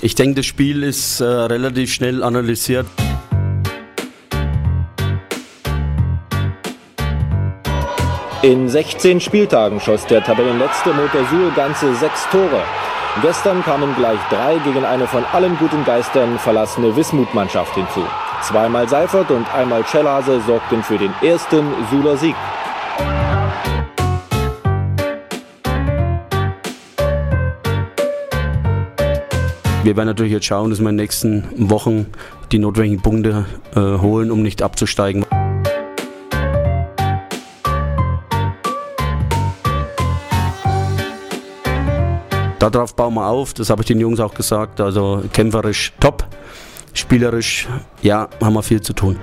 Ich denke, das Spiel ist äh, relativ schnell analysiert. In 16 Spieltagen schoss der Tabellenletzte Motorsul ganze sechs Tore. Gestern kamen gleich drei gegen eine von allen guten Geistern verlassene Wismut-Mannschaft hinzu. Zweimal Seifert und einmal Schellhase sorgten für den ersten Suler Sieg. Wir werden natürlich jetzt schauen, dass wir in den nächsten Wochen die notwendigen Punkte äh, holen, um nicht abzusteigen. Darauf bauen wir auf, das habe ich den Jungs auch gesagt. Also kämpferisch top, spielerisch, ja, haben wir viel zu tun.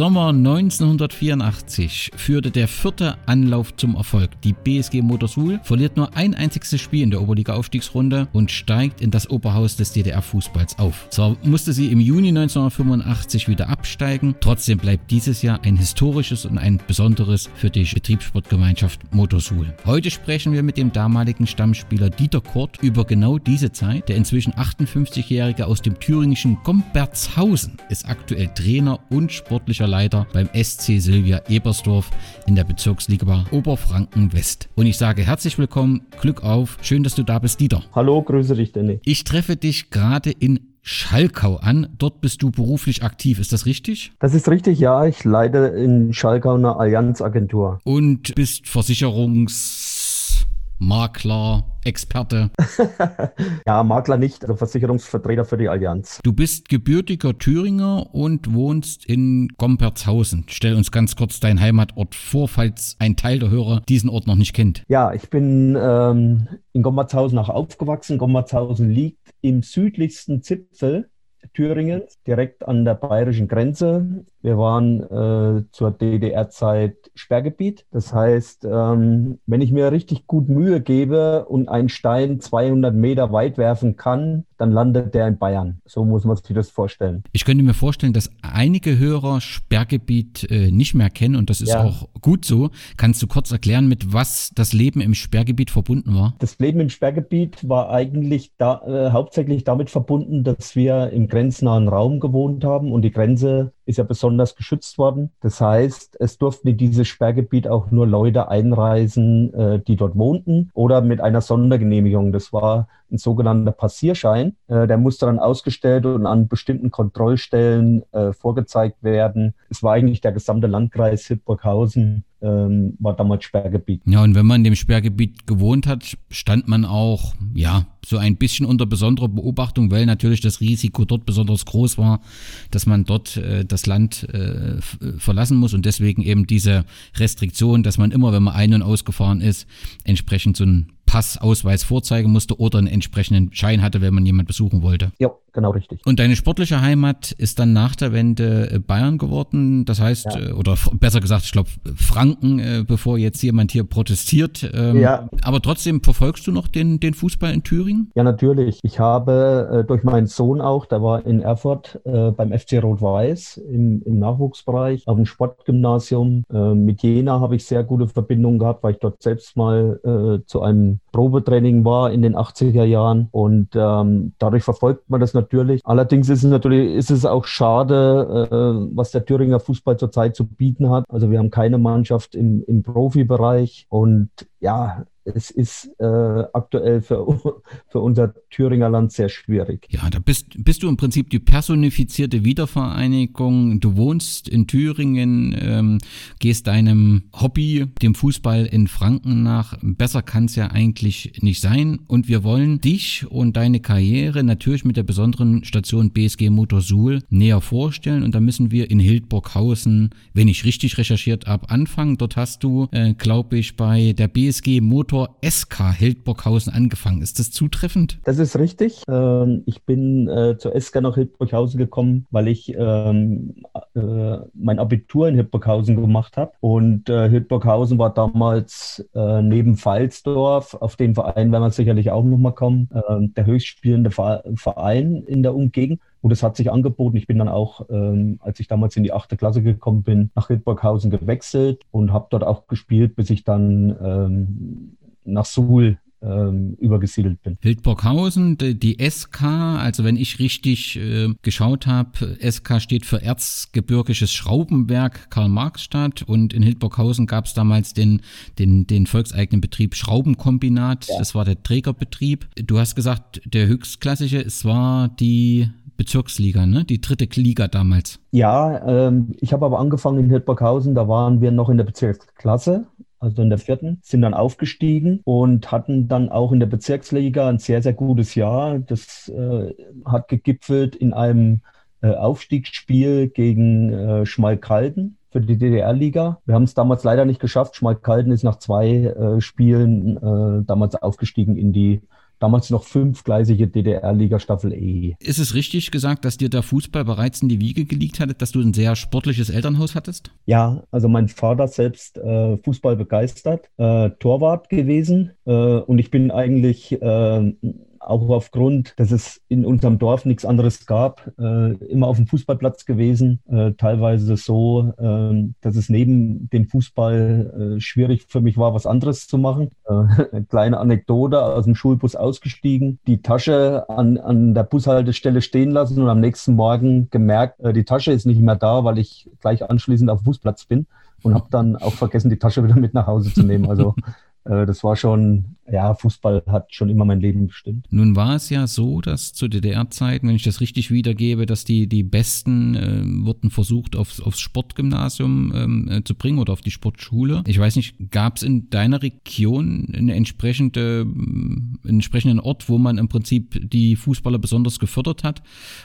Sommer 1984 führte der vierte Anlauf zum Erfolg. Die BSG Motorsul verliert nur ein einziges Spiel in der Oberliga-Aufstiegsrunde und steigt in das Oberhaus des DDR-Fußballs auf. Zwar musste sie im Juni 1985 wieder absteigen, trotzdem bleibt dieses Jahr ein historisches und ein besonderes für die Betriebssportgemeinschaft Motorsul. Heute sprechen wir mit dem damaligen Stammspieler Dieter Kort über genau diese Zeit. Der inzwischen 58-Jährige aus dem thüringischen Gombertshausen ist aktuell Trainer und sportlicher Leiter beim SC Silvia Ebersdorf in der Bezirksliga Oberfranken West. Und ich sage herzlich willkommen, Glück auf, schön, dass du da bist, Dieter. Hallo, grüße dich, Danny. Ich treffe dich gerade in Schalkau an. Dort bist du beruflich aktiv, ist das richtig? Das ist richtig, ja. Ich leite in Schalkau eine Allianzagentur. Und bist Versicherungs Makler, Experte? ja, Makler nicht, also Versicherungsvertreter für die Allianz. Du bist gebürtiger Thüringer und wohnst in Gompertshausen. Stell uns ganz kurz deinen Heimatort vor, falls ein Teil der Hörer diesen Ort noch nicht kennt. Ja, ich bin ähm, in Gompertshausen auch aufgewachsen. Gompertshausen liegt im südlichsten Zipfel Thüringen, direkt an der bayerischen Grenze. Wir waren äh, zur DDR-Zeit Sperrgebiet. Das heißt, ähm, wenn ich mir richtig gut Mühe gebe und einen Stein 200 Meter weit werfen kann, dann landet der in Bayern. So muss man sich das vorstellen. Ich könnte mir vorstellen, dass einige Hörer Sperrgebiet äh, nicht mehr kennen und das ist ja. auch gut so. Kannst du kurz erklären, mit was das Leben im Sperrgebiet verbunden war? Das Leben im Sperrgebiet war eigentlich da, äh, hauptsächlich damit verbunden, dass wir im grenznahen Raum gewohnt haben und die Grenze ist ja besonders geschützt worden. Das heißt, es durften in dieses Sperrgebiet auch nur Leute einreisen, äh, die dort wohnten oder mit einer Sondergenehmigung. Das war ein sogenannter Passierschein. Äh, der musste dann ausgestellt und an bestimmten Kontrollstellen äh, vorgezeigt werden. Es war eigentlich der gesamte Landkreis Hildburghausen ähm, war damals Sperrgebiet. Ja, und wenn man in dem Sperrgebiet gewohnt hat, stand man auch, ja, so ein bisschen unter besonderer Beobachtung, weil natürlich das Risiko dort besonders groß war, dass man dort äh, das Land äh, verlassen muss und deswegen eben diese Restriktion, dass man immer, wenn man ein- und ausgefahren ist, entsprechend so ein Passausweis vorzeigen musste oder einen entsprechenden Schein hatte, wenn man jemand besuchen wollte. Ja, genau richtig. Und deine sportliche Heimat ist dann nach der Wende äh, Bayern geworden. Das heißt, ja. Äh, oder besser gesagt, ich glaube Franken, äh, bevor jetzt jemand hier protestiert. Ähm, ja. Aber trotzdem verfolgst du noch den, den Fußball in Thüringen? Ja, natürlich. Ich habe durch meinen Sohn auch, der war in Erfurt beim FC Rot-Weiß im, im Nachwuchsbereich auf dem Sportgymnasium. mit Jena habe ich sehr gute Verbindungen gehabt, weil ich dort selbst mal zu einem Probetraining war in den 80er Jahren und ähm, dadurch verfolgt man das natürlich. Allerdings ist es natürlich ist es auch schade, äh, was der Thüringer Fußball zurzeit zu bieten hat. Also wir haben keine Mannschaft im, im Profibereich und ja, es ist äh, aktuell für, für unser Thüringer Land sehr schwierig. Ja, da bist, bist du im Prinzip die personifizierte Wiedervereinigung. Du wohnst in Thüringen, ähm, gehst deinem Hobby, dem Fußball in Franken nach. Besser kann es ja eigentlich nicht sein. Und wir wollen dich und deine Karriere natürlich mit der besonderen Station BSG Motorsul näher vorstellen. Und da müssen wir in Hildburghausen, wenn ich richtig recherchiert habe, anfangen. Dort hast du, äh, glaube ich, bei der BSG Motor über SK Hildburghausen angefangen. Ist das zutreffend? Das ist richtig. Ähm, ich bin äh, zur SK nach Hildburghausen gekommen, weil ich ähm, äh, mein Abitur in Hildburghausen gemacht habe. Und äh, Hildburghausen war damals neben Pfalzdorf, auf den Verein werden wir sicherlich auch nochmal kommen, äh, der höchstspielende Verein in der Umgegend. Und es hat sich angeboten. Ich bin dann auch, ähm, als ich damals in die achte Klasse gekommen bin, nach Hildburghausen gewechselt und habe dort auch gespielt, bis ich dann ähm, nach Suhl ähm, übergesiedelt bin. Hildburghausen, die, die SK, also wenn ich richtig äh, geschaut habe, SK steht für Erzgebirgisches Schraubenwerk Karl-Marx-Stadt und in Hildburghausen gab es damals den, den, den volkseigenen Betrieb Schraubenkombinat, ja. das war der Trägerbetrieb. Du hast gesagt, der höchstklassige, es war die Bezirksliga, ne? Die dritte Liga damals. Ja, ähm, ich habe aber angefangen in Hildburghausen, da waren wir noch in der Bezirksklasse, also in der vierten, sind dann aufgestiegen und hatten dann auch in der Bezirksliga ein sehr, sehr gutes Jahr. Das äh, hat gegipfelt in einem äh, Aufstiegsspiel gegen äh, Schmalkalden für die DDR-Liga. Wir haben es damals leider nicht geschafft. Schmalkalden ist nach zwei äh, Spielen äh, damals aufgestiegen in die damals noch fünfgleisige DDR-Liga Staffel E. Ist es richtig gesagt, dass dir der Fußball bereits in die Wiege gelegt hat, dass du ein sehr sportliches Elternhaus hattest? Ja, also mein Vater selbst äh, Fußball begeistert, äh, Torwart gewesen äh, und ich bin eigentlich äh, auch aufgrund, dass es in unserem Dorf nichts anderes gab, äh, immer auf dem Fußballplatz gewesen. Äh, teilweise so, äh, dass es neben dem Fußball äh, schwierig für mich war, was anderes zu machen. Äh, eine kleine Anekdote, aus dem Schulbus ausgestiegen, die Tasche an, an der Bushaltestelle stehen lassen und am nächsten Morgen gemerkt, äh, die Tasche ist nicht mehr da, weil ich gleich anschließend auf dem Fußplatz bin und habe dann auch vergessen, die Tasche wieder mit nach Hause zu nehmen. Also das war schon ja, Fußball hat schon immer mein Leben bestimmt. Nun war es ja so, dass zu DDR-Zeiten, wenn ich das richtig wiedergebe, dass die, die Besten äh, wurden versucht, aufs, aufs Sportgymnasium ähm, äh, zu bringen oder auf die Sportschule. Ich weiß nicht, gab es in deiner Region eine entsprechende, einen entsprechenden Ort, wo man im Prinzip die Fußballer besonders gefördert hat?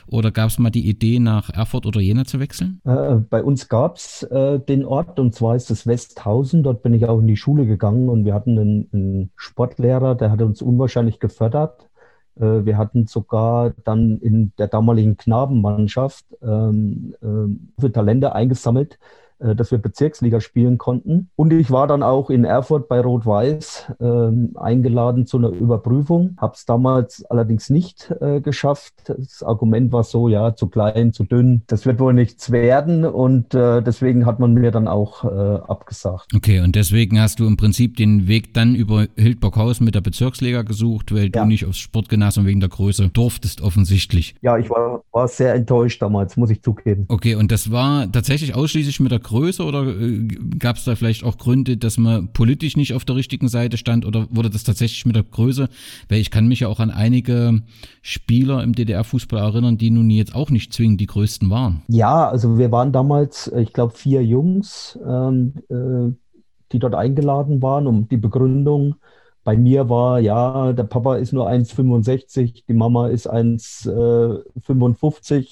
Oder gab es mal die Idee, nach Erfurt oder Jena zu wechseln? Äh, bei uns gab es äh, den Ort und zwar ist es Westhausen. Dort bin ich auch in die Schule gegangen und wir hatten einen, einen Sport Sportlehrer, der hat uns unwahrscheinlich gefördert. Äh, wir hatten sogar dann in der damaligen Knabenmannschaft ähm, äh, Talente eingesammelt, dass wir Bezirksliga spielen konnten. Und ich war dann auch in Erfurt bei Rot-Weiß äh, eingeladen zu einer Überprüfung. Habe es damals allerdings nicht äh, geschafft. Das Argument war so, ja, zu klein, zu dünn. Das wird wohl nichts werden. Und äh, deswegen hat man mir dann auch äh, abgesagt. Okay, und deswegen hast du im Prinzip den Weg dann über Hildburghausen mit der Bezirksliga gesucht, weil ja. du nicht aufs Sportgymnasium wegen der Größe durftest offensichtlich. Ja, ich war, war sehr enttäuscht damals, muss ich zugeben. Okay, und das war tatsächlich ausschließlich mit der Größe oder äh, gab es da vielleicht auch Gründe, dass man politisch nicht auf der richtigen Seite stand oder wurde das tatsächlich mit der Größe? Weil ich kann mich ja auch an einige Spieler im DDR-Fußball erinnern, die nun jetzt auch nicht zwingend die größten waren. Ja, also wir waren damals, ich glaube, vier Jungs, ähm, äh, die dort eingeladen waren, um die Begründung bei mir war, ja, der Papa ist nur 1,65, die Mama ist 1,55. Äh,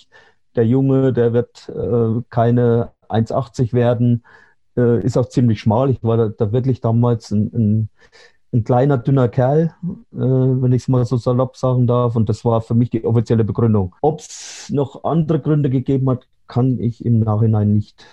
der Junge, der wird äh, keine 1,80 werden, äh, ist auch ziemlich schmal. Ich war da, da wirklich damals ein, ein, ein, kleiner, dünner Kerl, äh, wenn ich es mal so salopp sagen darf. Und das war für mich die offizielle Begründung. Ob es noch andere Gründe gegeben hat, kann ich im Nachhinein nicht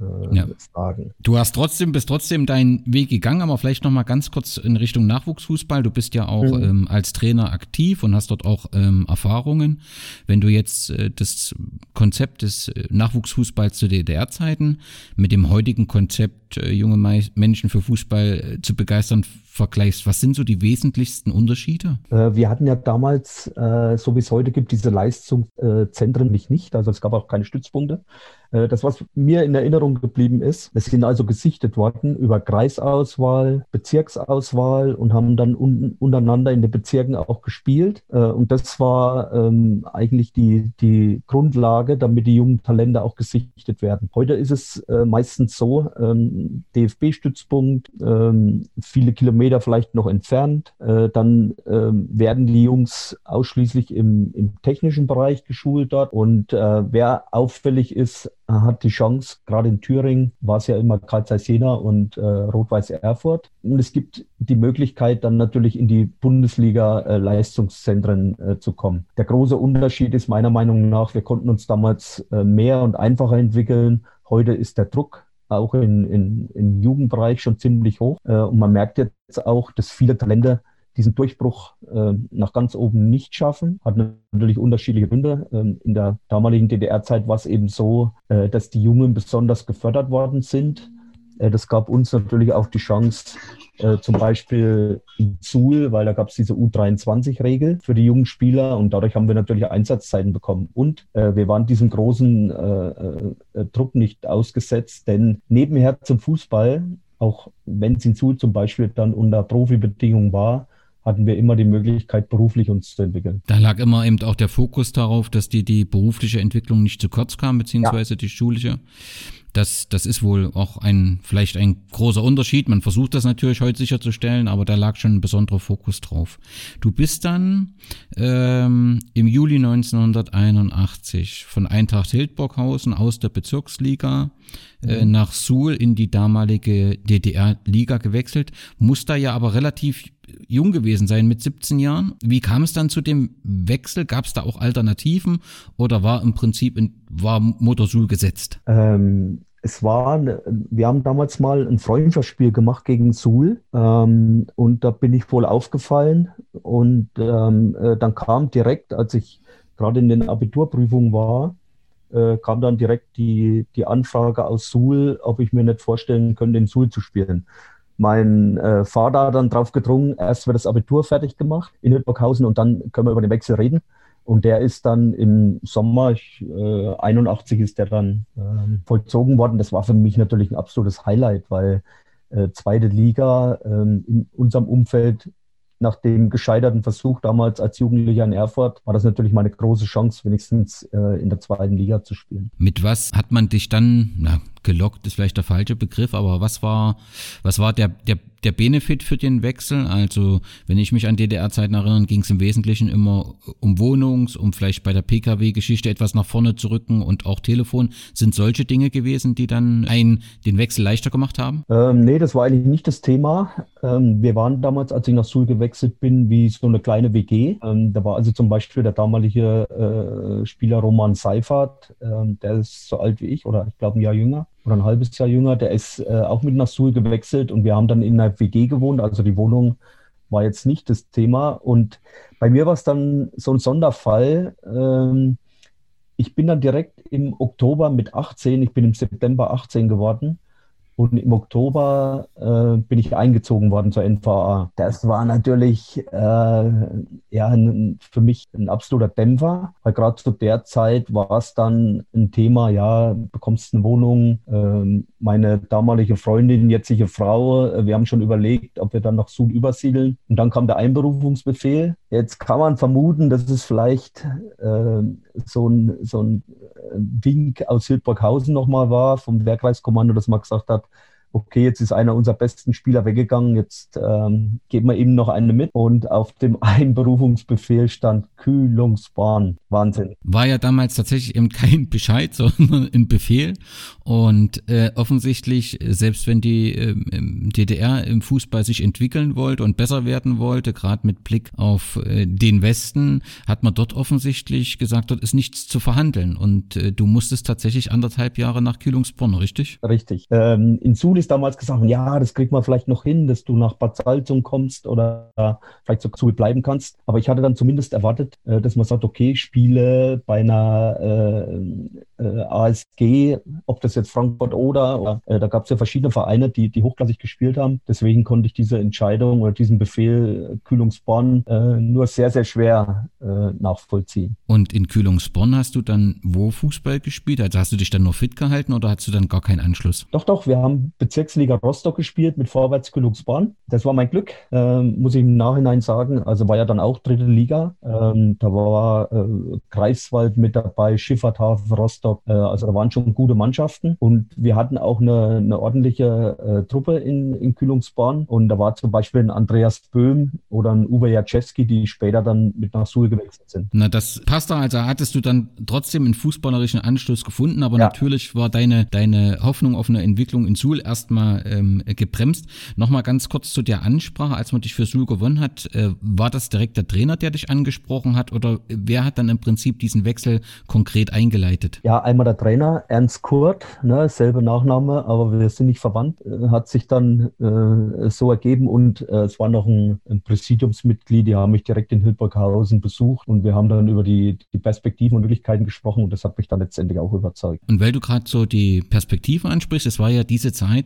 äh, ja. sagen. Du hast trotzdem, bist trotzdem deinen Weg gegangen, aber vielleicht nochmal ganz kurz in Richtung Nachwuchsfußball. Du bist ja auch mhm. ähm, als Trainer aktiv und hast dort auch ähm, Erfahrungen. Wenn du jetzt äh, das Konzept des äh, Nachwuchsfußballs zu DDR-Zeiten mit dem heutigen Konzept, äh, junge Menschen für Fußball äh, zu begeistern, vergleichst, was sind so die wesentlichsten Unterschiede? Äh, wir hatten ja damals, so wie es heute gibt, diese Leistungszentren nicht, nicht. Also es gab auch keine Stützpunkte. Äh, das, was mir in Erinnerung geblieben ist, wir sind also gesichtet worden über Kreisauswahl, Bezirksauswahl und haben dann un untereinander in den Bezirken auch gespielt. Und das war ähm, eigentlich die, die Grundlage, damit die jungen Talente auch gesichtet werden. Heute ist es meistens so, ähm, DFB-Stützpunkt, ähm, viele Kilometer Meter vielleicht noch entfernt. Äh, dann äh, werden die Jungs ausschließlich im, im, technischen Bereich geschult dort. Und äh, wer auffällig ist, hat die Chance, gerade in Thüringen war es ja immer Karl Zeiss Jena und äh, Rot-Weiß Erfurt. Und es gibt die Möglichkeit, dann natürlich in die Bundesliga-Leistungszentren äh, äh, zu kommen. Der große Unterschied ist meiner Meinung nach, wir konnten uns damals äh, mehr und einfacher entwickeln. Heute ist der Druck auch in, in, im Jugendbereich schon ziemlich hoch. Äh, und man merkt jetzt auch, dass viele Talente diesen Durchbruch äh, nach ganz oben nicht schaffen. Hat natürlich unterschiedliche Gründe. Ähm, in der damaligen DDR-Zeit war es eben so, äh, dass die Jungen besonders gefördert worden sind. Äh, das gab uns natürlich auch die Chance, äh, zum Beispiel in Suhl, weil da gab es diese U23-Regel für die jungen Spieler und dadurch haben wir natürlich Einsatzzeiten bekommen. Und äh, wir waren diesem großen äh, Druck nicht ausgesetzt, denn nebenher zum Fußball auch wenn es in Suhl zum Beispiel dann unter Profibedingungen war, hatten wir immer die Möglichkeit, beruflich uns zu entwickeln. Da lag immer eben auch der Fokus darauf, dass die, die berufliche Entwicklung nicht zu kurz kam, beziehungsweise ja. die schulische. Das, das ist wohl auch ein, vielleicht ein großer Unterschied. Man versucht das natürlich heute sicherzustellen, aber da lag schon ein besonderer Fokus drauf. Du bist dann ähm, im Juli 1981 von Eintracht Hildburghausen aus der Bezirksliga äh, mhm. nach Suhl in die damalige DDR-Liga gewechselt, muss da ja aber relativ jung gewesen sein mit 17 Jahren. Wie kam es dann zu dem Wechsel? Gab es da auch Alternativen oder war im Prinzip in, war Motorsul gesetzt? Ähm, es war, wir haben damals mal ein Freundschaftsspiel gemacht gegen Suhl ähm, und da bin ich wohl aufgefallen und ähm, äh, dann kam direkt, als ich gerade in den Abiturprüfungen war, äh, kam dann direkt die, die Anfrage aus Suhl, ob ich mir nicht vorstellen könnte, in Suhl zu spielen. Mein äh, Vater dann drauf gedrungen, erst wird das Abitur fertig gemacht in Hildburghausen und dann können wir über den Wechsel reden. Und der ist dann im Sommer, ich, äh, 81 ist der dann äh, vollzogen worden. Das war für mich natürlich ein absolutes Highlight, weil äh, zweite Liga äh, in unserem Umfeld nach dem gescheiterten Versuch damals als Jugendlicher in Erfurt war das natürlich meine große Chance, wenigstens äh, in der zweiten Liga zu spielen. Mit was hat man dich dann, na, gelockt ist vielleicht der falsche Begriff, aber was war, was war der, der, der Benefit für den Wechsel? Also, wenn ich mich an DDR-Zeiten erinnere, ging es im Wesentlichen immer um Wohnungs-, um vielleicht bei der Pkw-Geschichte etwas nach vorne zu rücken und auch Telefon. Sind solche Dinge gewesen, die dann einen den Wechsel leichter gemacht haben? Ähm, nee, das war eigentlich nicht das Thema. Ähm, wir waren damals, als ich nach Suhl gewechselt bin, wie so eine kleine WG. Ähm, da war also zum Beispiel der damalige äh, Spieler Roman Seifert, ähm, der ist so alt wie ich oder ich glaube ein Jahr jünger oder ein halbes Jahr jünger, der ist äh, auch mit nach Suhl gewechselt und wir haben dann in einer WG gewohnt, also die Wohnung war jetzt nicht das Thema. Und bei mir war es dann so ein Sonderfall. Ähm, ich bin dann direkt im Oktober mit 18, ich bin im September 18 geworden und im Oktober äh, bin ich eingezogen worden zur NVA. Das war natürlich äh, ja, ein, für mich ein absoluter Dämpfer, weil gerade zu der Zeit war es dann ein Thema, ja, bekommst eine Wohnung. Äh, meine damalige Freundin, jetzige Frau, äh, wir haben schon überlegt, ob wir dann nach Sud übersiedeln. Und dann kam der Einberufungsbefehl. Jetzt kann man vermuten, dass es vielleicht äh, so ein, so ein Wink aus Hildburghausen nochmal war, vom Wehrkreiskommando, dass man gesagt hat, okay, jetzt ist einer unserer besten Spieler weggegangen, jetzt ähm, geben wir ihm noch eine mit. Und auf dem Einberufungsbefehl stand Kühlungsbahn. Wahnsinn. War ja damals tatsächlich eben kein Bescheid, sondern ein Befehl. Und äh, offensichtlich, selbst wenn die äh, DDR im Fußball sich entwickeln wollte und besser werden wollte, gerade mit Blick auf äh, den Westen, hat man dort offensichtlich gesagt, dort ist nichts zu verhandeln. Und äh, du musstest tatsächlich anderthalb Jahre nach Kühlungsborn, richtig? Richtig. Ähm, in Sulis ist damals gesagt, ja, das kriegt man vielleicht noch hin, dass du nach Bad Salzung kommst oder vielleicht so zu bleiben kannst. Aber ich hatte dann zumindest erwartet, äh, dass man sagt, okay, Spiele bei einer äh, äh, ASG, ob das jetzt Frankfurt oder, oder äh, da gab es ja verschiedene Vereine, die, die hochklassig gespielt haben. Deswegen konnte ich diese Entscheidung oder diesen Befehl äh, Kühlungsborn nur sehr, sehr schwer nachvollziehen. Und in Kühlungsborn hast du dann wo Fußball gespielt? Also hast du dich dann nur fit gehalten oder hast du dann gar keinen Anschluss? Doch, doch, wir haben Bezirksliga Rostock gespielt mit Vorwärts Kühlungsborn. Das war mein Glück, ähm, muss ich im Nachhinein sagen. Also war ja dann auch dritte Liga. Ähm, da war äh, Greifswald mit dabei, Schifferthafen, Rostock. Äh, also da waren schon gute Mannschaften. Und wir hatten auch eine, eine ordentliche äh, Truppe in, in Kühlungsborn. Und da war zum Beispiel ein Andreas Böhm oder ein Uwe Jaczewski, die später dann mit nach Suhl gewechselt sind. Na, das passt da. Also hattest du dann trotzdem einen fußballerischen Anschluss gefunden, aber ja. natürlich war deine, deine Hoffnung auf eine Entwicklung in Suhl erstmal ähm, gebremst. Nochmal ganz kurz zu der Ansprache, als man dich für Suhl gewonnen hat. Äh, war das direkt der Trainer, der dich angesprochen hat oder wer hat dann im Prinzip diesen Wechsel konkret eingeleitet? Ja, einmal der Trainer, Ernst Kurt, ne, selbe Nachname, aber wir sind nicht verwandt, äh, hat sich dann äh, so ergeben und äh, es war noch ein, ein Präsidiumsmitglied, die haben mich direkt in Hildburghausen besucht und wir haben dann über die, die Perspektiven und Möglichkeiten gesprochen und das hat mich dann letztendlich auch überzeugt. Und weil du gerade so die Perspektive ansprichst, es war ja diese Zeit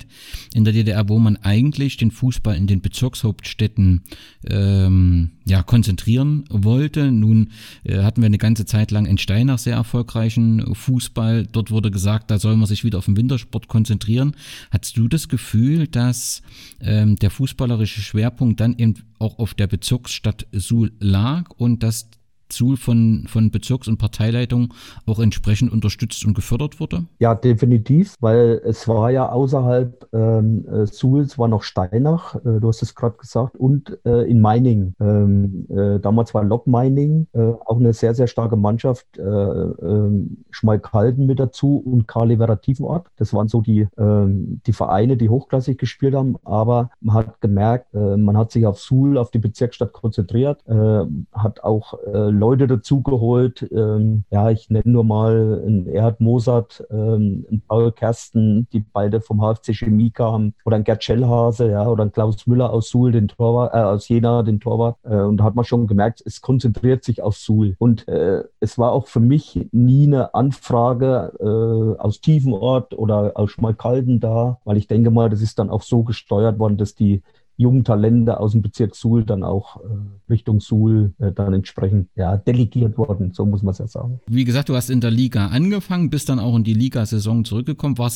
in der DDR, wo man eigentlich den Fußball in den Bezirkshauptstädten ähm, ja, konzentrieren wollte. Nun äh, hatten wir eine ganze Zeit lang in Steinach sehr erfolgreichen Fußball. Dort wurde gesagt, da soll man sich wieder auf den Wintersport konzentrieren. Hattest du das Gefühl, dass ähm, der fußballerische Schwerpunkt dann eben auch auf der Bezirksstadt Suhl lag und dass Suhl von, von Bezirks- und Parteileitung auch entsprechend unterstützt und gefördert wurde? Ja, definitiv, weil es war ja außerhalb ähm, äh, Suhls war noch Steinach, äh, du hast es gerade gesagt, und äh, in Meining. Ähm, äh, damals war Lok Meining äh, auch eine sehr, sehr starke Mannschaft. Äh, ähm, Schmalkalden mit dazu und Karlivera Tiefenort. Das waren so die, ähm, die Vereine, die hochklassig gespielt haben, aber man hat gemerkt, man hat sich auf Suhl, auf die Bezirksstadt konzentriert, hat auch Leute dazugeholt. Ähm, ja, ich nenne nur mal einen Erhard Mosat, ähm, einen Paul Kersten, die beide vom HFC Chemie kamen, oder ein Gerd Schellhase, ja, oder ein Klaus Müller aus Suhl, den Torwart, äh, aus Jena, den Torwart. Äh, und da hat man schon gemerkt, es konzentriert sich auf Suhl. Und äh, es war auch für mich nie eine Anfrage äh, aus Tiefenort oder aus Schmalkalden da, weil ich denke mal, das ist dann auch so gesteuert worden, dass die jungen Talente aus dem Bezirk Suhl dann auch äh, Richtung Suhl äh, dann entsprechend ja, delegiert worden, so muss man es ja sagen. Wie gesagt, du hast in der Liga angefangen, bist dann auch in die Ligasaison zurückgekommen. War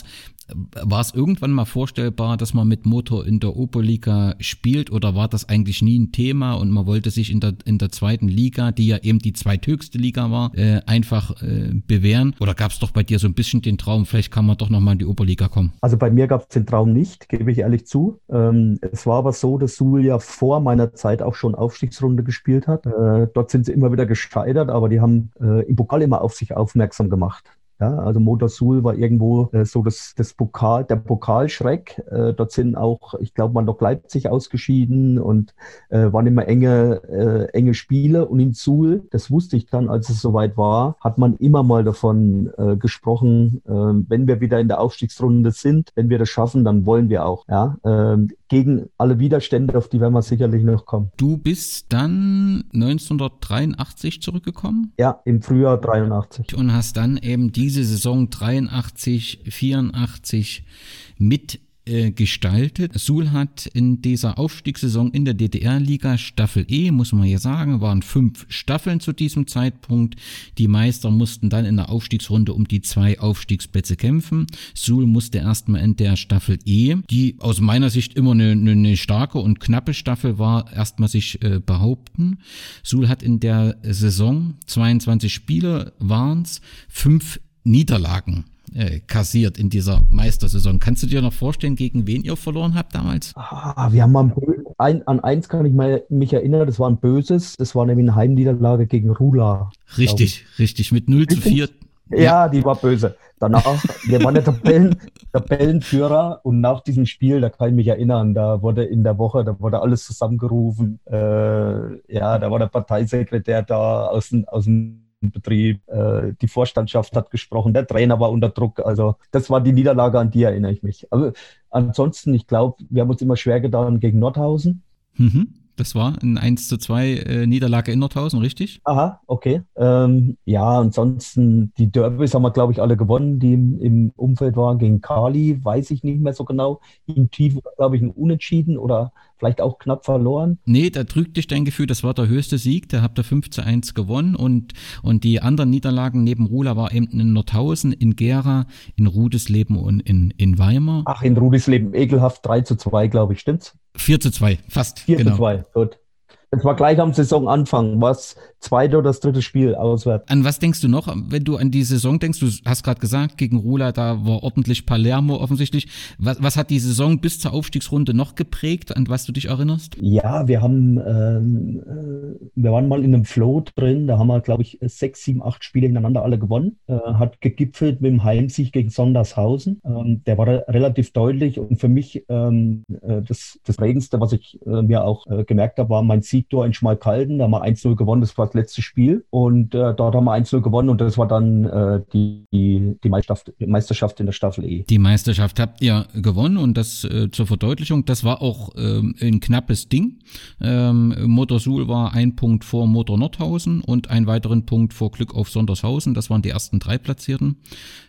es irgendwann mal vorstellbar, dass man mit Motor in der Oberliga spielt oder war das eigentlich nie ein Thema und man wollte sich in der, in der zweiten Liga, die ja eben die zweithöchste Liga war, äh, einfach äh, bewähren? Oder gab es doch bei dir so ein bisschen den Traum, vielleicht kann man doch nochmal in die Oberliga kommen? Also bei mir gab es den Traum nicht, gebe ich ehrlich zu. Ähm, es war aber so, dass Suhl ja vor meiner Zeit auch schon Aufstiegsrunde gespielt hat. Äh, dort sind sie immer wieder gescheitert, aber die haben äh, im Pokal immer auf sich aufmerksam gemacht. Ja, also Motorsul war irgendwo äh, so das, das Pokal, der Pokalschreck. Äh, dort sind auch, ich glaube, man noch Leipzig ausgeschieden und äh, waren immer enge, äh, enge Spiele. Und in Suhl, das wusste ich dann, als es soweit war, hat man immer mal davon äh, gesprochen, äh, wenn wir wieder in der Aufstiegsrunde sind, wenn wir das schaffen, dann wollen wir auch. Ja, ähm, gegen alle Widerstände, auf die werden wir sicherlich noch kommen. Du bist dann 1983 zurückgekommen? Ja, im Frühjahr 83. Und hast dann eben diese Saison 83, 84 mit gestaltet. Suhl hat in dieser Aufstiegssaison in der DDR-Liga Staffel E, muss man ja sagen, waren fünf Staffeln zu diesem Zeitpunkt. Die Meister mussten dann in der Aufstiegsrunde um die zwei Aufstiegsplätze kämpfen. Suhl musste erstmal in der Staffel E, die aus meiner Sicht immer eine, eine starke und knappe Staffel war, erstmal sich äh, behaupten. Suhl hat in der Saison 22 Spiele waren's, fünf Niederlagen äh, kassiert in dieser Meistersaison. Kannst du dir noch vorstellen, gegen wen ihr verloren habt damals? Ah, wir haben mal ein, an eins kann ich mal, mich erinnern, das war ein böses, das war nämlich eine Heimniederlage gegen Rula. Richtig, richtig, mit 0 zu 4. Ja, ja, die war böse. Danach, wir waren der Tabellen, Tabellenführer und nach diesem Spiel, da kann ich mich erinnern, da wurde in der Woche, da wurde alles zusammengerufen. Äh, ja, da war der Parteisekretär da aus dem, aus dem Betrieb. Äh, die Vorstandschaft hat gesprochen, der Trainer war unter Druck. Also das war die Niederlage, an die erinnere ich mich. Aber ansonsten, ich glaube, wir haben uns immer schwer getan gegen Nordhausen. Mhm. Das war ein 1 zu 2 äh, Niederlage in Nordhausen, richtig? Aha, okay. Ähm, ja, ansonsten die Derbys haben wir, glaube ich, alle gewonnen, die im, im, Umfeld waren. Gegen Kali weiß ich nicht mehr so genau. Im Tief, glaube ich, ein Unentschieden oder vielleicht auch knapp verloren? Nee, da trügt dich dein Gefühl, das war der höchste Sieg, da habt ihr 5 zu 1 gewonnen und, und die anderen Niederlagen neben Rula war eben in Nordhausen, in Gera, in Rudesleben und in, in Weimar. Ach, in Rudesleben ekelhaft 3 zu 2, glaube ich, stimmt's? 4 zu 2, fast. 4 genau. zu 2, gut. Das war gleich am Saisonanfang, was zweite oder das dritte Spiel auswärts. An was denkst du noch, wenn du an die Saison denkst? Du hast gerade gesagt, gegen Rula, da war ordentlich Palermo offensichtlich. Was, was hat die Saison bis zur Aufstiegsrunde noch geprägt, an was du dich erinnerst? Ja, wir haben, ähm, äh, wir waren mal in einem Flow drin, da haben wir, glaube ich, sechs, sieben, acht Spiele hintereinander alle gewonnen. Äh, hat gegipfelt mit dem Heimsieg gegen Sondershausen. Ähm, der war relativ deutlich und für mich ähm, äh, das, das Prägendste, was ich äh, mir auch äh, gemerkt habe, war mein Sieg Siegtor in Schmalkalden. Da haben wir 1-0 gewonnen, das war das letzte Spiel. Und äh, dort haben wir 1-0 gewonnen und das war dann äh, die, die, Meisterschaft, Meisterschaft in der Staffel E. Die Meisterschaft habt ihr gewonnen und das äh, zur Verdeutlichung, das war auch ähm, ein knappes Ding. Ähm, Motor Suhl war ein Punkt vor Motor Nordhausen und einen weiteren Punkt vor Glück auf Sondershausen. Das waren die ersten drei Platzierten.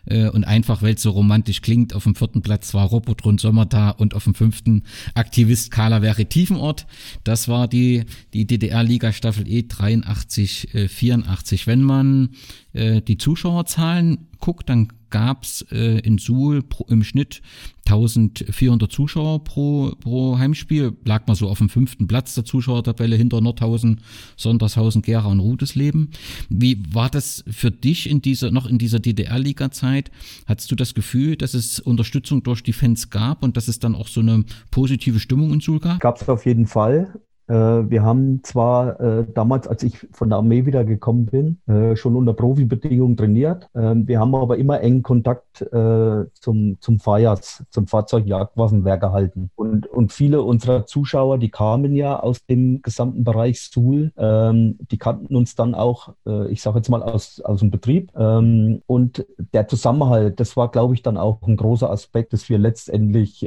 Äh, und einfach, weil es so romantisch klingt, auf dem vierten Platz war Robotron Sommer da und auf dem fünften Aktivist Carla Wäre Tiefenort. Das war die, die DDR-Liga Staffel E 83, äh, 84. Wenn man äh, die Zuschauerzahlen guckt, dann gab's äh, in Suhl pro, im Schnitt 1400 Zuschauer pro, pro Heimspiel. Lag man so auf dem fünften Platz der Zuschauertabelle hinter Nordhausen, Sondershausen, Gera und Rudesleben. Wie war das für dich in dieser, noch in dieser DDR-Liga-Zeit? Hattest du das Gefühl, dass es Unterstützung durch die Fans gab und dass es dann auch so eine positive Stimmung in Suhl gab? Gab es auf jeden Fall. Äh, wir haben zwar äh, damals, als ich von der Armee wieder gekommen bin, äh, schon unter Profibedingungen trainiert. Ähm, wir haben aber immer engen Kontakt zum, zum FAJAS, zum Fahrzeugjagdwaffenwerk gehalten. Und, und viele unserer Zuschauer, die kamen ja aus dem gesamten Bereich Suhl, ähm, die kannten uns dann auch, ich sage jetzt mal, aus, aus dem Betrieb. Ähm, und der Zusammenhalt, das war, glaube ich, dann auch ein großer Aspekt, dass wir letztendlich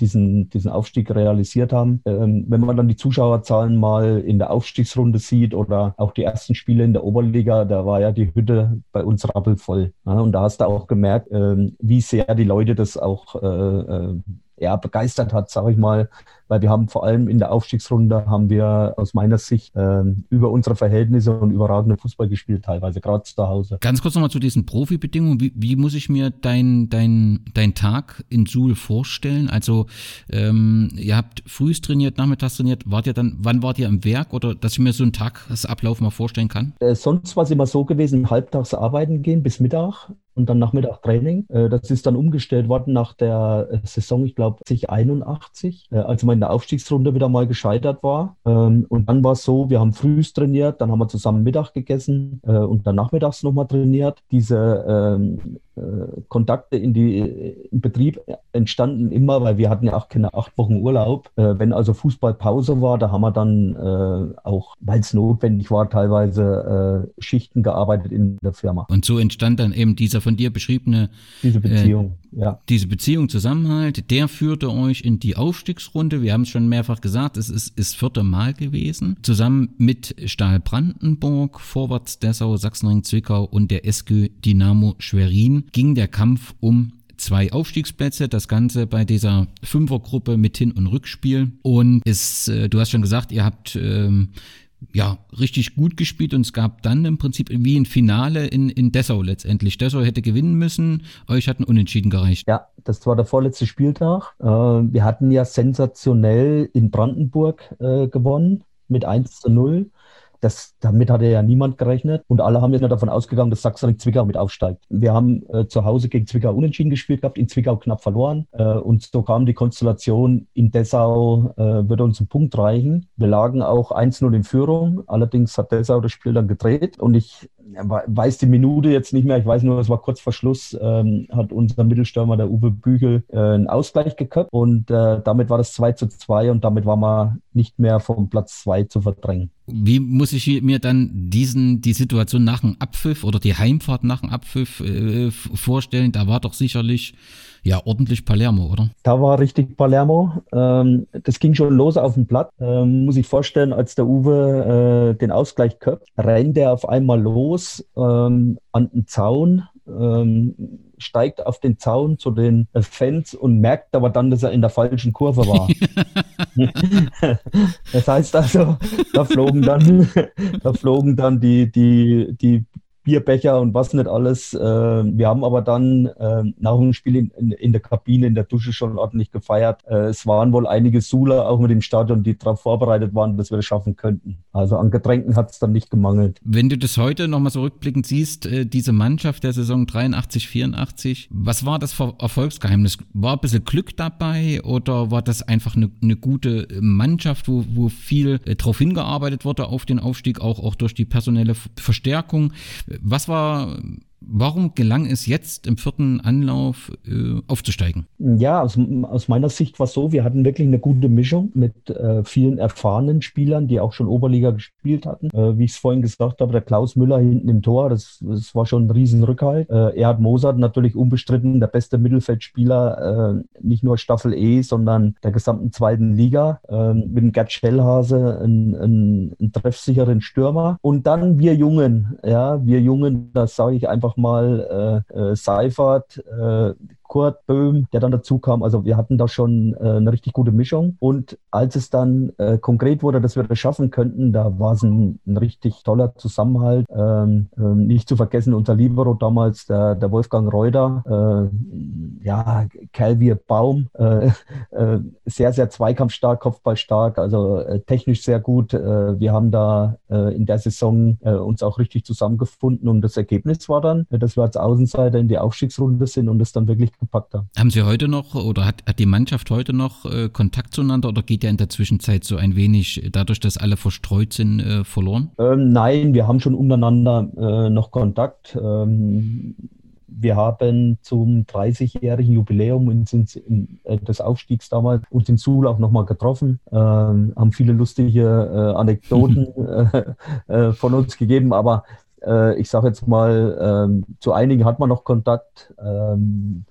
diesen, diesen Aufstieg realisiert haben. wenn man dann die Zuschauerzahlen mal in der Aufstiegsrunde sieht oder auch die ersten Spiele in der Oberliga, da war ja die Hütte bei uns rappelvoll. Ja, und da hast du auch gemerkt, ähm, wie sehr die Leute das auch äh, äh, ja, begeistert hat, sage ich mal, weil wir haben vor allem in der Aufstiegsrunde haben wir aus meiner Sicht äh, über unsere Verhältnisse und überragende Fußball gespielt, teilweise gerade zu Hause. Ganz kurz nochmal zu diesen Profibedingungen. Wie, wie muss ich mir dein, dein, dein Tag in Suhl vorstellen? Also ähm, ihr habt frühs trainiert, nachmittags trainiert, wart ihr dann, wann wart ihr im Werk oder dass ich mir so einen Tagesablauf mal vorstellen kann? Äh, sonst war es immer so gewesen, halbtags arbeiten gehen bis Mittag und dann Nachmittag Training. Äh, das ist dann umgestellt worden nach der äh, Saison, ich glaube, 81, äh, als man in der Aufstiegsrunde wieder mal gescheitert war. Ähm, und dann war es so, wir haben frühs trainiert, dann haben wir zusammen Mittag gegessen und dann nachmittags nochmal trainiert. Diese ähm, Kontakte in die im Betrieb entstanden immer, weil wir hatten ja auch keine acht Wochen Urlaub. wenn also Fußballpause war, da haben wir dann auch, weil es notwendig war, teilweise Schichten gearbeitet in der Firma. Und so entstand dann eben dieser von dir beschriebene diese Beziehung, äh, ja. Diese Beziehung, Zusammenhalt, der führte euch in die Aufstiegsrunde. Wir haben es schon mehrfach gesagt, es ist das vierte Mal gewesen. Zusammen mit Stahl Brandenburg, Vorwärts Dessau, Sachsenring Zwickau und der SG Dynamo Schwerin ging der Kampf um zwei Aufstiegsplätze, das Ganze bei dieser Fünfergruppe mit Hin- und Rückspiel. Und es, äh, du hast schon gesagt, ihr habt ähm, ja, richtig gut gespielt und es gab dann im Prinzip wie ein Finale in, in Dessau letztendlich. Dessau hätte gewinnen müssen, euch hatten Unentschieden gereicht. Ja, das war der vorletzte Spieltag. Äh, wir hatten ja sensationell in Brandenburg äh, gewonnen mit 1 zu 0. Das, damit hatte ja niemand gerechnet und alle haben ja davon ausgegangen, dass Sachsen Zwickau mit aufsteigt. Wir haben äh, zu Hause gegen Zwickau unentschieden gespielt gehabt, in Zwickau knapp verloren äh, und so kam die Konstellation, in Dessau äh, würde uns ein Punkt reichen. Wir lagen auch 1-0 in Führung, allerdings hat Dessau das Spiel dann gedreht und ich weiß die Minute jetzt nicht mehr, ich weiß nur, es war kurz vor Schluss, ähm, hat unser Mittelstürmer, der Uwe Bügel, äh, einen Ausgleich geköpft und äh, damit war das 2 zu 2 und damit war man nicht mehr vom Platz 2 zu verdrängen. Wie muss ich mir dann diesen, die Situation nach dem Abpfiff oder die Heimfahrt nach dem Abpfiff äh, vorstellen? Da war doch sicherlich ja ordentlich Palermo, oder? Da war richtig Palermo. Ähm, das ging schon los auf dem Blatt. Ähm, muss ich vorstellen, als der Uwe äh, den Ausgleich köpft, rennt er auf einmal los ähm, an den Zaun. Ähm, steigt auf den Zaun zu den Fans und merkt aber dann, dass er in der falschen Kurve war. das heißt also, da flogen dann, da flogen dann die, die, die Bierbecher und was nicht alles. Äh, wir haben aber dann äh, nach dem Spiel in, in, in, der Kabine, in der Dusche schon ordentlich gefeiert. Äh, es waren wohl einige Sula auch mit dem Stadion, die darauf vorbereitet waren, dass wir das schaffen könnten. Also an Getränken hat es dann nicht gemangelt. Wenn du das heute nochmal so rückblickend siehst, diese Mannschaft der Saison 83, 84, was war das Erfolgsgeheimnis? War ein bisschen Glück dabei oder war das einfach eine, eine gute Mannschaft, wo, wo viel darauf hingearbeitet wurde auf den Aufstieg, auch, auch durch die personelle Verstärkung? Was war Warum gelang es jetzt im vierten Anlauf äh, aufzusteigen? Ja, aus, aus, meiner Sicht war es so, wir hatten wirklich eine gute Mischung mit äh, vielen erfahrenen Spielern, die auch schon Oberliga gespielt hatten. Äh, wie ich es vorhin gesagt habe, der Klaus Müller hinten im Tor, das, das war schon ein Riesenrückhalt. Äh, Erhard Mozart natürlich unbestritten der beste Mittelfeldspieler, äh, nicht nur Staffel E, sondern der gesamten zweiten Liga. Äh, mit dem Gerd Schellhase, einen, einen, einen treffsicheren Stürmer. Und dann wir Jungen, ja, wir Jungen, das sage ich einfach mal äh, äh, Seifert, äh, Kurt Böhm, der dann dazu kam. Also wir hatten da schon äh, eine richtig gute Mischung. Und als es dann äh, konkret wurde, dass wir das schaffen könnten, da war es ein, ein, richtig toller Zusammenhalt. Ähm, ähm, nicht zu vergessen, unser Libero damals, der, der Wolfgang Reuter, äh, ja, Calvier Baum, äh, äh, sehr, sehr zweikampfstark, kopfballstark, also äh, technisch sehr gut. wir haben da in der Saison uns auch richtig zusammengefunden und das Ergebnis war dann, dass wir als Außenseiter in die Aufstiegsrunde sind und es dann wirklich gepackt haben. Haben Sie heute noch oder hat, hat die Mannschaft heute noch äh, Kontakt zueinander oder geht ja in der Zwischenzeit so ein wenig dadurch, dass alle verstreut sind, äh, verloren? Ähm, nein, wir haben schon untereinander äh, noch Kontakt. Ähm, wir haben zum 30-jährigen Jubiläum in, äh, des Aufstiegs damals uns in Suhl auch nochmal getroffen, äh, haben viele lustige äh, Anekdoten äh, äh, von uns gegeben, aber äh, ich sage jetzt mal, ähm, zu einigen hat man noch Kontakt. Ähm,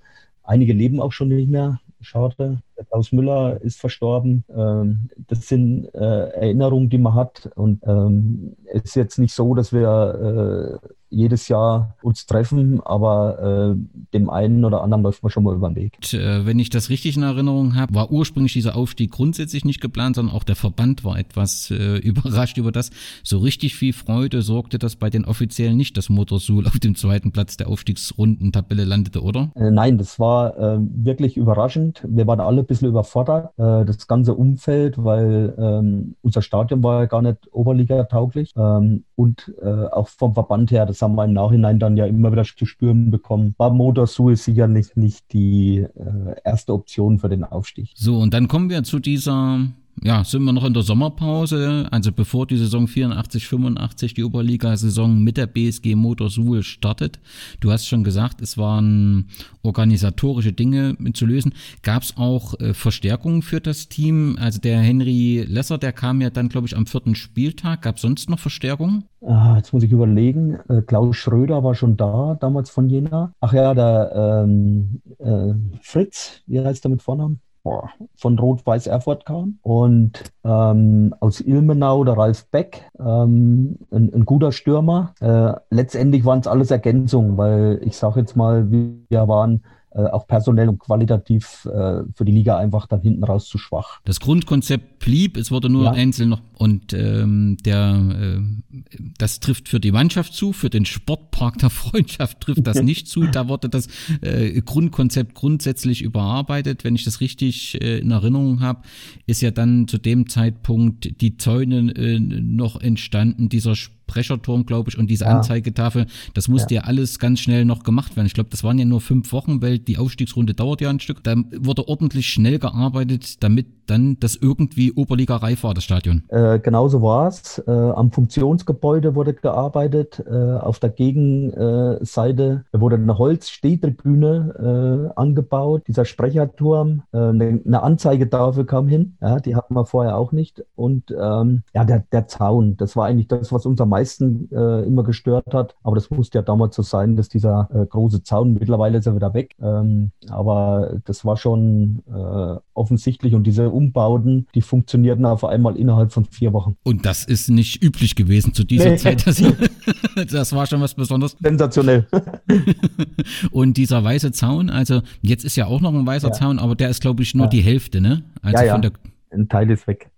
Einige leben auch schon nicht mehr. Schade. Klaus Müller ist verstorben. Ähm, das sind äh, Erinnerungen, die man hat. Und ähm, es ist jetzt nicht so, dass wir äh, jedes Jahr uns treffen, aber äh, dem einen oder anderen läuft man schon mal über den Weg. Und, äh, wenn ich das richtig in Erinnerung habe, war ursprünglich dieser Aufstieg grundsätzlich nicht geplant, sondern auch der Verband war etwas äh, überrascht über das. So richtig viel Freude sorgte das bei den Offiziellen nicht, dass Motorsul auf dem zweiten Platz der Aufstiegsrundentabelle landete, oder? Äh, nein, das war äh, wirklich überraschend. Wir waren alle ein bisschen überfordert, äh, das ganze Umfeld, weil ähm, unser Stadion war ja gar nicht Oberliga tauglich ähm, und äh, auch vom Verband her, das das haben wir im Nachhinein dann ja immer wieder zu spüren bekommen. War Motorsul sicherlich nicht die äh, erste Option für den Aufstieg. So, und dann kommen wir zu dieser ja, sind wir noch in der Sommerpause, also bevor die Saison 84, 85, die Oberliga-Saison mit der BSG Motor Suhl startet. Du hast schon gesagt, es waren organisatorische Dinge zu lösen. Gab es auch äh, Verstärkungen für das Team? Also der Henry Lesser, der kam ja dann, glaube ich, am vierten Spieltag. Gab es sonst noch Verstärkungen? Ah, jetzt muss ich überlegen. Äh, Klaus Schröder war schon da, damals von Jena. Ach ja, der ähm, äh, Fritz, wie heißt der mit Vornamen? Von Rot-Weiß Erfurt kam und ähm, aus Ilmenau der Ralf Beck, ähm, ein, ein, guter Stürmer. Äh, letztendlich waren es alles Ergänzungen, weil ich sage jetzt mal, wir waren auch personell und qualitativ äh, für die Liga einfach dann hinten raus zu schwach. Das Grundkonzept blieb, es wurde nur ja. einzeln noch und ähm, der äh, das trifft für die Mannschaft zu, für den Sportpark der Freundschaft trifft das nicht zu. Da wurde das äh, Grundkonzept grundsätzlich überarbeitet. Wenn ich das richtig äh, in Erinnerung habe, ist ja dann zu dem Zeitpunkt die Zäune äh, noch entstanden, dieser Sport Sprecherturm, glaube ich, und diese ja. Anzeigetafel. Das musste ja. ja. alles ganz schnell noch gemacht werden. Ich glaube, das waren ja nur fünf Wochen, weil die Aufstiegsrunde dauert ja ein Stück. Da wurde ordentlich schnell gearbeitet, damit dann das irgendwie Oberliga reif war, das Stadion. Äh, genauso war es. Äh, am Funktionsgebäude wurde gearbeitet. Äh, auf der Gegenseite wurde eine Holzstehtribüne äh, angebaut, dieser Sprecherturm. Äh, eine Anzeigetafel kam hin. Ja, die hatten wir vorher auch nicht. Und ähm, ja, der, der Zaun, das war eigentlich das, was uns am meisten äh, immer gestört hat. Aber das musste ja damals so sein, dass dieser große Zaun, mittlerweile ist er wieder weg. Ähm, aber das war schon offensichtlich und diese Umbauten, die funktionierten auf einmal innerhalb von vier Wochen. Und das ist nicht üblich gewesen zu dieser nee. Zeit. Das, das, war schon was Besonderes. Sensationell. Und dieser weiße Zaun, also jetzt ist ja auch noch ein weißer ja. Zaun, aber der ist, glaube ich, nur ja. die Hälfte, ne? Also ja, der ein Teil ist weg.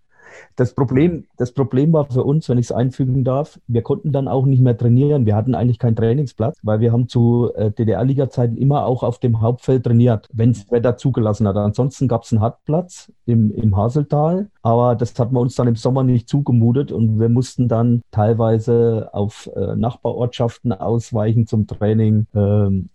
Das Problem, das Problem war für uns, wenn ich es einfügen darf, wir konnten dann auch nicht mehr trainieren. Wir hatten eigentlich keinen Trainingsplatz, weil wir haben zu äh, DDR-Liga-Zeiten immer auch auf dem Hauptfeld trainiert, wenn es Wetter zugelassen hat. Ansonsten gab es einen Hartplatz im, im Haseltal, aber das hat man uns dann im Sommer nicht zugemutet und wir mussten dann teilweise auf äh, Nachbarortschaften ausweichen zum Training, äh,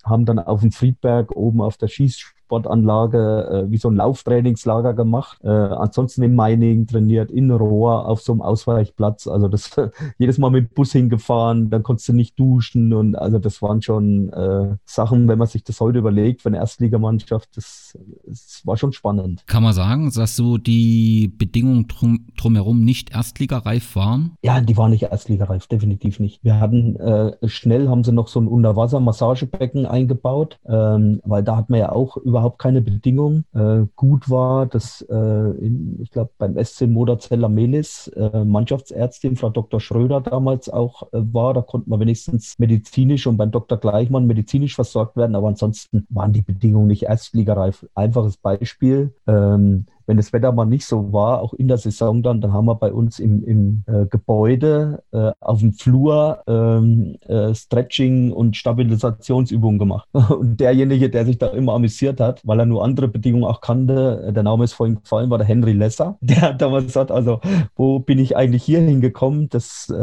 haben dann auf dem Friedberg oben auf der Schießschule Sportanlage äh, wie so ein Lauftrainingslager gemacht. Äh, ansonsten im Mining trainiert, in Rohr auf so einem Ausweichplatz. Also das jedes Mal mit Bus hingefahren, dann konntest du nicht duschen und also das waren schon äh, Sachen, wenn man sich das heute überlegt, für eine Erstligamannschaft, das, das war schon spannend. Kann man sagen, dass so die Bedingungen drum, drumherum nicht erstligareif waren? Ja, die waren nicht erstligareif, definitiv nicht. Wir hatten äh, schnell haben sie noch so ein Unterwasser-Massagebecken eingebaut, ähm, weil da hat man ja auch über überhaupt keine Bedingung. Äh, gut war, dass äh, in, ich glaube beim SC Moderzeller Melis äh, Mannschaftsärztin Frau Dr. Schröder damals auch äh, war. Da konnte man wenigstens medizinisch und beim Dr. Gleichmann medizinisch versorgt werden, aber ansonsten waren die Bedingungen nicht erstligareif. Einfaches Beispiel. Ähm, wenn das Wetter mal nicht so war, auch in der Saison dann, dann haben wir bei uns im, im äh, Gebäude äh, auf dem Flur ähm, äh, Stretching und Stabilisationsübungen gemacht. Und derjenige, der sich da immer amüsiert hat, weil er nur andere Bedingungen auch kannte, äh, der Name ist vorhin gefallen, war der Henry Lesser. Der hat damals gesagt, also wo bin ich eigentlich hier hingekommen? Das, äh,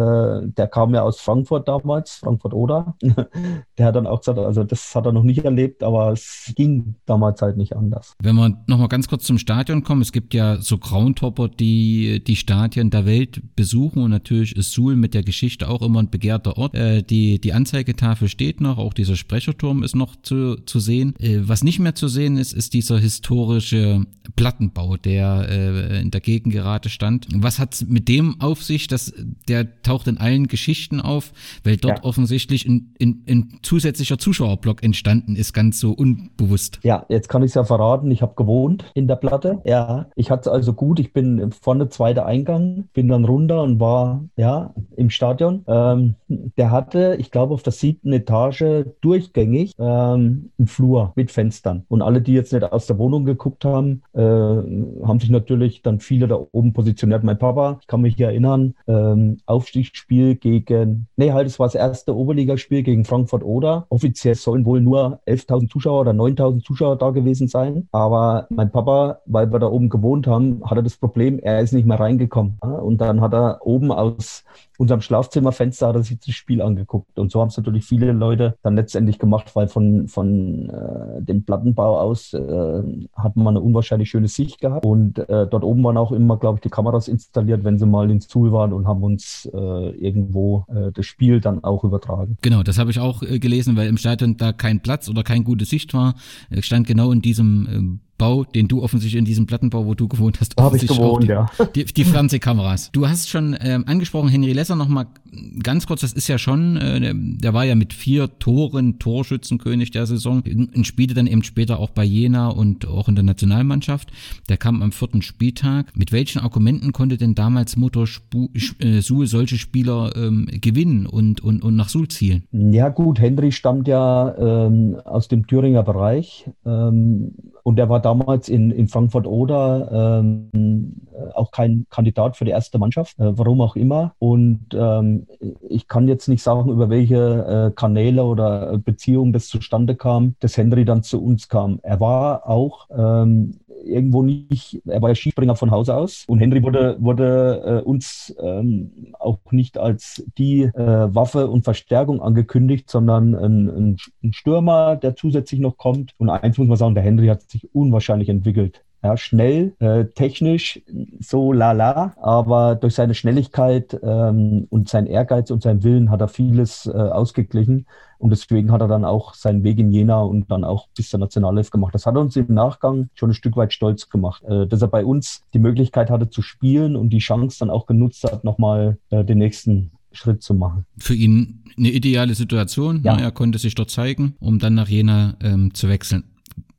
der kam ja aus Frankfurt damals, Frankfurt-Oder. Der hat dann auch gesagt, also das hat er noch nicht erlebt, aber es ging damals halt nicht anders. Wenn wir nochmal ganz kurz zum Stadion kommen, es gibt ja so Groundhopper, die die Stadien der Welt besuchen und natürlich ist Suhl mit der Geschichte auch immer ein begehrter Ort. Äh, die, die Anzeigetafel steht noch, auch dieser Sprecherturm ist noch zu, zu sehen. Äh, was nicht mehr zu sehen ist, ist dieser historische Plattenbau, der äh, in der Gegend gerade stand. Was hat mit dem auf sich? dass der taucht in allen Geschichten auf, weil dort ja. offensichtlich ein, ein, ein zusätzlicher Zuschauerblock entstanden ist, ganz so unbewusst. Ja, jetzt kann ich es ja verraten. Ich habe gewohnt in der Platte. Ja, ich hatte also gut. Ich bin vorne zweiter Eingang, bin dann runter und war ja im Stadion. Ähm, der hatte, ich glaube, auf der siebten Etage durchgängig ähm, einen Flur mit Fenstern. Und alle, die jetzt nicht aus der Wohnung geguckt haben, äh, haben sich natürlich dann viele da oben positioniert. Mein Papa, ich kann mich erinnern, ähm, Aufstiegsspiel gegen, nee, halt, es war das erste Oberligaspiel gegen Frankfurt-Oder. Offiziell sollen wohl nur 11.000 Zuschauer oder 9.000 Zuschauer da gewesen sein. Aber mein Papa, weil wir da oben gewohnt haben, hat er das Problem, er ist nicht mehr reingekommen. Und dann hat er oben aus unserem Schlafzimmerfenster hat er sich das Spiel angeguckt. Und so haben es natürlich viele Leute dann letztendlich gemacht, weil von, von äh, dem Plattenbau aus äh, hat man eine unwahrscheinlich schöne Sicht gehabt. Und äh, dort oben waren auch immer, glaube ich, die Kameras installiert, wenn sie mal in Zuhl waren und haben uns äh, irgendwo äh, das Spiel dann auch übertragen. Genau, das habe ich auch äh, gelesen, weil im Stadion da kein Platz oder keine gute Sicht war. Ich stand genau in diesem ähm, Bau, den du offensichtlich in diesem Plattenbau, wo du gewohnt hast, habe ich gewohnt, die, ja. Die, die Fernsehkameras. Du hast schon ähm, angesprochen, Henry Lesser noch ganz kurz. Das ist ja schon, äh, der, der war ja mit vier Toren Torschützenkönig der Saison und spielte dann eben später auch bei Jena und auch in der Nationalmannschaft. Der kam am vierten Spieltag. Mit welchen Argumenten konnte denn damals Motor äh, Suhl solche Spieler ähm, gewinnen und, und, und nach Suhl zielen? Ja gut, Henry stammt ja ähm, aus dem Thüringer Bereich ähm, und er war damals in, in Frankfurt-Oder ähm, auch kein Kandidat für die erste Mannschaft, äh, warum auch immer. Und ähm, ich kann jetzt nicht sagen, über welche äh, Kanäle oder Beziehungen das zustande kam, dass Henry dann zu uns kam. Er war auch ähm, irgendwo nicht, er war ja Skispringer von Haus aus und Henry wurde, wurde äh, uns ähm, auch nicht als die äh, Waffe und Verstärkung angekündigt, sondern ein, ein, Stürmer, der zusätzlich noch kommt. Und eins muss man sagen, der Henry hat sich unwahrscheinlich entwickelt. Ja, schnell, äh, technisch so lala, aber durch seine Schnelligkeit ähm, und sein Ehrgeiz und sein Willen hat er vieles äh, ausgeglichen. Und deswegen hat er dann auch seinen Weg in Jena und dann auch bis zur Nationalelf gemacht. Das hat uns im Nachgang schon ein Stück weit stolz gemacht, äh, dass er bei uns die Möglichkeit hatte zu spielen und die Chance dann auch genutzt hat, nochmal äh, den nächsten Schritt zu machen. Für ihn eine ideale Situation. Ja. er konnte sich dort zeigen, um dann nach Jena ähm, zu wechseln.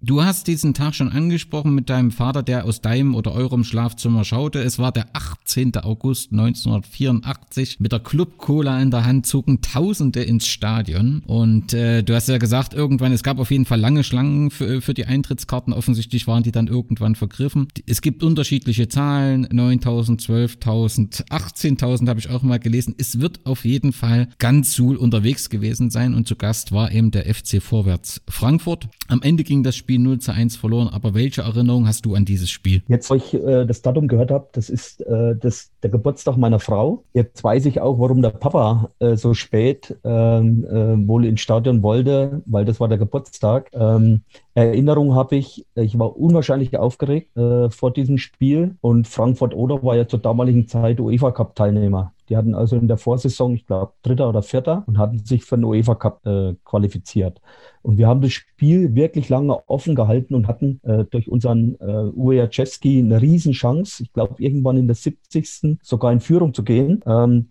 Du hast diesen Tag schon angesprochen mit deinem Vater, der aus deinem oder eurem Schlafzimmer schaute. Es war der 18. August 1984. Mit der Club Cola in der Hand zogen Tausende ins Stadion. Und äh, du hast ja gesagt, irgendwann, es gab auf jeden Fall lange Schlangen für, für die Eintrittskarten. Offensichtlich waren die dann irgendwann vergriffen. Es gibt unterschiedliche Zahlen. 9.000, 12.000, 18.000 habe ich auch mal gelesen. Es wird auf jeden Fall ganz Suhl unterwegs gewesen sein und zu Gast war eben der FC Vorwärts Frankfurt. Am Ende ging das Spiel 0 zu 1 verloren, aber welche Erinnerung hast du an dieses Spiel? Jetzt, wo ich äh, das Datum gehört habe, das ist äh, das, der Geburtstag meiner Frau. Jetzt weiß ich auch, warum der Papa äh, so spät ähm, äh, wohl ins Stadion wollte, weil das war der Geburtstag. Ähm, Erinnerung habe ich, ich war unwahrscheinlich aufgeregt äh, vor diesem Spiel und Frankfurt-Oder war ja zur damaligen Zeit UEFA Cup-Teilnehmer. Die hatten also in der Vorsaison, ich glaube, Dritter oder Vierter und hatten sich für den UEFA Cup äh, qualifiziert. Und wir haben das Spiel wirklich lange offen gehalten und hatten äh, durch unseren äh, Ujaczewski eine Riesenchance, ich glaube, irgendwann in der 70. sogar in Führung zu gehen. Ähm,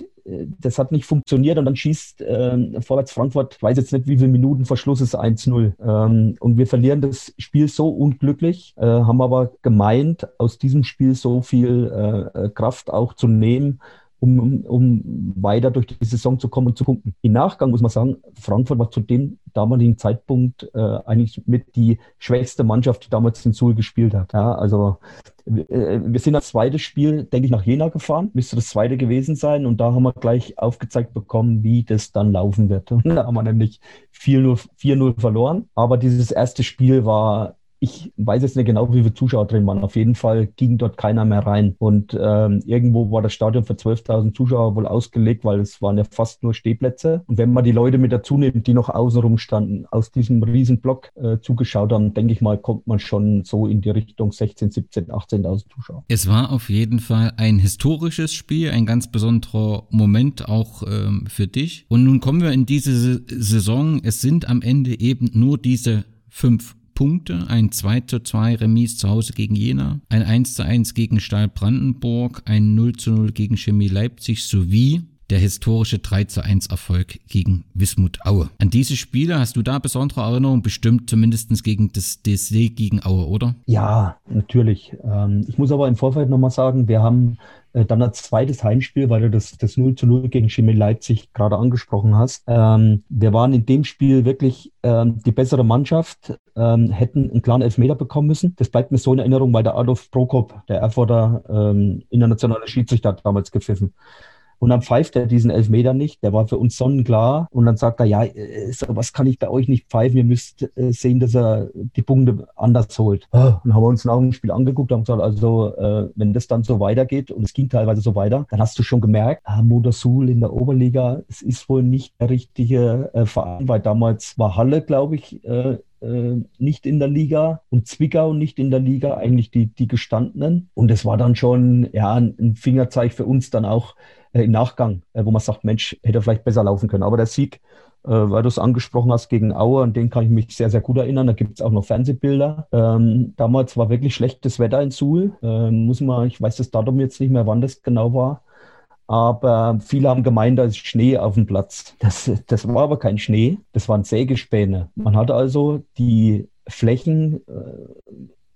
das hat nicht funktioniert und dann schießt äh, Vorwärts Frankfurt, weiß jetzt nicht, wie viele Minuten Verschluss ist, 1-0. Ähm, und wir verlieren das Spiel so unglücklich, äh, haben aber gemeint, aus diesem Spiel so viel äh, Kraft auch zu nehmen, um, um weiter durch die Saison zu kommen und zu punkten. Im Nachgang muss man sagen, Frankfurt war zu dem damaligen Zeitpunkt äh, eigentlich mit die schwächste Mannschaft, die damals in Suhl gespielt hat. Ja, also äh, wir sind das zweite Spiel, denke ich, nach Jena gefahren, müsste das zweite gewesen sein und da haben wir gleich aufgezeigt bekommen, wie das dann laufen wird. Und da haben wir nämlich 4-0 verloren, aber dieses erste Spiel war ich weiß jetzt nicht genau, wie viele Zuschauer drin waren. Auf jeden Fall ging dort keiner mehr rein. Und ähm, irgendwo war das Stadion für 12.000 Zuschauer wohl ausgelegt, weil es waren ja fast nur Stehplätze. Und wenn man die Leute mit dazu nimmt, die noch außenrum standen, aus diesem riesen Block äh, zugeschaut haben, denke ich mal, kommt man schon so in die Richtung 16, 17, 18.000 Zuschauer. Es war auf jeden Fall ein historisches Spiel, ein ganz besonderer Moment auch ähm, für dich. Und nun kommen wir in diese Saison. Es sind am Ende eben nur diese fünf Punkte, ein 2 zu 2 Remis zu Hause gegen Jena, ein 1 zu 1 gegen Stahl Brandenburg, ein 0 zu 0 gegen Chemie Leipzig sowie der historische 3 zu 1 Erfolg gegen Wismut Aue. An diese Spiele hast du da besondere Erinnerungen, bestimmt zumindest gegen das DSD gegen Aue, oder? Ja, natürlich. Ähm, ich muss aber im Vorfeld nochmal sagen, wir haben äh, dann als zweites Heimspiel, weil du das, das 0 zu 0 gegen Chemie Leipzig gerade angesprochen hast. Ähm, wir waren in dem Spiel wirklich ähm, die bessere Mannschaft, ähm, hätten einen klaren Elfmeter bekommen müssen. Das bleibt mir so in Erinnerung, weil der Adolf Prokop, der Erfurter ähm, internationale Schiedsrichter, hat damals gepfiffen. Und dann pfeift er diesen Elfmeter nicht. Der war für uns sonnenklar. Und dann sagt er, ja, äh, was kann ich bei euch nicht pfeifen? Ihr müsst äh, sehen, dass er die Punkte anders holt. Ah, und haben wir uns nach dem Spiel angeguckt und haben gesagt, also äh, wenn das dann so weitergeht, und es ging teilweise so weiter, dann hast du schon gemerkt, ah, Motorsul in der Oberliga, es ist wohl nicht der richtige Verein, weil damals war Halle, glaube ich, nicht in der Liga und Zwickau nicht in der Liga, eigentlich die, die gestandenen. Und es war dann schon ja, ein Fingerzeig für uns dann auch, äh, im Nachgang, äh, wo man sagt, Mensch, hätte vielleicht besser laufen können. Aber der Sieg, äh, weil du es angesprochen hast, gegen Aue, an den kann ich mich sehr, sehr gut erinnern. Da gibt es auch noch Fernsehbilder. Ähm, damals war wirklich schlechtes Wetter in Suhl. Ähm, muss man, ich weiß das Datum jetzt nicht mehr, wann das genau war. Aber viele haben gemeint, da ist Schnee auf dem Platz. Das, das war aber kein Schnee, das waren Sägespäne. Man hatte also die Flächen,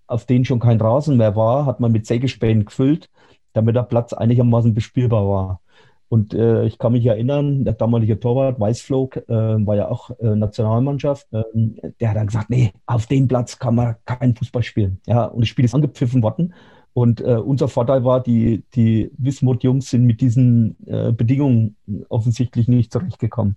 auf denen schon kein Rasen mehr war, hat man mit Sägespänen gefüllt, damit der Platz einigermaßen bespielbar war. Und äh, ich kann mich erinnern, der damalige Torwart Weißflog äh, war ja auch äh, Nationalmannschaft. Ähm, der hat dann gesagt, nee, auf dem Platz kann man keinen Fußball spielen. Ja, und das Spiel ist angepfiffen worden. Und äh, unser Vorteil war, die, die Wismut-Jungs sind mit diesen äh, Bedingungen offensichtlich nicht zurechtgekommen.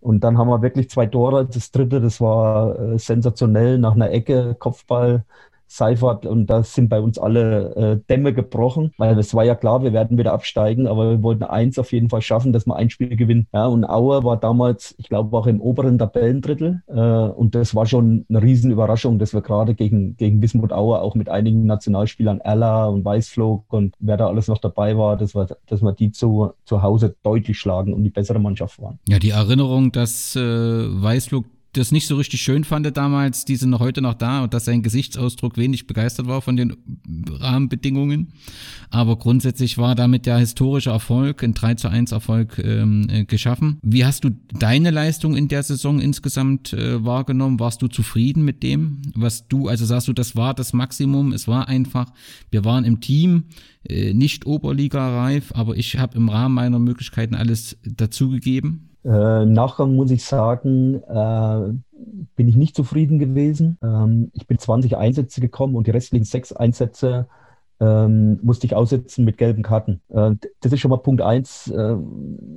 Und dann haben wir wirklich zwei Tore. Das dritte, das war äh, sensationell nach einer Ecke, Kopfball Seifert und da sind bei uns alle äh, Dämme gebrochen, weil es war ja klar, wir werden wieder absteigen, aber wir wollten eins auf jeden Fall schaffen, dass wir ein Spiel gewinnen. Ja, und Auer war damals, ich glaube, auch im oberen Tabellendrittel äh, und das war schon eine Riesenüberraschung, dass wir gerade gegen, gegen Wismut Auer auch mit einigen Nationalspielern Erla und Weißflog und wer da alles noch dabei war, dass wir, dass wir die zu, zu Hause deutlich schlagen und die bessere Mannschaft waren. Ja, die Erinnerung, dass äh, Weißflog das nicht so richtig schön fand damals, die sind noch heute noch da und dass sein Gesichtsausdruck wenig begeistert war von den Rahmenbedingungen. Aber grundsätzlich war damit der historische Erfolg, ein 3 zu 1 Erfolg ähm, äh, geschaffen. Wie hast du deine Leistung in der Saison insgesamt äh, wahrgenommen? Warst du zufrieden mit dem, was du, also sagst du, das war das Maximum, es war einfach, wir waren im Team, äh, nicht Oberliga-reif, aber ich habe im Rahmen meiner Möglichkeiten alles dazugegeben? Äh, Im Nachgang muss ich sagen, äh, bin ich nicht zufrieden gewesen. Ähm, ich bin 20 Einsätze gekommen und die restlichen sechs Einsätze ähm, musste ich aussetzen mit gelben Karten. Äh, das ist schon mal Punkt eins, äh,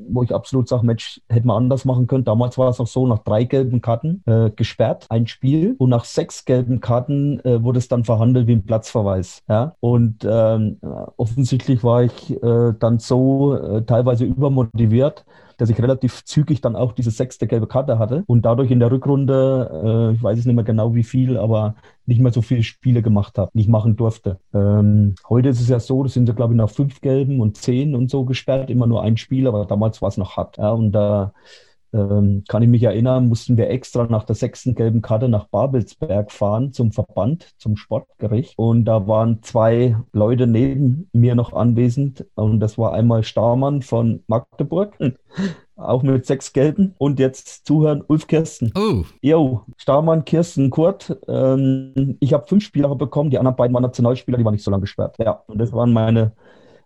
wo ich absolut sage, Mensch, hätte man anders machen können. Damals war es auch so, nach drei gelben Karten äh, gesperrt, ein Spiel. Und nach sechs gelben Karten äh, wurde es dann verhandelt wie ein Platzverweis. Ja? Und ähm, offensichtlich war ich äh, dann so äh, teilweise übermotiviert, dass ich relativ zügig dann auch diese sechste gelbe Karte hatte und dadurch in der Rückrunde, äh, ich weiß es nicht mehr genau wie viel, aber nicht mehr so viele Spiele gemacht habe, nicht machen durfte. Ähm, heute ist es ja so, das sind so, glaube ich, noch fünf gelben und zehn und so gesperrt, immer nur ein Spiel, aber damals war es noch hart. Ja, und da äh, ähm, kann ich mich erinnern, mussten wir extra nach der sechsten gelben Karte nach Babelsberg fahren zum Verband, zum Sportgericht. Und da waren zwei Leute neben mir noch anwesend. Und das war einmal Starmann von Magdeburg, auch mit sechs Gelben. Und jetzt zuhören, Ulf Kirsten. Oh. Jo, Starmann, Kirsten, Kurt. Ähm, ich habe fünf Spieler bekommen. Die anderen beiden waren Nationalspieler, die waren nicht so lange gesperrt. Ja, und das waren meine,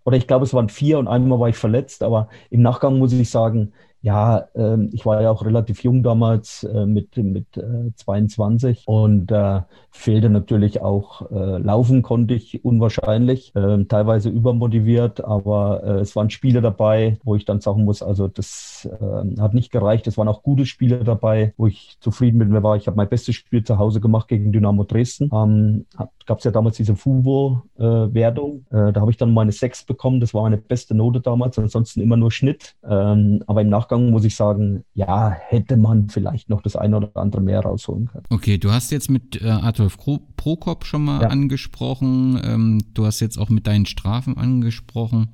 oder ich glaube, es waren vier und einmal war ich verletzt. Aber im Nachgang muss ich sagen, ja, ähm, ich war ja auch relativ jung damals äh, mit, mit äh, 22 und äh, fehlte natürlich auch, äh, laufen konnte ich unwahrscheinlich, ähm, teilweise übermotiviert, aber äh, es waren Spiele dabei, wo ich dann sagen muss, also das ähm, hat nicht gereicht. Es waren auch gute Spiele dabei, wo ich zufrieden mit mir war. Ich habe mein bestes Spiel zu Hause gemacht gegen Dynamo Dresden. Ähm, Gab es ja damals diese FUVO-Wertung. Äh, da habe ich dann meine Sechs bekommen. Das war meine beste Note damals. Ansonsten immer nur Schnitt. Ähm, aber im Nachgang Nachgang muss ich sagen, ja, hätte man vielleicht noch das eine oder andere mehr rausholen können. Okay, du hast jetzt mit äh, Adolf Prokop schon mal ja. angesprochen. Ähm, du hast jetzt auch mit deinen Strafen angesprochen.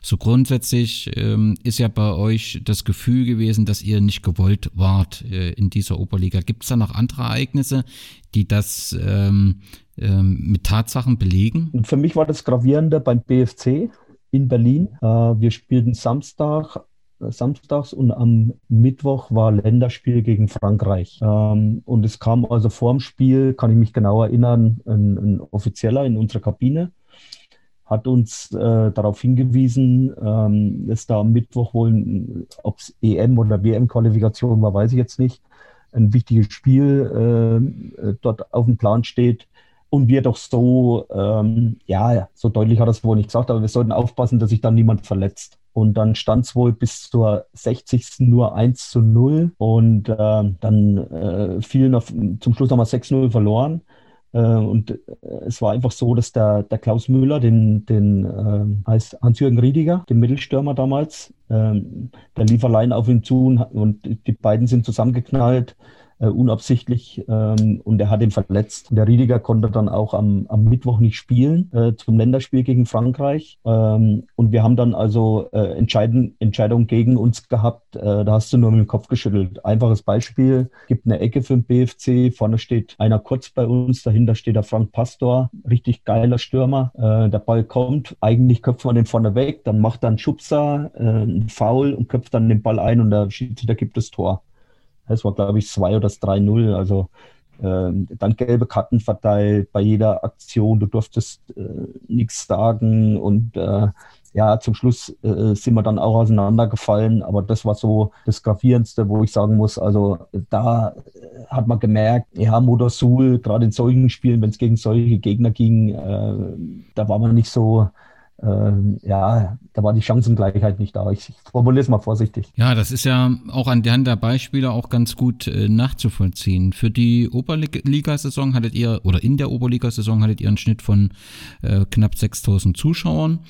So grundsätzlich ähm, ist ja bei euch das Gefühl gewesen, dass ihr nicht gewollt wart äh, in dieser Oberliga. Gibt es da noch andere Ereignisse, die das ähm, mit Tatsachen belegen? Für mich war das Gravierende beim BFC in Berlin. Äh, wir spielten Samstag samstags und am Mittwoch war Länderspiel gegen Frankreich. Ähm, und es kam also vorm Spiel, kann ich mich genau erinnern, ein, ein Offizieller in unserer Kabine hat uns äh, darauf hingewiesen, ähm, dass da am Mittwoch wohl, ob es EM oder WM-Qualifikation war, weiß ich jetzt nicht, ein wichtiges Spiel äh, dort auf dem Plan steht. Und wir doch so, ähm, ja, so deutlich hat er es wohl nicht gesagt, aber wir sollten aufpassen, dass sich dann niemand verletzt. Und dann stand es wohl bis zur 60. nur 1 zu 0. Und äh, dann äh, fielen auf, zum Schluss nochmal 6-0 verloren. Äh, und äh, es war einfach so, dass der, der Klaus Müller, den, den äh, heißt Hans-Jürgen Riediger, den Mittelstürmer damals, ähm, der lief allein auf ihn zu und, und die beiden sind zusammengeknallt äh, unabsichtlich ähm, und er hat ihn verletzt. Der Riediger konnte dann auch am, am Mittwoch nicht spielen äh, zum Länderspiel gegen Frankreich ähm, und wir haben dann also äh, Entscheiden, Entscheidung gegen uns gehabt. Äh, da hast du nur mit dem Kopf geschüttelt. Einfaches Beispiel, gibt eine Ecke für den BFC, vorne steht einer kurz bei uns, dahinter steht der Frank Pastor, richtig geiler Stürmer. Äh, der Ball kommt, eigentlich köpft man den vorne weg, dann macht er einen Schubser, äh, einen Foul und köpft dann den Ball ein und der Schiedsrichter gibt das Tor. Es war, glaube ich, 2 oder 3-0. Also ähm, dann gelbe Karten verteilt bei jeder Aktion. Du durftest äh, nichts sagen und äh, ja, zum Schluss äh, sind wir dann auch auseinandergefallen, aber das war so das Gravierendste, wo ich sagen muss, also da äh, hat man gemerkt, ja, Motorsul, gerade in solchen Spielen, wenn es gegen solche Gegner ging, äh, da war man nicht so, ja, da war die Chancengleichheit nicht da. Ich, ich formuliere es mal vorsichtig. Ja, das ist ja auch an der Hand der Beispiele auch ganz gut äh, nachzuvollziehen. Für die Oberligasaison hattet ihr, oder in der Oberligasaison hattet ihr einen Schnitt von äh, knapp 6000 Zuschauern.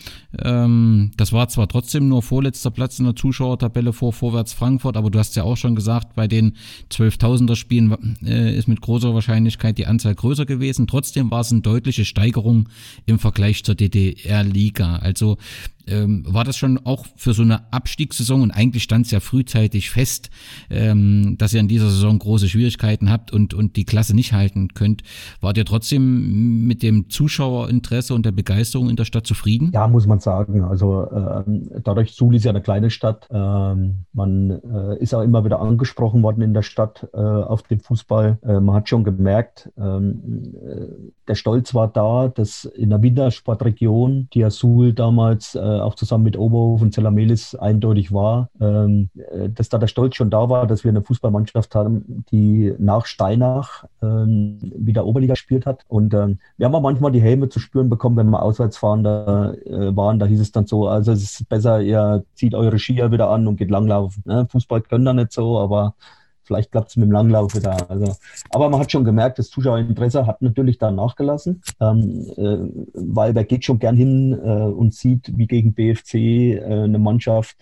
Ähm, das war zwar trotzdem nur vorletzter Platz in der Zuschauertabelle vor Vorwärts Frankfurt, aber du hast ja auch schon gesagt, bei den 12.000er Spielen äh, ist mit großer Wahrscheinlichkeit die Anzahl größer gewesen. Trotzdem war es eine deutliche Steigerung im Vergleich zur DDR-Liga. Also Ähm, war das schon auch für so eine Abstiegssaison und eigentlich stand es ja frühzeitig fest, ähm, dass ihr in dieser Saison große Schwierigkeiten habt und, und die Klasse nicht halten könnt. Wart ihr trotzdem mit dem Zuschauerinteresse und der Begeisterung in der Stadt zufrieden? Ja, muss man sagen. Also ähm, dadurch, Suhl ist ja eine kleine Stadt. Ähm, man äh, ist auch immer wieder angesprochen worden in der Stadt äh, auf den Fußball. Äh, man hat schon gemerkt, ähm, äh, der Stolz war da, dass in der Wintersportregion, die ja Suhl damals äh, auch zusammen mit Oberhof und Zelamelis eindeutig war, ähm, äh, dass da der Stolz schon da war, dass wir eine Fußballmannschaft haben, die nach Steinach ähm, wieder Oberliga gespielt hat. Und ähm, wir haben auch manchmal die Helme zu spüren bekommen, wenn wir auswärts fahren, da äh, waren, da hieß es dann so, also es ist besser, ihr zieht eure Skier wieder an und geht langlaufen. Ne? Fußball können da nicht so, aber vielleicht klappt es mit dem Langlauf wieder. Also, aber man hat schon gemerkt, das Zuschauerinteresse hat natürlich da nachgelassen, ähm, äh, weil wer geht schon gern hin äh, und sieht, wie gegen BFC äh, eine Mannschaft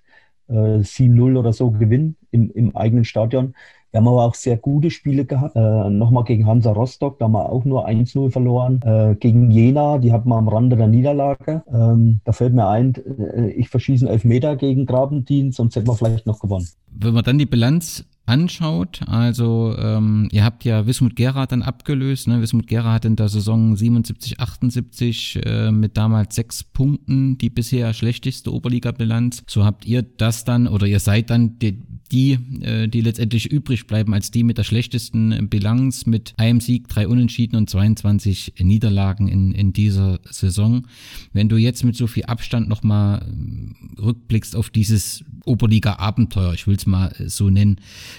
äh, 7-0 oder so gewinnt im, im eigenen Stadion. Wir haben aber auch sehr gute Spiele gehabt. Äh, Nochmal gegen Hansa Rostock, da haben wir auch nur 1-0 verloren. Äh, gegen Jena, die hatten wir am Rande der Niederlage. Ähm, da fällt mir ein, äh, ich verschieße einen Elfmeter gegen Grabendien, sonst hätten wir vielleicht noch gewonnen. Wenn man dann die Bilanz anschaut, also ähm, ihr habt ja Wismut Gera dann abgelöst. Ne? Wismut Gera hat in der Saison 77, 78 äh, mit damals sechs Punkten die bisher schlechteste Oberliga-Bilanz. So habt ihr das dann oder ihr seid dann die, die, äh, die letztendlich übrig bleiben als die mit der schlechtesten Bilanz mit einem Sieg, drei Unentschieden und 22 Niederlagen in, in dieser Saison. Wenn du jetzt mit so viel Abstand nochmal äh, rückblickst auf dieses Oberliga-Abenteuer, ich will es mal so nennen,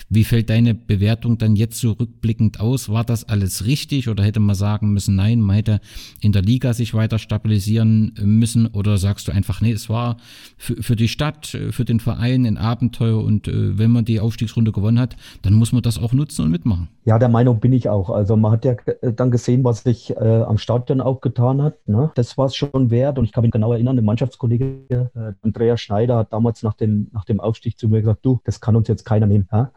wie fällt deine Bewertung dann jetzt so rückblickend aus? War das alles richtig oder hätte man sagen müssen, nein, man hätte in der Liga sich weiter stabilisieren müssen oder sagst du einfach, nee, es war für, für die Stadt, für den Verein ein Abenteuer und äh, wenn man die Aufstiegsrunde gewonnen hat, dann muss man das auch nutzen und mitmachen. Ja, der Meinung bin ich auch. Also man hat ja dann gesehen, was sich äh, am Stadion auch getan hat. Ne? Das war es schon wert und ich kann mich genau erinnern, der Mannschaftskollege äh, Andreas Schneider hat damals nach dem, nach dem Aufstieg zu mir gesagt, du, das kann uns jetzt keiner nehmen. Ja?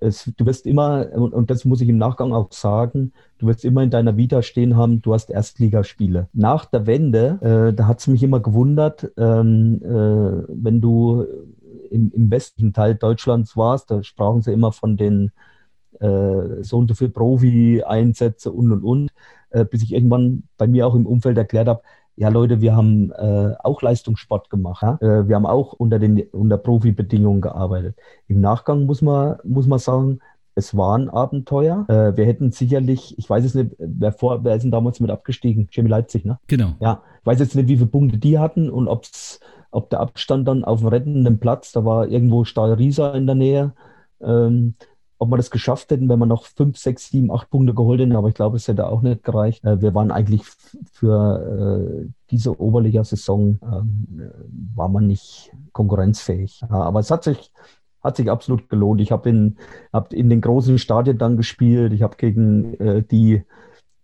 Es, du wirst immer, und, und, das muss ich im Nachgang auch sagen, du wirst immer in deiner Vita stehen haben, du hast Erstligaspiele. Nach der Wende, äh, da hat es mich immer gewundert, ähm, äh, wenn du im, im westlichen Teil Deutschlands warst, da sprachen sie immer von den äh, so und so viel Profi-Einsätze und und und, äh, bis ich irgendwann bei mir auch im Umfeld erklärt habe, ja Leute, wir haben äh, auch Leistungssport gemacht. Ja? Äh, wir haben auch unter den unter Profibedingungen gearbeitet. Im Nachgang muss man, muss man sagen, es war ein Abenteuer. Äh, wir hätten sicherlich, ich weiß jetzt nicht, wer, vor, wer ist denn damals mit abgestiegen? Chemie Leipzig, ne? Genau. Ja, ich weiß jetzt nicht, wie viele Punkte die hatten und ob's, ob der Abstand dann auf dem rettenden Platz, da war irgendwo Stahl Riesa in der Nähe, ähm, ob wir das geschafft hätten, wenn wir noch fünf, sechs, sieben, acht Punkte geholt hätten, aber ich glaube, es hätte auch nicht gereicht. Äh, wir waren eigentlich für äh, diese Oberliga-Saison ähm, war man nicht konkurrenzfähig. Ja, aber es hat sich hat sich absolut gelohnt. Ich habe in, hab in den großen Stadien dann gespielt. Ich habe gegen äh, die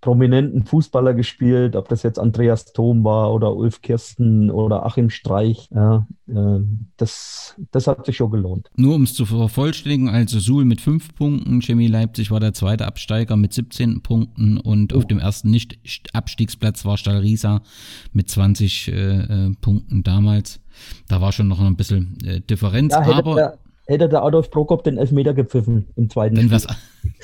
prominenten Fußballer gespielt, ob das jetzt Andreas Thom war oder Ulf Kirsten oder Achim Streich. Ja, äh, das, das hat sich schon gelohnt. Nur um es zu vervollständigen, also Suhl mit fünf Punkten, Chemie Leipzig war der zweite Absteiger mit 17 Punkten und oh. auf dem ersten Nicht-Abstiegsplatz war Stahl Riesa mit 20 äh, äh, Punkten damals. Da war schon noch ein bisschen äh, Differenz, ja, aber. Der, hätte der Adolf Prokop den Elfmeter gepfiffen im zweiten Wenn Spiel.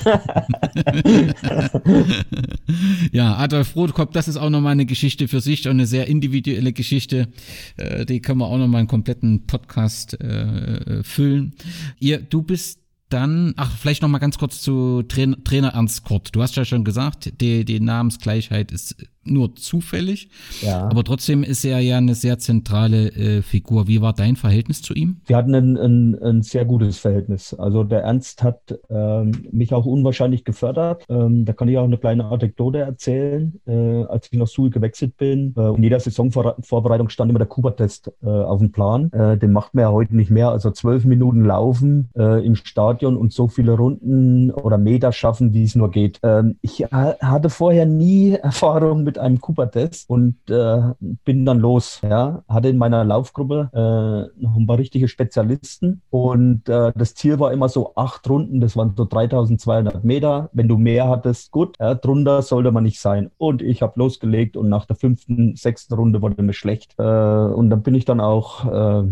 ja, Adolf Prokop, das ist auch nochmal eine Geschichte für sich und eine sehr individuelle Geschichte. Äh, die können wir auch nochmal einen kompletten Podcast äh, füllen. Ihr, du bist dann, ach, vielleicht noch mal ganz kurz zu Trainer, Trainer Ernst Kurt. Du hast ja schon gesagt, die, die Namensgleichheit ist nur zufällig. Ja. Aber trotzdem ist er ja eine sehr zentrale äh, Figur. Wie war dein Verhältnis zu ihm? Wir hatten ein, ein, ein sehr gutes Verhältnis. Also der Ernst hat ähm, mich auch unwahrscheinlich gefördert. Ähm, da kann ich auch eine kleine Anekdote erzählen. Äh, als ich nach Suhl gewechselt bin, äh, in jeder Saisonvorbereitung stand immer der Kuba-Test äh, auf dem Plan. Äh, den macht man ja heute nicht mehr. Also zwölf Minuten laufen äh, im Stadion und so viele Runden oder Meter schaffen, wie es nur geht. Ähm, ich hatte vorher nie Erfahrung mit einem Cooper-Test und äh, bin dann los. Ja, hatte in meiner Laufgruppe äh, noch ein paar richtige Spezialisten und äh, das Ziel war immer so acht Runden, das waren so 3200 Meter. Wenn du mehr hattest, gut, ja, drunter sollte man nicht sein. Und ich habe losgelegt und nach der fünften, sechsten Runde wurde mir schlecht. Äh, und dann bin ich dann auch, äh,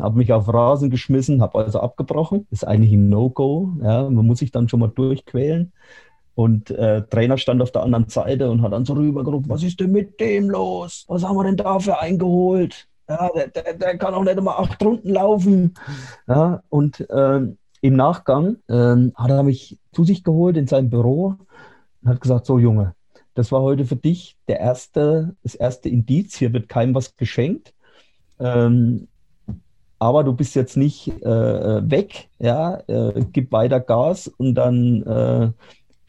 habe mich auf Rasen geschmissen, habe also abgebrochen. Das ist eigentlich ein No-Go. Ja, man muss sich dann schon mal durchquälen. Und äh, Trainer stand auf der anderen Seite und hat dann so rübergerufen, was ist denn mit dem los? Was haben wir denn dafür eingeholt? Ja, der, der, der kann auch nicht immer acht Runden laufen. Ja, und ähm, im Nachgang ähm, hat er mich zu sich geholt in sein Büro und hat gesagt, so Junge, das war heute für dich der erste, das erste Indiz, hier wird keinem was geschenkt. Ähm, aber du bist jetzt nicht äh, weg, ja, äh, gib weiter Gas und dann äh,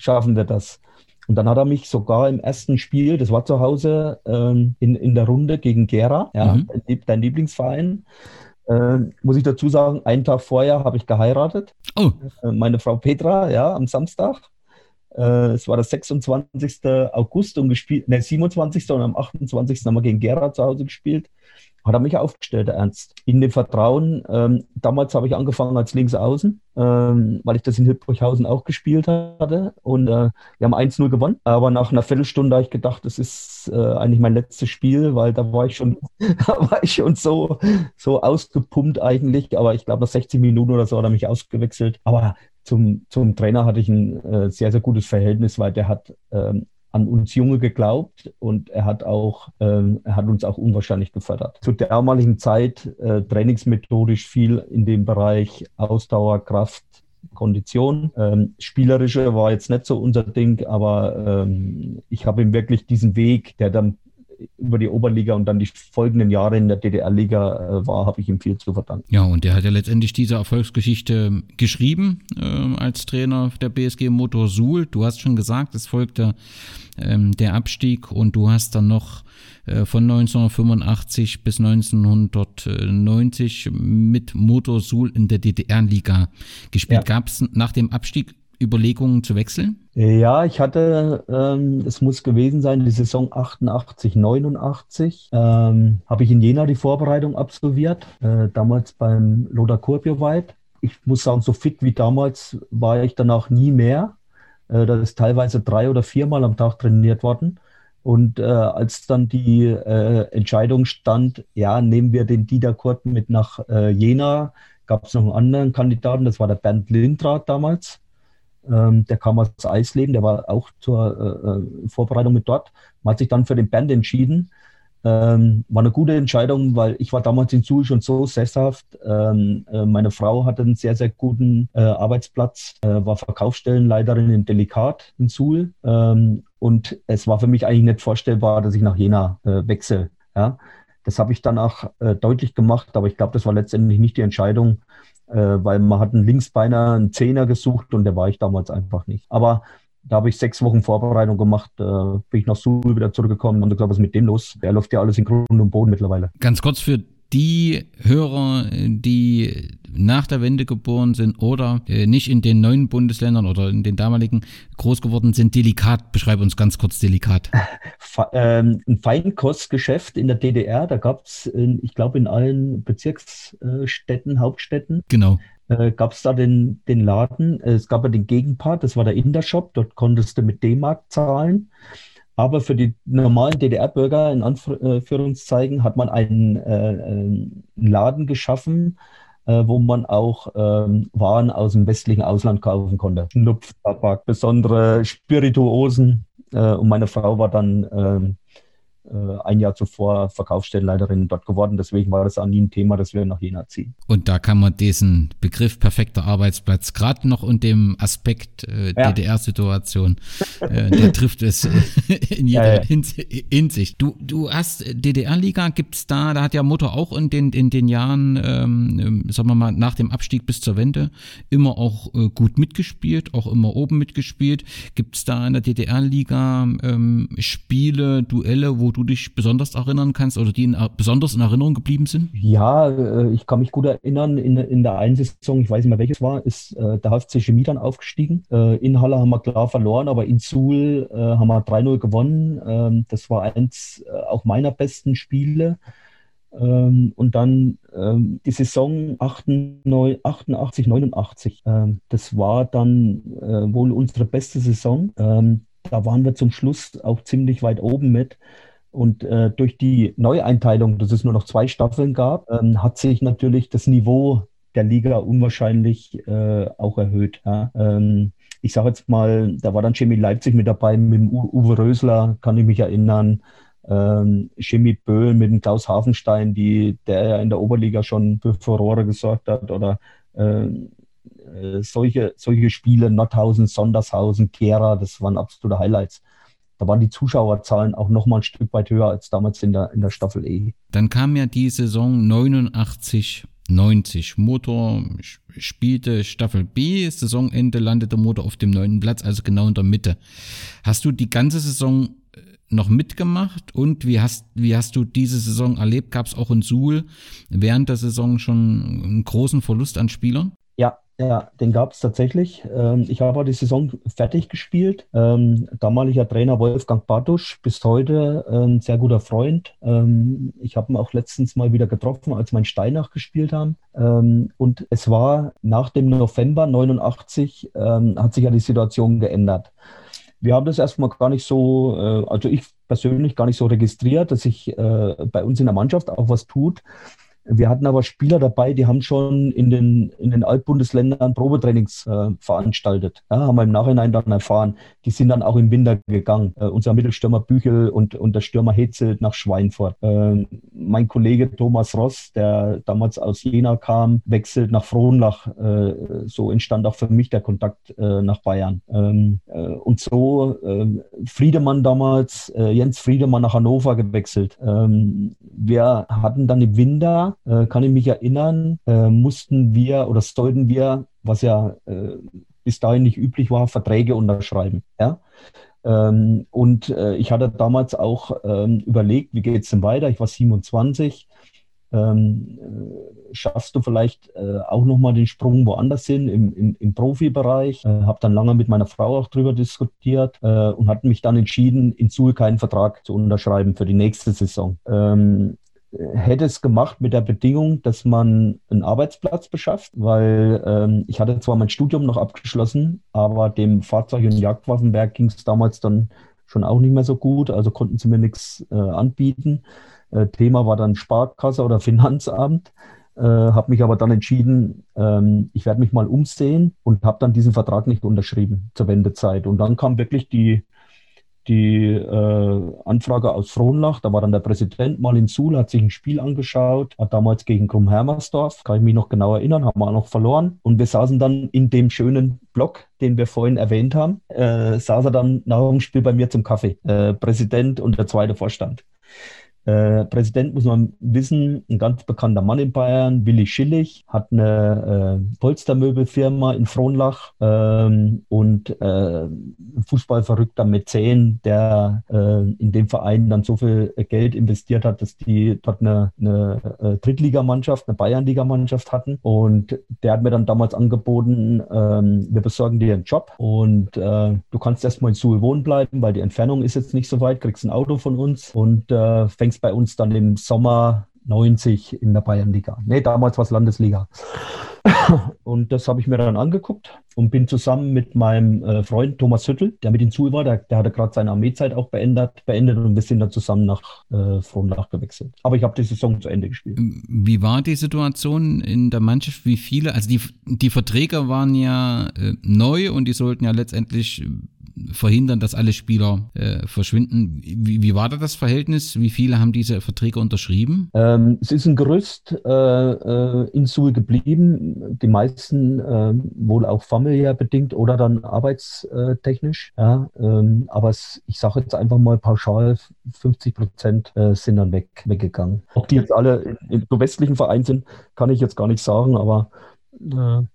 schaffen wir das. Und dann hat er mich sogar im ersten Spiel, das war zu Hause ähm, in, in der Runde gegen Gera, ja, mhm. dein Lieblingsverein, äh, muss ich dazu sagen, einen Tag vorher habe ich geheiratet. Oh. Äh, meine Frau Petra, ja, am Samstag. Äh, es war der 26. August und gespielt, ne, 27. und am 28. haben wir gegen Gera zu Hause gespielt hat er mich aufgestellt, Ernst. In dem Vertrauen, ähm, damals habe ich angefangen als Linksaußen, ähm, weil ich das in Hildburghausen auch gespielt hatte. Und äh, wir haben 1-0 gewonnen. Aber nach einer Viertelstunde habe ich gedacht, das ist äh, eigentlich mein letztes Spiel, weil da war ich schon, da war ich schon so, so ausgepumpt eigentlich. Aber ich glaube, nach 60 Minuten oder so hat er mich ausgewechselt. Aber zum, zum Trainer hatte ich ein äh, sehr, sehr gutes Verhältnis, weil der hat ähm, an uns Junge geglaubt und er hat auch, ähm, er hat uns auch unwahrscheinlich gefördert. Zur damaligen Zeit äh, trainingsmethodisch viel in dem Bereich Ausdauer, Kraft, Kondition. Ähm, spielerische war jetzt nicht so unser Ding, aber ähm, ich habe ihm wirklich diesen Weg, der dann über die Oberliga und dann die folgenden Jahre in der DDR-Liga äh, war, habe ich ihm viel zu verdanken. Ja, und der hat ja letztendlich diese Erfolgsgeschichte geschrieben äh, als Trainer der BSG Motor Suhl. Du hast schon gesagt, es folgte ähm, der Abstieg und du hast dann noch äh, von 1985 bis 1990 mit Motor Suhl in der DDR-Liga gespielt. Ja. Gab es nach dem Abstieg Überlegungen zu wechseln? Ja, ich hatte, ähm, es muss gewesen sein, die Saison 88, 89, ähm, habe ich in Jena die Vorbereitung absolviert, äh, damals beim Loda Kurbio-Weit. Ich muss sagen, so fit wie damals war ich danach nie mehr. Äh, das ist teilweise drei oder viermal am Tag trainiert worden. Und äh, als dann die äh, Entscheidung stand, ja, nehmen wir den Dieter Kurt mit nach äh, Jena, gab es noch einen anderen Kandidaten, das war der Bernd Lindrath damals. Ähm, der kam aus Eisleben, der war auch zur äh, äh, Vorbereitung mit dort. Man hat sich dann für den Band entschieden. Ähm, war eine gute Entscheidung, weil ich war damals in Suhl schon so sesshaft. Ähm, äh, meine Frau hatte einen sehr, sehr guten äh, Arbeitsplatz, äh, war Verkaufsstellenleiterin in Delikat in Suhl. Ähm, und es war für mich eigentlich nicht vorstellbar, dass ich nach Jena äh, wechsle. Ja? Das habe ich dann auch äh, deutlich gemacht, aber ich glaube, das war letztendlich nicht die Entscheidung, äh, weil man hat einen Linksbeiner, einen Zehner gesucht und der war ich damals einfach nicht. Aber da habe ich sechs Wochen Vorbereitung gemacht, äh, bin ich nach Suhl wieder zurückgekommen und gesagt, was ist mit dem los? Der läuft ja alles in Grund und Boden mittlerweile. Ganz kurz für die Hörer, die nach der Wende geboren sind oder äh, nicht in den neuen Bundesländern oder in den damaligen groß geworden sind, delikat. Beschreib uns ganz kurz delikat. Ähm, ein Feinkostgeschäft in der DDR, da gab es, ich glaube, in allen Bezirksstädten, Hauptstädten. Genau. Äh, gab es da den, den Laden, es gab ja den Gegenpart, das war der Indershop, dort konntest du mit D-Mark zahlen. Aber für die normalen DDR-Bürger, in Anführungszeichen, hat man einen, äh, einen Laden geschaffen, äh, wo man auch ähm, Waren aus dem westlichen Ausland kaufen konnte. Schnupftabak, besondere Spirituosen. Äh, und meine Frau war dann ähm, äh, ein Jahr zuvor Verkaufsstellenleiterin dort geworden. Deswegen war das auch nie ein Thema, dass wir nach Jena ziehen. Und da kann man diesen Begriff perfekter Arbeitsplatz gerade noch unter dem Aspekt äh, ja. DDR-Situation, äh, der trifft es in jeder ja, ja. Hinsicht. Du, du hast DDR-Liga, gibt es da, da hat ja Mutter auch in den, in den Jahren, ähm, sagen wir mal, nach dem Abstieg bis zur Wende immer auch äh, gut mitgespielt, auch immer oben mitgespielt. Gibt es da in der DDR-Liga ähm, Spiele, Duelle, wo du dich besonders erinnern kannst oder die in, besonders in Erinnerung geblieben sind? Ja, äh, ich kann mich gut erinnern, in, in der einen Saison, ich weiß nicht mehr welches war, ist äh, der HFC Chemie dann aufgestiegen. Äh, in Halle haben wir klar verloren, aber in Suhl äh, haben wir 3-0 gewonnen. Ähm, das war eins äh, auch meiner besten Spiele. Ähm, und dann ähm, die Saison 88, 89. Ähm, das war dann äh, wohl unsere beste Saison. Da waren wir zum Schluss auch ziemlich weit oben mit. Und äh, durch die Neueinteilung, dass es nur noch zwei Staffeln gab, ähm, hat sich natürlich das Niveau der Liga unwahrscheinlich äh, auch erhöht. Ja? Ähm, ich sage jetzt mal, da war dann Chemie Leipzig mit dabei, mit dem Uwe Rösler, kann ich mich erinnern ähm, Chemie Böhl mit dem Klaus Hafenstein, die, der ja in der Oberliga schon für Furore gesorgt hat, oder äh, äh, solche, solche Spiele, Notthausen, Sondershausen, Kehra, das waren absolute Highlights. Da waren die Zuschauerzahlen auch noch mal ein Stück weit höher als damals in der, in der Staffel E. Dann kam ja die Saison 89 90. Motor spielte Staffel B, Saisonende landete Motor auf dem neunten Platz, also genau in der Mitte. Hast du die ganze Saison noch mitgemacht und wie hast, wie hast du diese Saison erlebt? Gab es auch in Suhl während der Saison schon einen großen Verlust an Spielern? Ja, den gab es tatsächlich. Ähm, ich habe die Saison fertig gespielt. Ähm, damaliger Trainer Wolfgang Bartusch, bis heute ein sehr guter Freund. Ähm, ich habe ihn auch letztens mal wieder getroffen, als wir in Steinach gespielt haben. und es war nach dem November 89, hat sich ja die Situation geändert. Wir haben das erstmal gar nicht so, äh, also ich persönlich gar nicht so registriert, dass sich äh, bei uns in der Mannschaft auch was tut. Wir hatten aber Spieler dabei, die haben schon in den, in den Altbundesländern Probetrainings äh, veranstaltet. Ja, haben wir im Nachhinein dann erfahren. Die sind dann auch im Winter gegangen. Äh, unser Mittelstürmer Büchel und, und der Stürmer Hetzel nach Schweinfurt. Äh, mein Kollege Thomas Ross, der damals aus Jena kam, wechselt nach Frohnlach. Äh, so entstand auch für mich der Kontakt äh, nach Bayern. Ähm, äh, und so Friedemann damals, Jens Friedemann nach Hannover gewechselt. Ähm, wir hatten dann im Winter äh, kann ich mich erinnern, äh, mussten wir oder sollten wir, was ja äh, bis dahin nicht üblich war, Verträge unterschreiben. Ja? Ähm, und äh, ich hatte damals auch ähm, überlegt, wie geht es denn weiter? Ich war 27. Ähm, äh, schaffst du vielleicht äh, auch nochmal den Sprung woanders hin im, im, im Profibereich? Äh, habe dann lange mit meiner Frau auch darüber diskutiert äh, und hatte mich dann entschieden, in Suhl keinen Vertrag zu unterschreiben für die nächste Saison. Ähm, hätte es gemacht mit der Bedingung, dass man einen Arbeitsplatz beschafft, weil ähm, ich hatte zwar mein Studium noch abgeschlossen, aber dem Fahrzeug- und Jagdwaffenwerk ging es damals dann schon auch nicht mehr so gut, also konnten sie mir nichts äh, anbieten. Äh, Thema war dann Sparkasse oder Finanzamt. Äh, habe mich aber dann entschieden, ähm, ich werde mich mal umsehen und habe dann diesen Vertrag nicht unterschrieben zur Wendezeit. Und dann kam wirklich die die äh, Anfrage aus Frohnlach. Da war dann der Präsident mal in Suhl, hat sich ein Spiel angeschaut, hat damals gegen Krumm-Hermersdorf, kann ich mich noch genau erinnern, haben wir auch noch verloren. Und wir saßen dann in dem schönen Block, den wir vorhin erwähnt haben, äh, saß er dann nach dem Spiel bei mir zum Kaffee, äh, Präsident und der zweite Vorstand. Äh, Präsident muss man wissen, ein ganz bekannter Mann in Bayern, Willi Schillig, hat eine äh, Polstermöbelfirma in Frohnlach ähm, und äh, fußballverrückter Mäzen, der äh, in dem Verein dann so viel Geld investiert hat, dass die dort eine, eine äh, Drittligamannschaft, eine Bayernligamannschaft hatten. Und der hat mir dann damals angeboten, ähm, wir besorgen dir einen Job und äh, du kannst erstmal in Suhl wohnen bleiben, weil die Entfernung ist jetzt nicht so weit, kriegst ein Auto von uns und fängst fängst bei uns dann im Sommer 90 in der Bayernliga. Nee, damals war es Landesliga. und das habe ich mir dann angeguckt und bin zusammen mit meinem äh, Freund Thomas Hüttel, der mit in Zuhl war, der, der hatte gerade seine Armeezeit auch beendet, beendet und wir sind dann zusammen nach äh, Frohnlach gewechselt. Aber ich habe die Saison zu Ende gespielt. Wie war die Situation in der Mannschaft? Wie viele? Also die, die Verträge waren ja äh, neu und die sollten ja letztendlich verhindern, dass alle Spieler äh, verschwinden. Wie, wie, war da das Verhältnis? Wie viele haben diese Verträge unterschrieben? Ähm, es ist ein Gerüst äh, äh, in Suhl geblieben. Die meisten äh, wohl auch familiär bedingt oder dann arbeitstechnisch. Ja, ähm, aber es, ich sage jetzt einfach mal pauschal, 50 Prozent äh, sind dann weg, weggegangen. Ob die jetzt alle in westlichen Vereinen sind, kann ich jetzt gar nicht sagen, aber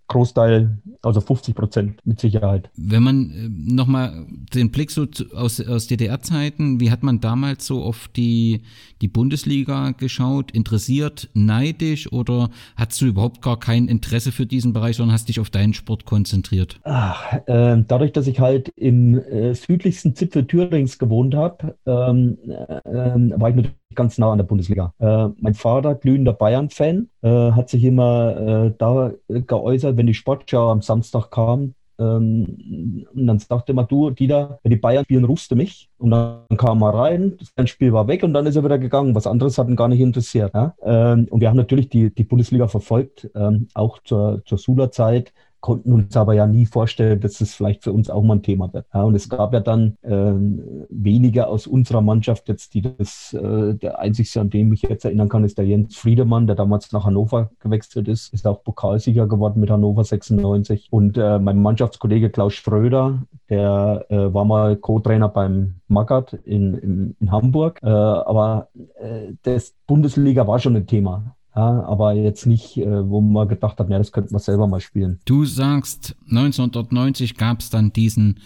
Großteil, also 50 Prozent mit Sicherheit. Wenn man äh, nochmal den Blick so aus, aus DDR-Zeiten, wie hat man damals so auf die, die Bundesliga geschaut? Interessiert, neidisch oder hast du überhaupt gar kein Interesse für diesen Bereich, sondern hast dich auf deinen Sport konzentriert? Ach, äh, dadurch, dass ich halt im äh, südlichsten Zipfel Thürings gewohnt habe, ähm, äh, war ich natürlich ganz nah an der Bundesliga. Äh, mein Vater, glühender Bayern-Fan, äh, hat sich immer äh, da geäußert, wenn die Sportschau am Samstag kam. Ähm, und dann sagte immer, du, Dieter, wenn die Bayern spielen, rufst du mich. Und dann kam er rein, sein Spiel war weg und dann ist er wieder gegangen. Was anderes hat ihn gar nicht interessiert. Ja? Ähm, und wir haben natürlich die, die Bundesliga verfolgt, ähm, auch zur, zur Sula-Zeit konnten uns aber ja nie vorstellen, dass es vielleicht für uns auch mal ein Thema wird. Ja, und es gab ja dann ähm, wenige aus unserer Mannschaft jetzt, die das, äh, der einzigste, an dem ich jetzt erinnern kann, ist der Jens Friedemann, der damals nach Hannover gewechselt ist, ist auch Pokalsieger geworden mit Hannover 96. Und äh, mein Mannschaftskollege Klaus Schröder, der äh, war mal Co-Trainer beim Magath in, in, in Hamburg. Äh, aber äh, das Bundesliga war schon ein Thema. Ja, aber jetzt nicht, äh, wo man gedacht hat, ja, das könnten wir selber mal spielen. Du sagst, 1990 gab es dann diesen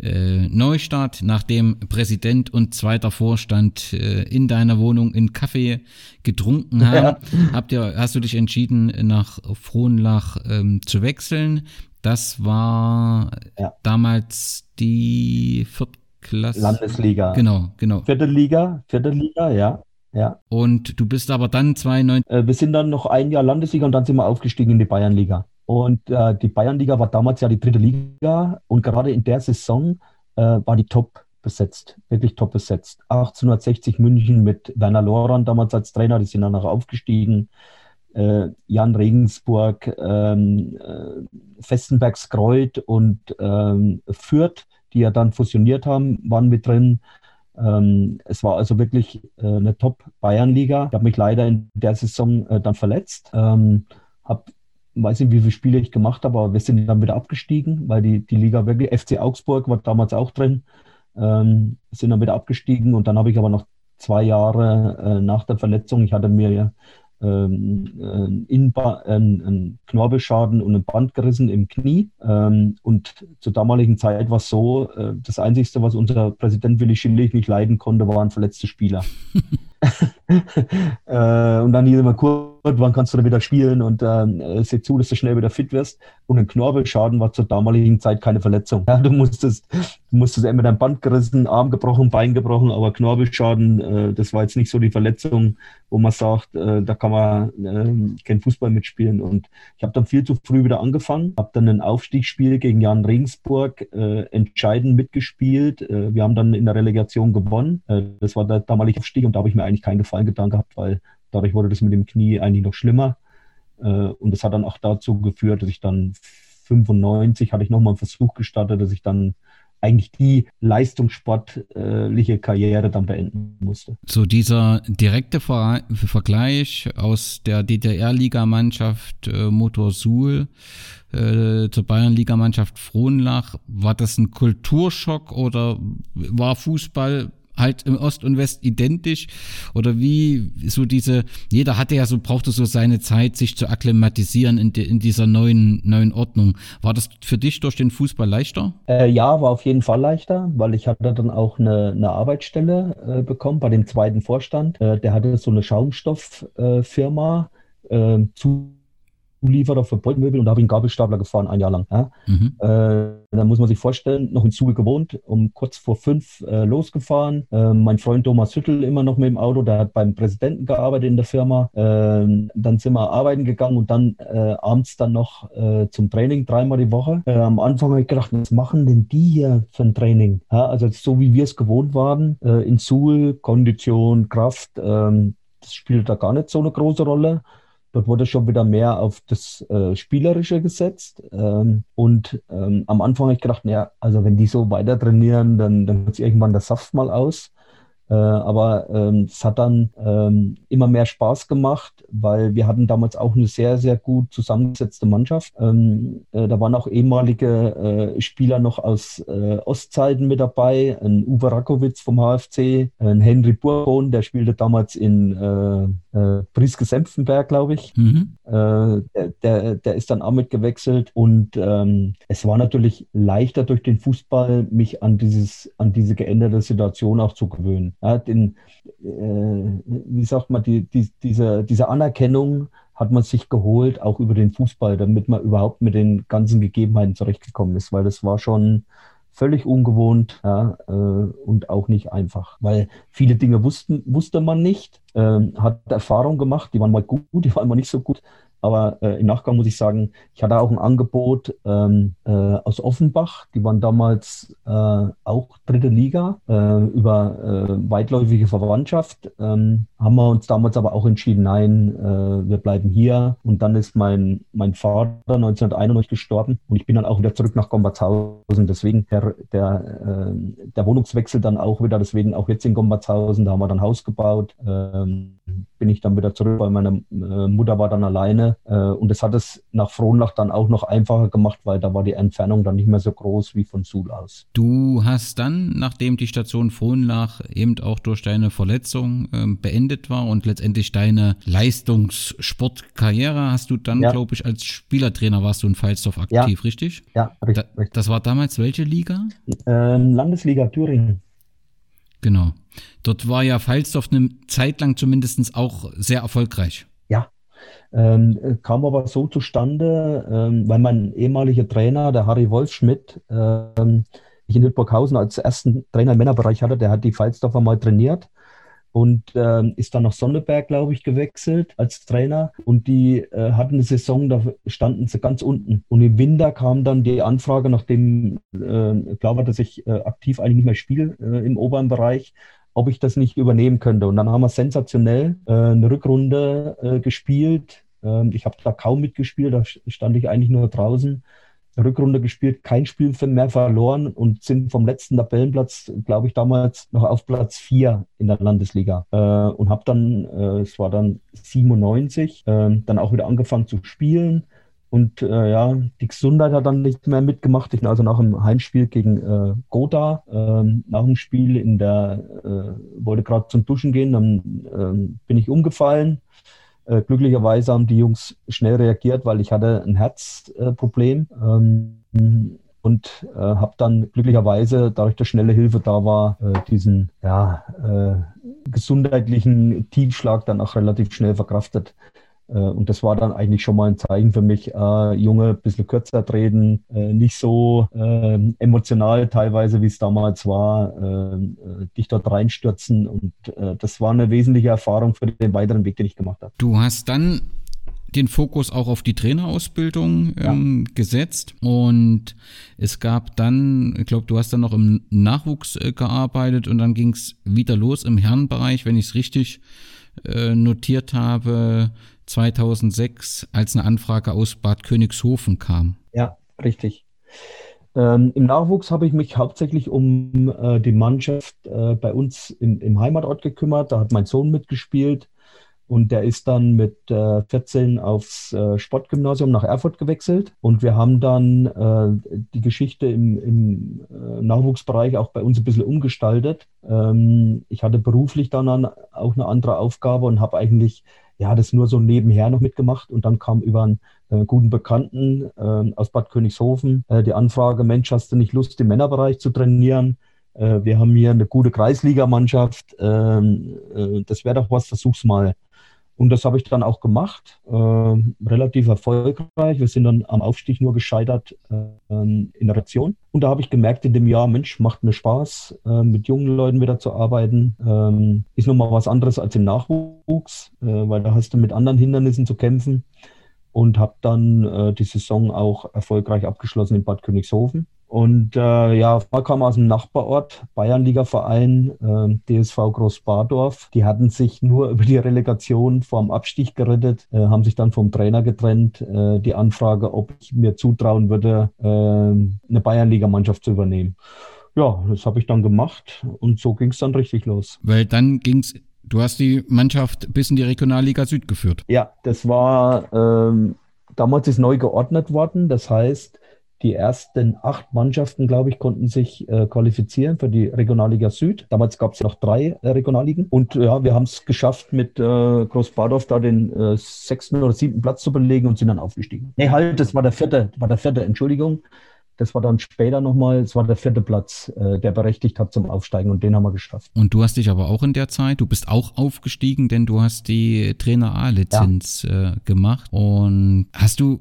äh, Neustart, nachdem Präsident und zweiter Vorstand äh, in deiner Wohnung in Kaffee getrunken haben. Ja. Habt ihr, hast du dich entschieden, nach Frohnlach ähm, zu wechseln? Das war ja. damals die Viertklasse. Landesliga. Genau, genau. Vierte Liga, vierte Liga, ja. Ja. Und du bist aber dann 92. Äh, wir sind dann noch ein Jahr Landesliga und dann sind wir aufgestiegen in die Bayernliga. Und äh, die Bayernliga war damals ja die dritte Liga und gerade in der Saison äh, war die top besetzt, wirklich top besetzt. 1860 München mit Werner Loran damals als Trainer, die sind dann noch aufgestiegen. Äh, Jan Regensburg, ähm, äh, Festenbergs Kreuth und ähm, Fürth, die ja dann fusioniert haben, waren mit drin. Ähm, es war also wirklich äh, eine Top-Bayern-Liga. Ich habe mich leider in der Saison äh, dann verletzt. Ähm, hab, weiß nicht, wie viele Spiele ich gemacht habe, aber wir sind dann wieder abgestiegen, weil die, die Liga wirklich, FC Augsburg war damals auch drin, ähm, sind dann wieder abgestiegen und dann habe ich aber noch zwei Jahre äh, nach der Verletzung, ich hatte mir ähm, Innenba einen Knorpelschaden und ein Band gerissen im Knie. Ähm, und zur damaligen Zeit war es so, äh, das Einzige, was unser Präsident Willi Schillig nicht leiden konnte, waren verletzte Spieler. äh, und dann hieß immer kurz, wann kannst du da wieder spielen und äh, seh zu, dass du schnell wieder fit wirst. Und ein Knorpelschaden war zur damaligen Zeit keine Verletzung. Ja, du musstest, du musstest entweder ein Band gerissen, Arm gebrochen, Bein gebrochen, aber Knorpelschaden, äh, das war jetzt nicht so die Verletzung, wo man sagt, äh, da kann man äh, kein Fußball mitspielen. Und ich habe dann viel zu früh wieder angefangen, habe dann ein Aufstiegsspiel gegen Jan Regensburg äh, entscheidend mitgespielt. Äh, wir haben dann in der Relegation gewonnen. Äh, das war der damalige Aufstieg und da habe ich mir eigentlich keinen Gefallen getan gehabt, weil dadurch wurde das mit dem Knie eigentlich noch schlimmer. Äh, und das hat dann auch dazu geführt, dass ich dann 95 hatte ich nochmal einen Versuch gestartet, dass ich dann eigentlich die leistungssportliche Karriere dann beenden musste. So dieser direkte Ver Vergleich aus der DDR-Ligamannschaft äh, Motor Suhl äh, zur Bayern-Ligamannschaft Frohnlach, war das ein Kulturschock oder war Fußball halt im Ost und West identisch? Oder wie so diese jeder hatte ja so brauchte so seine Zeit sich zu akklimatisieren in, de, in dieser neuen neuen Ordnung. War das für dich durch den Fußball leichter? Äh, ja war auf jeden Fall leichter weil ich hatte dann auch eine, eine Arbeitsstelle äh, bekommen bei dem zweiten Vorstand. Äh, der hatte so eine Schaumstofffirma äh, zu Zulieferer für Beutelmöbel und da habe ich einen Gabelstapler gefahren, ein Jahr lang. Ja. Mhm. Äh, da muss man sich vorstellen, noch in Zuge gewohnt, um kurz vor fünf äh, losgefahren. Äh, mein Freund Thomas Hüttel immer noch mit dem Auto, der hat beim Präsidenten gearbeitet in der Firma. Ähm, dann sind wir arbeiten gegangen und dann äh, abends dann noch äh, zum Training, dreimal die Woche. Äh, am Anfang habe ich gedacht, was machen denn die hier für ein Training? Ja, also so wie wir es gewohnt waren, in Suhl, Kondition, Kraft, ähm, das spielt da gar nicht so eine große Rolle. Dort wurde schon wieder mehr auf das äh, Spielerische gesetzt. Ähm, und ähm, am Anfang habe ich gedacht, naja, also wenn die so weiter trainieren, dann, dann wird irgendwann der Saft mal aus. Äh, aber ähm, es hat dann ähm, immer mehr Spaß gemacht, weil wir hatten damals auch eine sehr, sehr gut zusammengesetzte Mannschaft. Ähm, äh, da waren auch ehemalige äh, Spieler noch aus äh, Ostzeiten mit dabei, ein Uwe Rakowitz vom HFC, ein Henry Burgon, der spielte damals in äh, äh, Priske Senftenberg, glaube ich. Mhm. Äh, der, der ist dann auch mitgewechselt und ähm, es war natürlich leichter durch den Fußball, mich an dieses, an diese geänderte Situation auch zu gewöhnen. Ja, den, äh, wie sagt man, die, die, diese, diese Anerkennung hat man sich geholt, auch über den Fußball, damit man überhaupt mit den ganzen Gegebenheiten zurechtgekommen ist, weil das war schon völlig ungewohnt ja, äh, und auch nicht einfach, weil viele Dinge wussten, wusste man nicht, äh, hat Erfahrung gemacht, die waren mal gut, die waren mal nicht so gut, aber äh, im Nachgang muss ich sagen, ich hatte auch ein Angebot ähm, äh, aus Offenbach. Die waren damals äh, auch dritte Liga äh, über äh, weitläufige Verwandtschaft. Ähm, haben wir uns damals aber auch entschieden, nein, äh, wir bleiben hier. Und dann ist mein, mein Vater 1991 gestorben und ich bin dann auch wieder zurück nach Gombertshausen. Deswegen der, der, der Wohnungswechsel dann auch wieder, deswegen auch jetzt in Gombertshausen. Da haben wir dann Haus gebaut. Ähm, bin ich dann wieder zurück, weil meine Mutter war dann alleine äh, und das hat es nach Frohnlach dann auch noch einfacher gemacht, weil da war die Entfernung dann nicht mehr so groß wie von Suhl aus. Du hast dann, nachdem die Station Frohnlach eben auch durch deine Verletzung äh, beendet war und letztendlich deine Leistungssportkarriere, hast du dann, ja. glaube ich, als Spielertrainer warst du in Falsdorf aktiv, ja. richtig? Ja, richtig, da, Das war damals welche Liga? Ähm, Landesliga Thüringen. Genau. Dort war ja Falsdorf eine Zeit lang zumindest auch sehr erfolgreich. Ähm, kam aber so zustande, ähm, weil mein ehemaliger Trainer, der Harry Wolfschmidt, ähm, ich in Hildburghausen als ersten Trainer im Männerbereich hatte, der hat die Pfalzdorfer mal trainiert und ähm, ist dann nach Sonneberg, glaube ich, gewechselt als Trainer. Und die äh, hatten eine Saison, da standen sie ganz unten. Und im Winter kam dann die Anfrage, nachdem äh, klar war, dass ich äh, aktiv eigentlich nicht mehr spiele äh, im oberen Bereich, ob ich das nicht übernehmen könnte. Und dann haben wir sensationell äh, eine Rückrunde äh, gespielt ähm, ich habe da kaum mitgespielt, da stand ich eigentlich nur draußen. Rückrunde gespielt, kein Spiel mehr verloren und sind vom letzten Tabellenplatz, glaube ich, damals noch auf Platz 4 in der Landesliga. Äh, und habe dann, äh, es war dann 97, äh, dann auch wieder angefangen zu spielen. Und äh, ja, die Gesundheit hat dann nicht mehr mitgemacht. Ich bin also nach dem Heimspiel gegen äh, Gotha, ähm, nach dem Spiel in der, äh, wollte gerade zum Duschen gehen, dann ähm, bin ich umgefallen äh, glücklicherweise haben die Jungs schnell reagiert, weil ich hatte ein Herzproblem ähm, und äh, habe dann glücklicherweise, dadurch, dass schnelle Hilfe da war, äh, diesen ja, äh, gesundheitlichen Tiefschlag dann auch relativ schnell verkraftet. Äh, und das war dann eigentlich schon mal ein Zeichen für mich, äh, Junge, ein bisschen kürzer treten, äh, nicht so äh, emotional teilweise, wie es damals war, äh, äh, dich dort reinstürzen. Und das war eine wesentliche Erfahrung für den weiteren Weg, den ich gemacht habe. Du hast dann den Fokus auch auf die Trainerausbildung ähm, ja. gesetzt und es gab dann, ich glaube, du hast dann noch im Nachwuchs äh, gearbeitet und dann ging es wieder los im Herrenbereich, wenn ich es richtig äh, notiert habe, 2006, als eine Anfrage aus Bad Königshofen kam. Ja, richtig. Ähm, Im Nachwuchs habe ich mich hauptsächlich um äh, die Mannschaft äh, bei uns im, im, Heimatort gekümmert. Da hat mein Sohn mitgespielt und der ist dann mit äh, 14 aufs äh, Sportgymnasium nach Erfurt gewechselt. Und wir haben dann äh, die Geschichte im, im äh, Nachwuchsbereich auch bei uns ein bisschen umgestaltet. Ähm, ich hatte beruflich dann auch eine andere Aufgabe und habe eigentlich ja, das nur so nebenher noch mitgemacht und dann kam über einen äh, guten Bekannten äh, aus Bad Königshofen äh, die Anfrage, Mensch, hast du nicht Lust, im Männerbereich zu trainieren? Äh, wir haben hier eine gute Kreisligamannschaft, ähm, äh, das wäre doch was, versuch's mal. Und das habe ich dann auch gemacht, äh, relativ erfolgreich. Wir sind dann am Aufstieg nur gescheitert äh, in der Ration. Und da habe ich gemerkt in dem Jahr, Mensch, macht mir Spaß, äh, mit jungen Leuten wieder zu arbeiten. Ähm, ist nochmal was anderes als im Nachwuchs, äh, weil da hast du mit anderen Hindernissen zu kämpfen. Und habe dann äh, die Saison auch erfolgreich abgeschlossen in Bad Königshofen. Und äh, ja, kamen aus dem Nachbarort, Bayernliga-Verein, äh, DSV Großbadorf. Die hatten sich nur über die Relegation vorm Abstieg gerettet, äh, haben sich dann vom Trainer getrennt. Äh, die Anfrage, ob ich mir zutrauen würde, äh, eine Bayernliga-Mannschaft zu übernehmen. ja, das habe ich dann gemacht und so ging es dann richtig los. Weil dann ging es, du hast die Mannschaft bis in die Regionalliga Süd geführt. Ja, das war, ähm, damals ist neu geordnet worden. Das heißt, die ersten acht Mannschaften, glaube ich, konnten sich äh, qualifizieren für die Regionalliga Süd. Damals gab es noch drei äh, Regionalligen. Und ja, wir haben es geschafft, mit äh, Großbadorf da den äh, sechsten oder siebten Platz zu belegen und sind dann aufgestiegen. Nee, halt, das war der vierte, war der vierte, Entschuldigung. Das war dann später nochmal, es war der vierte Platz, äh, der berechtigt hat zum Aufsteigen und den haben wir geschafft. Und du hast dich aber auch in der Zeit, du bist auch aufgestiegen, denn du hast die Trainer A-Lizenz ja. äh, gemacht. Und hast du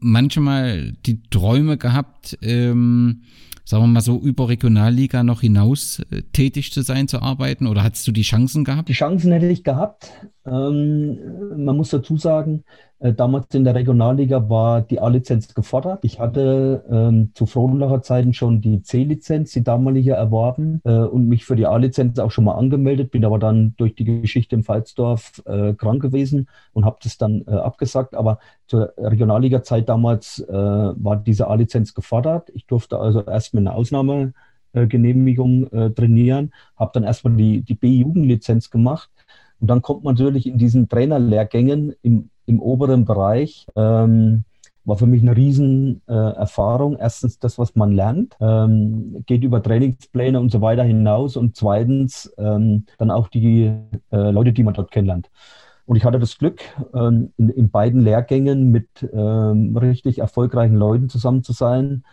manchmal die Träume gehabt, ähm, sagen wir mal so, über Regionalliga noch hinaus äh, tätig zu sein, zu arbeiten? Oder hattest du die Chancen gehabt? Die Chancen hätte ich gehabt. Ähm, man muss dazu sagen, damals in der Regionalliga war die A-Lizenz gefordert. Ich hatte ähm, zu Frohnlacher Zeiten schon die C-Lizenz, die damalige, erworben äh, und mich für die A-Lizenz auch schon mal angemeldet, bin aber dann durch die Geschichte im Pfalzdorf äh, krank gewesen und habe das dann äh, abgesagt. Aber zur Regionalliga-Zeit damals äh, war diese A-Lizenz gefordert. Ich durfte also erst mit einer Ausnahmegenehmigung äh, trainieren, habe dann erstmal die, die B-Jugendlizenz gemacht. Und dann kommt man natürlich in diesen Trainerlehrgängen im im oberen Bereich. Ähm, war für mich eine Riesenerfahrung. Äh, Erstens das, was man lernt, ähm, geht über Trainingspläne und so weiter hinaus und zweitens ähm, dann auch die äh, Leute, die man dort kennenlernt. Und ich hatte das Glück, ähm, in, in, beiden Lehrgängen mit ähm, richtig erfolgreichen Leuten zusammen zu sein,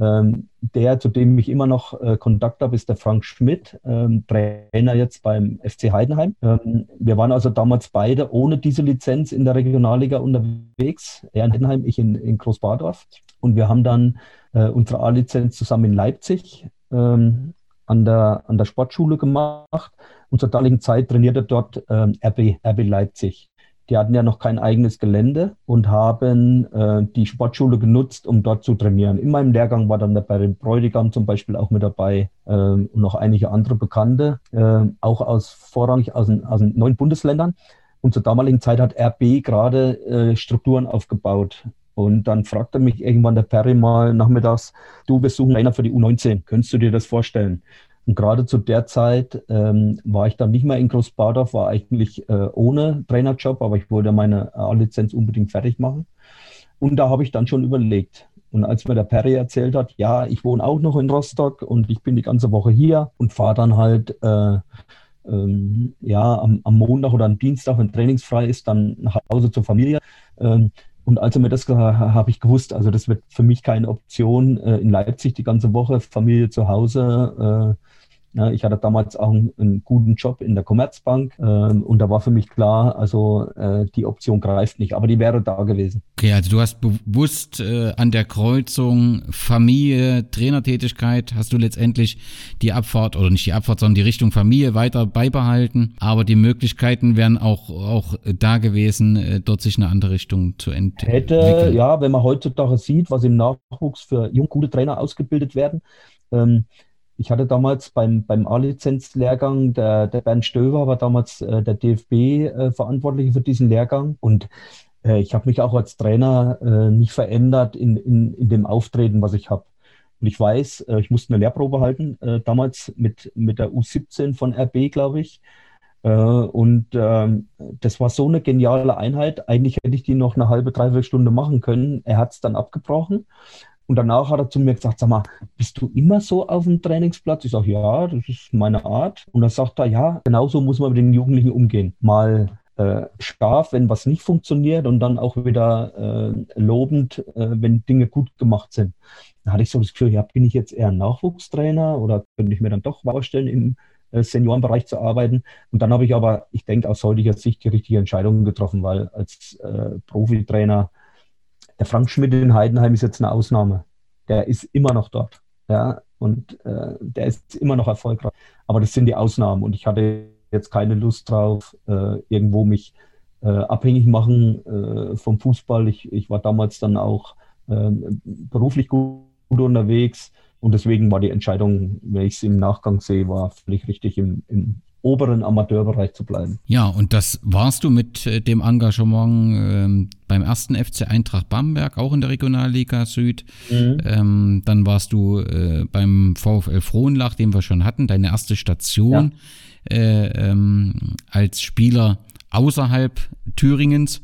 der, zu dem ich immer noch äh, Kontakt habe, ist der Frank Schmidt, ähm, Trainer jetzt beim FC Heidenheim. Ähm, wir waren also damals beide ohne diese Lizenz in der Regionalliga unterwegs. Er in Heidenheim, ich in, in Großbadorf. Und wir haben dann äh, unsere A-Lizenz zusammen in Leipzig ähm, an, der, an der Sportschule gemacht. Und zur damaligen Zeit trainierte dort ähm, RB, RB Leipzig. Die hatten ja noch kein eigenes Gelände und haben äh, die Sportschule genutzt, um dort zu trainieren. In meinem Lehrgang war dann der Barry Bräutigam zum Beispiel auch mit dabei äh, und noch einige andere Bekannte, äh, auch aus vorrangig aus den, aus den neuen Bundesländern. Und zur damaligen Zeit hat RB gerade äh, Strukturen aufgebaut. Und dann fragte mich irgendwann der Perry mal nachmittags, du, wir suchen einer für die U19, könntest du dir das vorstellen? Und gerade zu der Zeit ähm, war ich dann nicht mehr in Großbadorf, war eigentlich äh, ohne Trainerjob, aber ich wollte meine A-Lizenz unbedingt fertig machen. Und da habe ich dann schon überlegt. Und als mir der Perry erzählt hat, ja, ich wohne auch noch in Rostock und ich bin die ganze Woche hier und fahre dann halt äh, ähm, ja, am, am, Montag oder am Dienstag, wenn trainingsfrei ist, dann nach Hause zur Familie. Ähm, und als er mir das gesagt hat, habe ich gewusst, also das wird für mich keine Option, äh, in Leipzig die ganze Woche, Familie zu Hause. Äh, ich hatte damals auch einen, einen, guten Job in der Commerzbank ähm, und da war für mich klar, also äh, die Option greift nicht, aber die wäre da gewesen. Okay, also du hast bewusst äh, an der Kreuzung Familie, Trainertätigkeit, hast du letztendlich die Abfahrt oder nicht die Abfahrt, sondern die Richtung Familie weiter beibehalten, aber die Möglichkeiten wären auch, auch da gewesen, äh, dort sich eine andere Richtung zu entwickeln. Hätte, ja, wenn man heutzutage sieht, was im Nachwuchs für jung gute Trainer ausgebildet werden, ähm, ich hatte damals beim, beim A-Lizenz-Lehrgang, der, der Bernd Stöver war damals äh, der DFB-Verantwortliche äh, für diesen Lehrgang und äh, ich habe mich auch als Trainer äh, nicht verändert in, in, in dem Auftreten, was ich habe. Und ich weiß, äh, ich musste eine Lehrprobe halten, äh, damals mit, mit der U17 von RB, glaube ich. und ähm, das war so eine geniale Einheit. Eigentlich hätte ich die noch eine halbe, dreiviertel Stunde machen können. Er hat es dann abgebrochen. Und danach hat er zu mir gesagt, sag mal, bist du immer so auf dem Trainingsplatz? Ich sage, ja, das ist meine Art. Und dann sagt er, ja, genauso muss man mit den Jugendlichen umgehen. Mal äh, scharf, wenn was nicht funktioniert und dann auch wieder äh, lobend, äh, wenn Dinge gut gemacht sind. Da hatte ich so das Gefühl, ja, bin ich jetzt eher ein Nachwuchstrainer oder könnte ich mir dann doch vorstellen, im äh, Seniorenbereich zu arbeiten. Und dann habe ich aber, ich denke, aus heutiger Sicht die richtige Entscheidung getroffen, weil als äh, Profitrainer der Frank Schmidt in Heidenheim ist jetzt eine Ausnahme. Der ist immer noch dort. Ja, und äh, der ist immer noch erfolgreich. Aber das sind die Ausnahmen. Und ich hatte jetzt keine Lust drauf, äh, irgendwo mich äh, abhängig machen äh, vom Fußball. Ich, ich war damals dann auch äh, beruflich gut, gut, unterwegs. Und deswegen war die Entscheidung, wenn ich es im Nachgang sehe, war völlig richtig, im, im oberen Amateurbereich zu bleiben. Ja, und das warst du mit äh, dem Engagement ähm, beim ersten FC Eintracht Bamberg, auch in der Regionalliga Süd. Mhm. Ähm, dann warst du äh, beim VfL Frohnlach, den wir schon hatten, deine erste Station ja. äh, ähm, als Spieler außerhalb Thüringens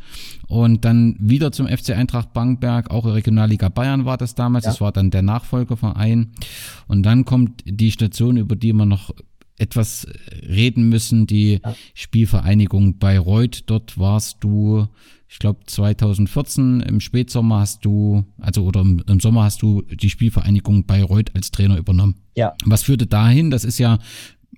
und dann wieder zum FC Eintracht Bamberg, auch in Regionalliga Bayern war das damals, ja. das war dann der Nachfolgerverein und dann kommt die Station, über die man noch etwas reden müssen, die ja. Spielvereinigung Bayreuth. Dort warst du, ich glaube 2014 im Spätsommer hast du, also oder im, im, Sommer hast du die Spielvereinigung Bayreuth als Trainer übernommen. Ja. Was führte dahin? Das ist ja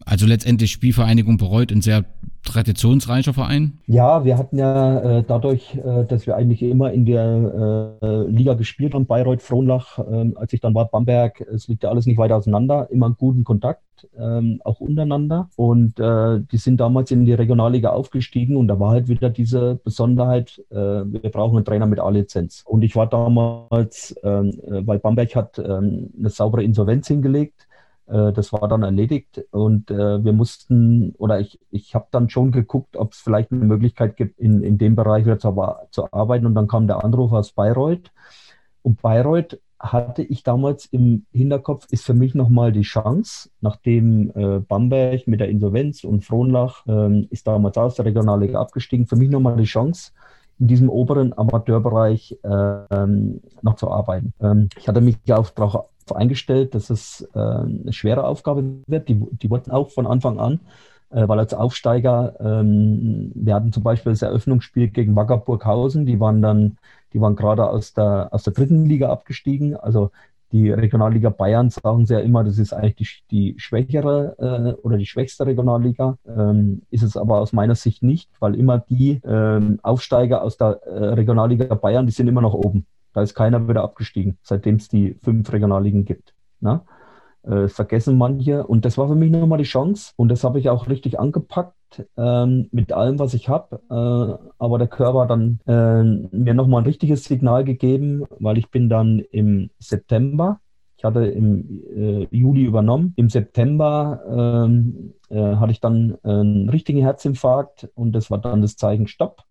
also letztendlich Spielvereinigung Bayreuth ein sehr traditionsreicher Verein? Ja, wir hatten ja äh, dadurch, äh, dass wir eigentlich immer in der äh, Liga gespielt haben, Bayreuth, Frohnlach, ähm, als ich dann war, Bamberg, es liegt ja alles nicht weit auseinander, immer einen guten Kontakt ähm, auch untereinander. Und äh, die sind damals in die Regionalliga aufgestiegen und da war halt wieder diese Besonderheit, äh, wir brauchen einen Trainer mit A-Lizenz. Und ich war damals, ähm, äh, weil Bamberg hat eine saubere Insolvenz hingelegt. Äh, das war dann erledigt und äh, wir mussten, oder ich, ich habe dann schon geguckt, ob es vielleicht eine Möglichkeit gibt, in, in dem Bereich wieder zu, zu arbeiten. Und dann kam der Anruf aus Bayreuth. Und Bayreuth hatte ich damals im Hinterkopf, ist für mich nochmal die Chance, nachdem äh, Bamberg mit der Insolvenz und Frohnlach ähm, ist damals aus der Regionalliga abgestiegen, für mich nochmal die Chance, in diesem oberen Amateurbereich ähm, noch zu arbeiten. Ähm, ich hatte mich auch darauf eingestellt, dass es äh, eine schwere Aufgabe wird. Die, die wurden auch von Anfang an, äh, weil als Aufsteiger, ähm, wir hatten zum Beispiel das Eröffnungsspiel gegen Wackerburghausen, die waren dann die waren gerade aus der, aus der dritten Liga abgestiegen. Also die Regionalliga Bayern sagen sie ja immer, das ist eigentlich die, die schwächere äh, oder die schwächste Regionalliga. Ähm, ist es aber aus meiner Sicht nicht, weil immer die ähm, Aufsteiger aus der äh, Regionalliga Bayern, die sind immer noch oben. Da ist keiner wieder abgestiegen, seitdem es die fünf Regionalligen gibt. Na? Äh, vergessen manche. Und das war für mich nochmal die Chance. Und das habe ich auch richtig angepackt ähm, mit allem, was ich habe. Äh, aber der Körper hat dann äh, mir nochmal ein richtiges Signal gegeben, weil ich bin dann im September, ich hatte im äh, Juli übernommen, im September ähm, äh, hatte ich dann einen richtigen Herzinfarkt und das war dann das Zeichen Stopp.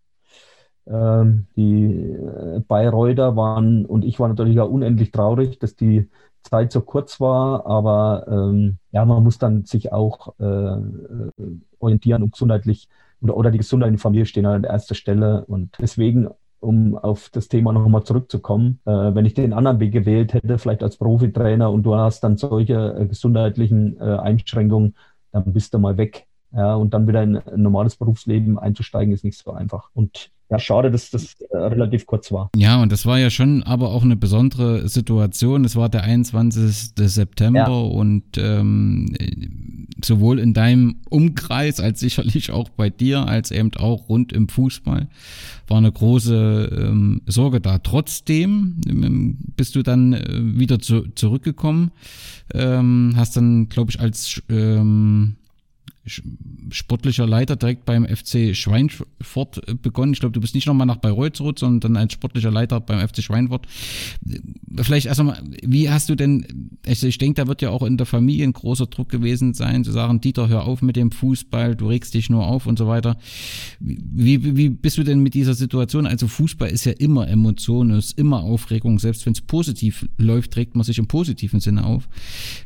Ähm, die äh, Bayreuther waren und ich war natürlich auch unendlich traurig, dass die Zeit so kurz war, aber ähm, ja, man muss dann sich auch äh, äh, orientieren und gesundheitlich oder, oder die Gesundheit in der Familie stehen an erster Stelle und deswegen um auf das Thema nochmal zurückzukommen, äh, wenn ich den anderen Weg gewählt hätte, vielleicht als Profitrainer und du hast dann solche äh, gesundheitlichen äh, Einschränkungen, dann bist du mal weg. Ja, und dann wieder in ein normales Berufsleben einzusteigen, ist nicht so einfach. Und ja, schade, dass das äh, relativ kurz war. Ja, und das war ja schon aber auch eine besondere Situation. Es war der 21. September ja. und ähm, sowohl in deinem Umkreis als sicherlich auch bei dir, als eben auch rund im Fußball, war eine große ähm, Sorge da. Trotzdem ähm, bist du dann äh, wieder zu, zurückgekommen, ähm, hast dann, glaube ich, als ähm, sportlicher Leiter direkt beim FC Schweinfurt begonnen. Ich glaube, du bist nicht nochmal nach Bayreuth zurück, sondern dann als sportlicher Leiter beim FC Schweinfurt. Vielleicht erst einmal, wie hast du denn, also ich denke, da wird ja auch in der Familie ein großer Druck gewesen sein, zu sagen, Dieter, hör auf mit dem Fußball, du regst dich nur auf und so weiter. Wie, wie bist du denn mit dieser Situation? Also Fußball ist ja immer Emotion, ist immer Aufregung. Selbst wenn es positiv läuft, trägt man sich im positiven Sinne auf.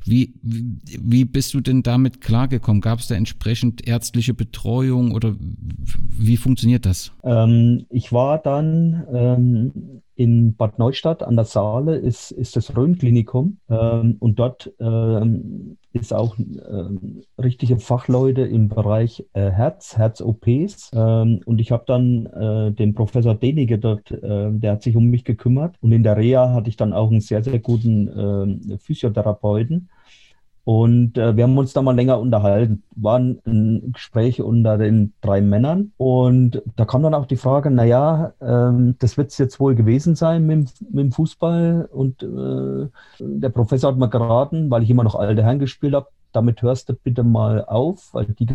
Wie, wie, wie bist du denn damit klargekommen? Gab es da entsprechend ärztliche Betreuung oder wie funktioniert das? Ähm, ich war dann ähm, in Bad Neustadt an der Saale, ist, ist das Rhön-Klinikum ähm, und dort ähm, ist auch ähm, richtige Fachleute im Bereich äh, Herz, Herz-OPs ähm, und ich habe dann äh, den Professor Denige dort, äh, der hat sich um mich gekümmert und in der Reha hatte ich dann auch einen sehr, sehr guten Physiotherapeuten und äh, wir haben uns da mal länger unterhalten. War ein, Gespräch unter den drei Männern. Und da kam dann auch die Frage, naja, ähm, das wird es jetzt wohl gewesen sein mit, mit dem Fußball. Und äh, der Professor hat mir geraten, weil ich immer noch alte Herren gespielt habe, damit hörst du bitte mal auf, weil die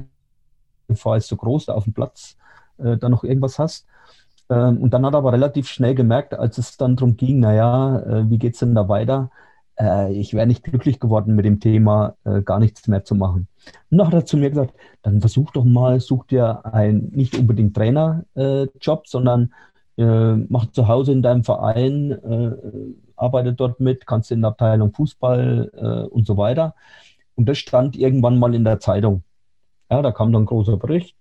Gefahr ist so groß, da auf dem Platz äh, da noch irgendwas hast. Ähm, und dann hat er aber relativ schnell gemerkt, als es dann darum ging, naja, äh, wie geht's denn da weiter? Äh, ich wäre nicht glücklich geworden mit dem Thema, äh, gar nichts mehr zu machen. Und dann hat er zu mir gesagt, dann versuch doch mal, such dir einen nicht unbedingt Trainerjob, äh, sondern äh, mach zu Hause in deinem Verein, äh, arbeite dort mit, kannst in der Abteilung Fußball äh, und so weiter. Und das stand irgendwann mal in der Zeitung. Ja, da kam dann ein großer Bericht.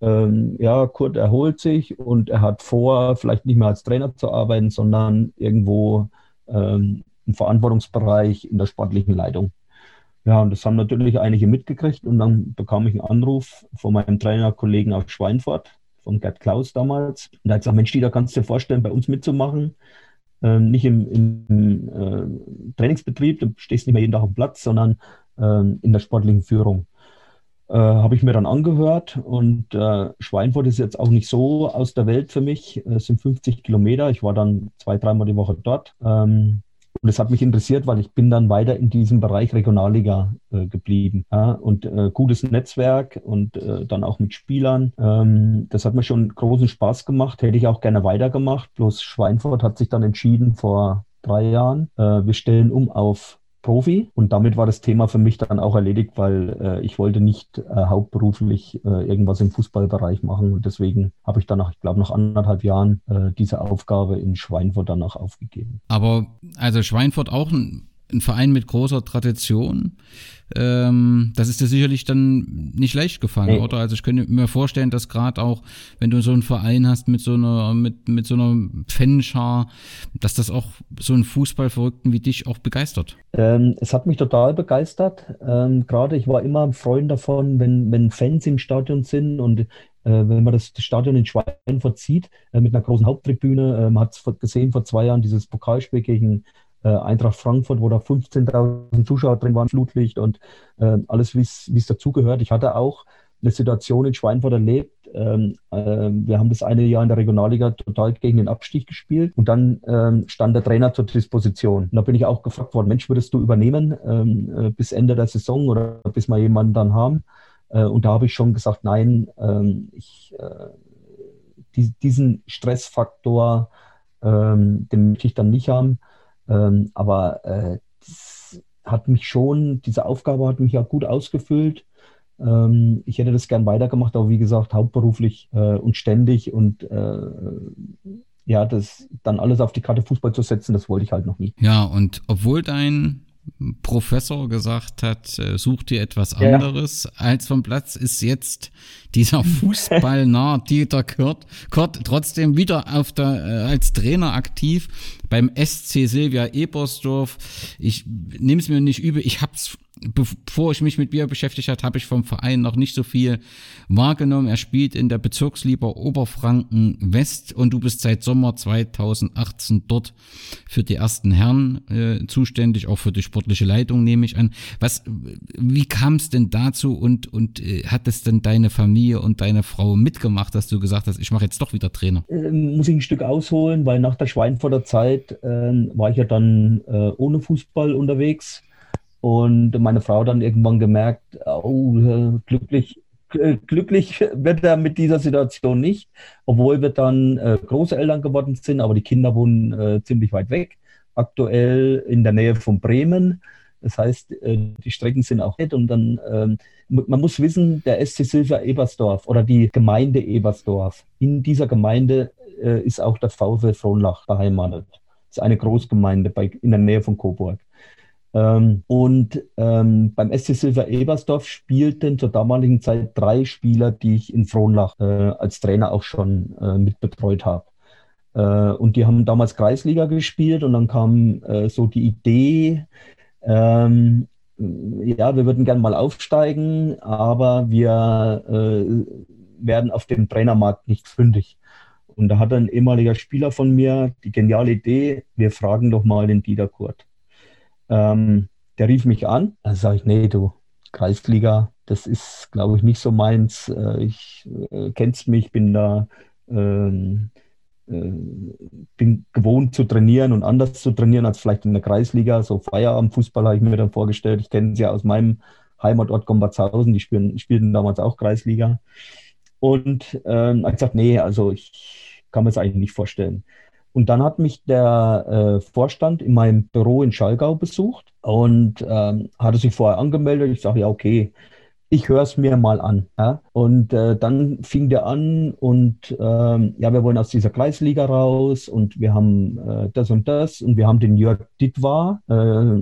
Ähm, ja, Kurt erholt sich und er hat vor, vielleicht nicht mehr als Trainer zu arbeiten, sondern irgendwo ähm, im Verantwortungsbereich in der sportlichen Leitung. Ja, und das haben natürlich einige mitgekriegt und dann bekam ich einen Anruf von meinem Trainerkollegen aus Schweinfurt, von Gerd Klaus damals. Und er hat gesagt, Mensch, da kannst du dir vorstellen, bei uns mitzumachen. Ähm, nicht im, im äh, Trainingsbetrieb, du stehst nicht mehr jeden Tag am Platz, sondern ähm, in der sportlichen Führung. Äh, Habe ich mir dann angehört und äh, Schweinfurt ist jetzt auch nicht so aus der Welt für mich. Es sind 50 Kilometer. Ich war dann zwei, dreimal die Woche dort. Ähm, und es hat mich interessiert, weil ich bin dann weiter in diesem Bereich Regionalliga äh, geblieben. Ja? Und äh, gutes Netzwerk und äh, dann auch mit Spielern. Ähm, das hat mir schon großen Spaß gemacht. Hätte ich auch gerne weitergemacht. Bloß Schweinfurt hat sich dann entschieden vor drei Jahren. Äh, wir stellen um auf Profi und damit war das Thema für mich dann auch erledigt, weil äh, ich wollte nicht äh, hauptberuflich äh, irgendwas im Fußballbereich machen und deswegen habe ich dann nach, ich glaube, nach anderthalb Jahren äh, diese Aufgabe in Schweinfurt danach aufgegeben. Aber also Schweinfurt auch ein, ein Verein mit großer Tradition ähm, das ist dir sicherlich dann nicht leicht gefallen, nee. oder? Also ich könnte mir vorstellen, dass gerade auch, wenn du so einen Verein hast mit so einer, mit, mit so einer Fanschar, dass das auch so einen Fußballverrückten wie dich auch begeistert. Ähm, es hat mich total begeistert. Ähm, gerade ich war immer ein Freund davon, wenn, wenn Fans im Stadion sind und äh, wenn man das, Stadion in Schweinfurt sieht, äh, mit einer großen Haupttribüne, man hat es gesehen vor zwei Jahren, dieses Pokalspiel gegen äh, Eintracht Frankfurt, wo da 15.000 Zuschauer drin waren, Flutlicht und äh, alles, wie es dazugehört. Ich hatte auch eine Situation in Schweinfurt erlebt. Ähm, äh, wir haben das eine Jahr in der Regionalliga total gegen den Abstieg gespielt und dann ähm, stand der Trainer zur Disposition. Und da bin ich auch gefragt worden, Mensch, würdest du übernehmen ähm, äh, bis Ende der Saison oder bis wir jemanden dann haben? Äh, und da habe ich schon gesagt, nein, ähm, ich, äh, die, diesen Stressfaktor, ähm, den möchte ich dann nicht haben. Ähm, aber äh, das hat mich schon, diese Aufgabe hat mich ja gut ausgefüllt. Ähm, ich hätte das gern weitergemacht, aber wie gesagt, hauptberuflich äh, und ständig und äh, ja, das dann alles auf die Karte Fußball zu setzen, das wollte ich halt noch nie. Ja, und obwohl dein Professor gesagt hat, äh, such dir etwas anderes ja. als vom Platz, ist jetzt dieser Fußballnah Dieter Kurt, Kurt trotzdem wieder auf der, äh, als Trainer aktiv beim SC Silvia Ebersdorf. Ich nehme es mir nicht übel, ich hab's bevor ich mich mit mir beschäftigt hat, habe ich vom Verein noch nicht so viel wahrgenommen. Er spielt in der Bezirksliga Oberfranken West und du bist seit Sommer 2018 dort für die ersten Herren äh, zuständig, auch für die sportliche Leitung nehme ich an. Was, wie kam es denn dazu und und äh, hat es denn deine Familie und deine Frau mitgemacht, dass du gesagt hast, ich mache jetzt doch wieder Trainer? Ähm, muss ich ein Stück ausholen, weil nach der Schweinfurter Zeit äh, war ich ja dann äh, ohne Fußball unterwegs und meine Frau dann irgendwann gemerkt, oh, glücklich, glücklich wird er mit dieser Situation nicht, obwohl wir dann äh, Großeltern geworden sind, aber die Kinder wohnen äh, ziemlich weit weg. Aktuell in der Nähe von Bremen. Das heißt, äh, die Strecken sind auch nett und dann, ähm, man muss wissen, der SC Silver Ebersdorf oder die Gemeinde Ebersdorf, in dieser Gemeinde äh, ist auch der VfL Frohnlach beheimatet. Das ist eine Großgemeinde bei, in der Nähe von Coburg. Ähm, und ähm, beim SC Silver Ebersdorf spielten zur damaligen Zeit drei Spieler, die ich in Frohnlach äh, als Trainer auch schon äh, mitbetreut habe. Äh, und die haben damals Kreisliga gespielt und dann kam äh, so die Idee, ähm, ja, wir würden gerne mal aufsteigen, aber wir äh, werden auf dem Trainermarkt nicht fündig. Und da hat ein ehemaliger Spieler von mir die geniale Idee, wir fragen doch mal den Dieter Kurt. Ähm, der rief mich an, dann sage ich, nee, du, Kreisliga, das ist, glaube ich, nicht so meins. Äh, ich äh, kennst mich, bin da, ähm, äh, bin gewohnt zu trainieren und anders zu trainieren als vielleicht in der Kreisliga. So Feierabendfußball habe ich mir dann vorgestellt. Ich kenne sie ja aus meinem Heimatort Gombatzhausen, die spielen, spielten damals auch Kreisliga. Und ähm, habe gesagt, nee, also ich kann mir das eigentlich nicht vorstellen. Und dann hat mich der äh, Vorstand in meinem Büro in Schallgau besucht und ähm, hatte sich vorher angemeldet. Ich sage, ja, okay, ich höre es mir mal an. Ja? Und äh, dann fing der an und ähm, ja, wir wollen aus dieser Kreisliga raus und wir haben äh, das und das und wir haben den Jörg Dittwar, äh,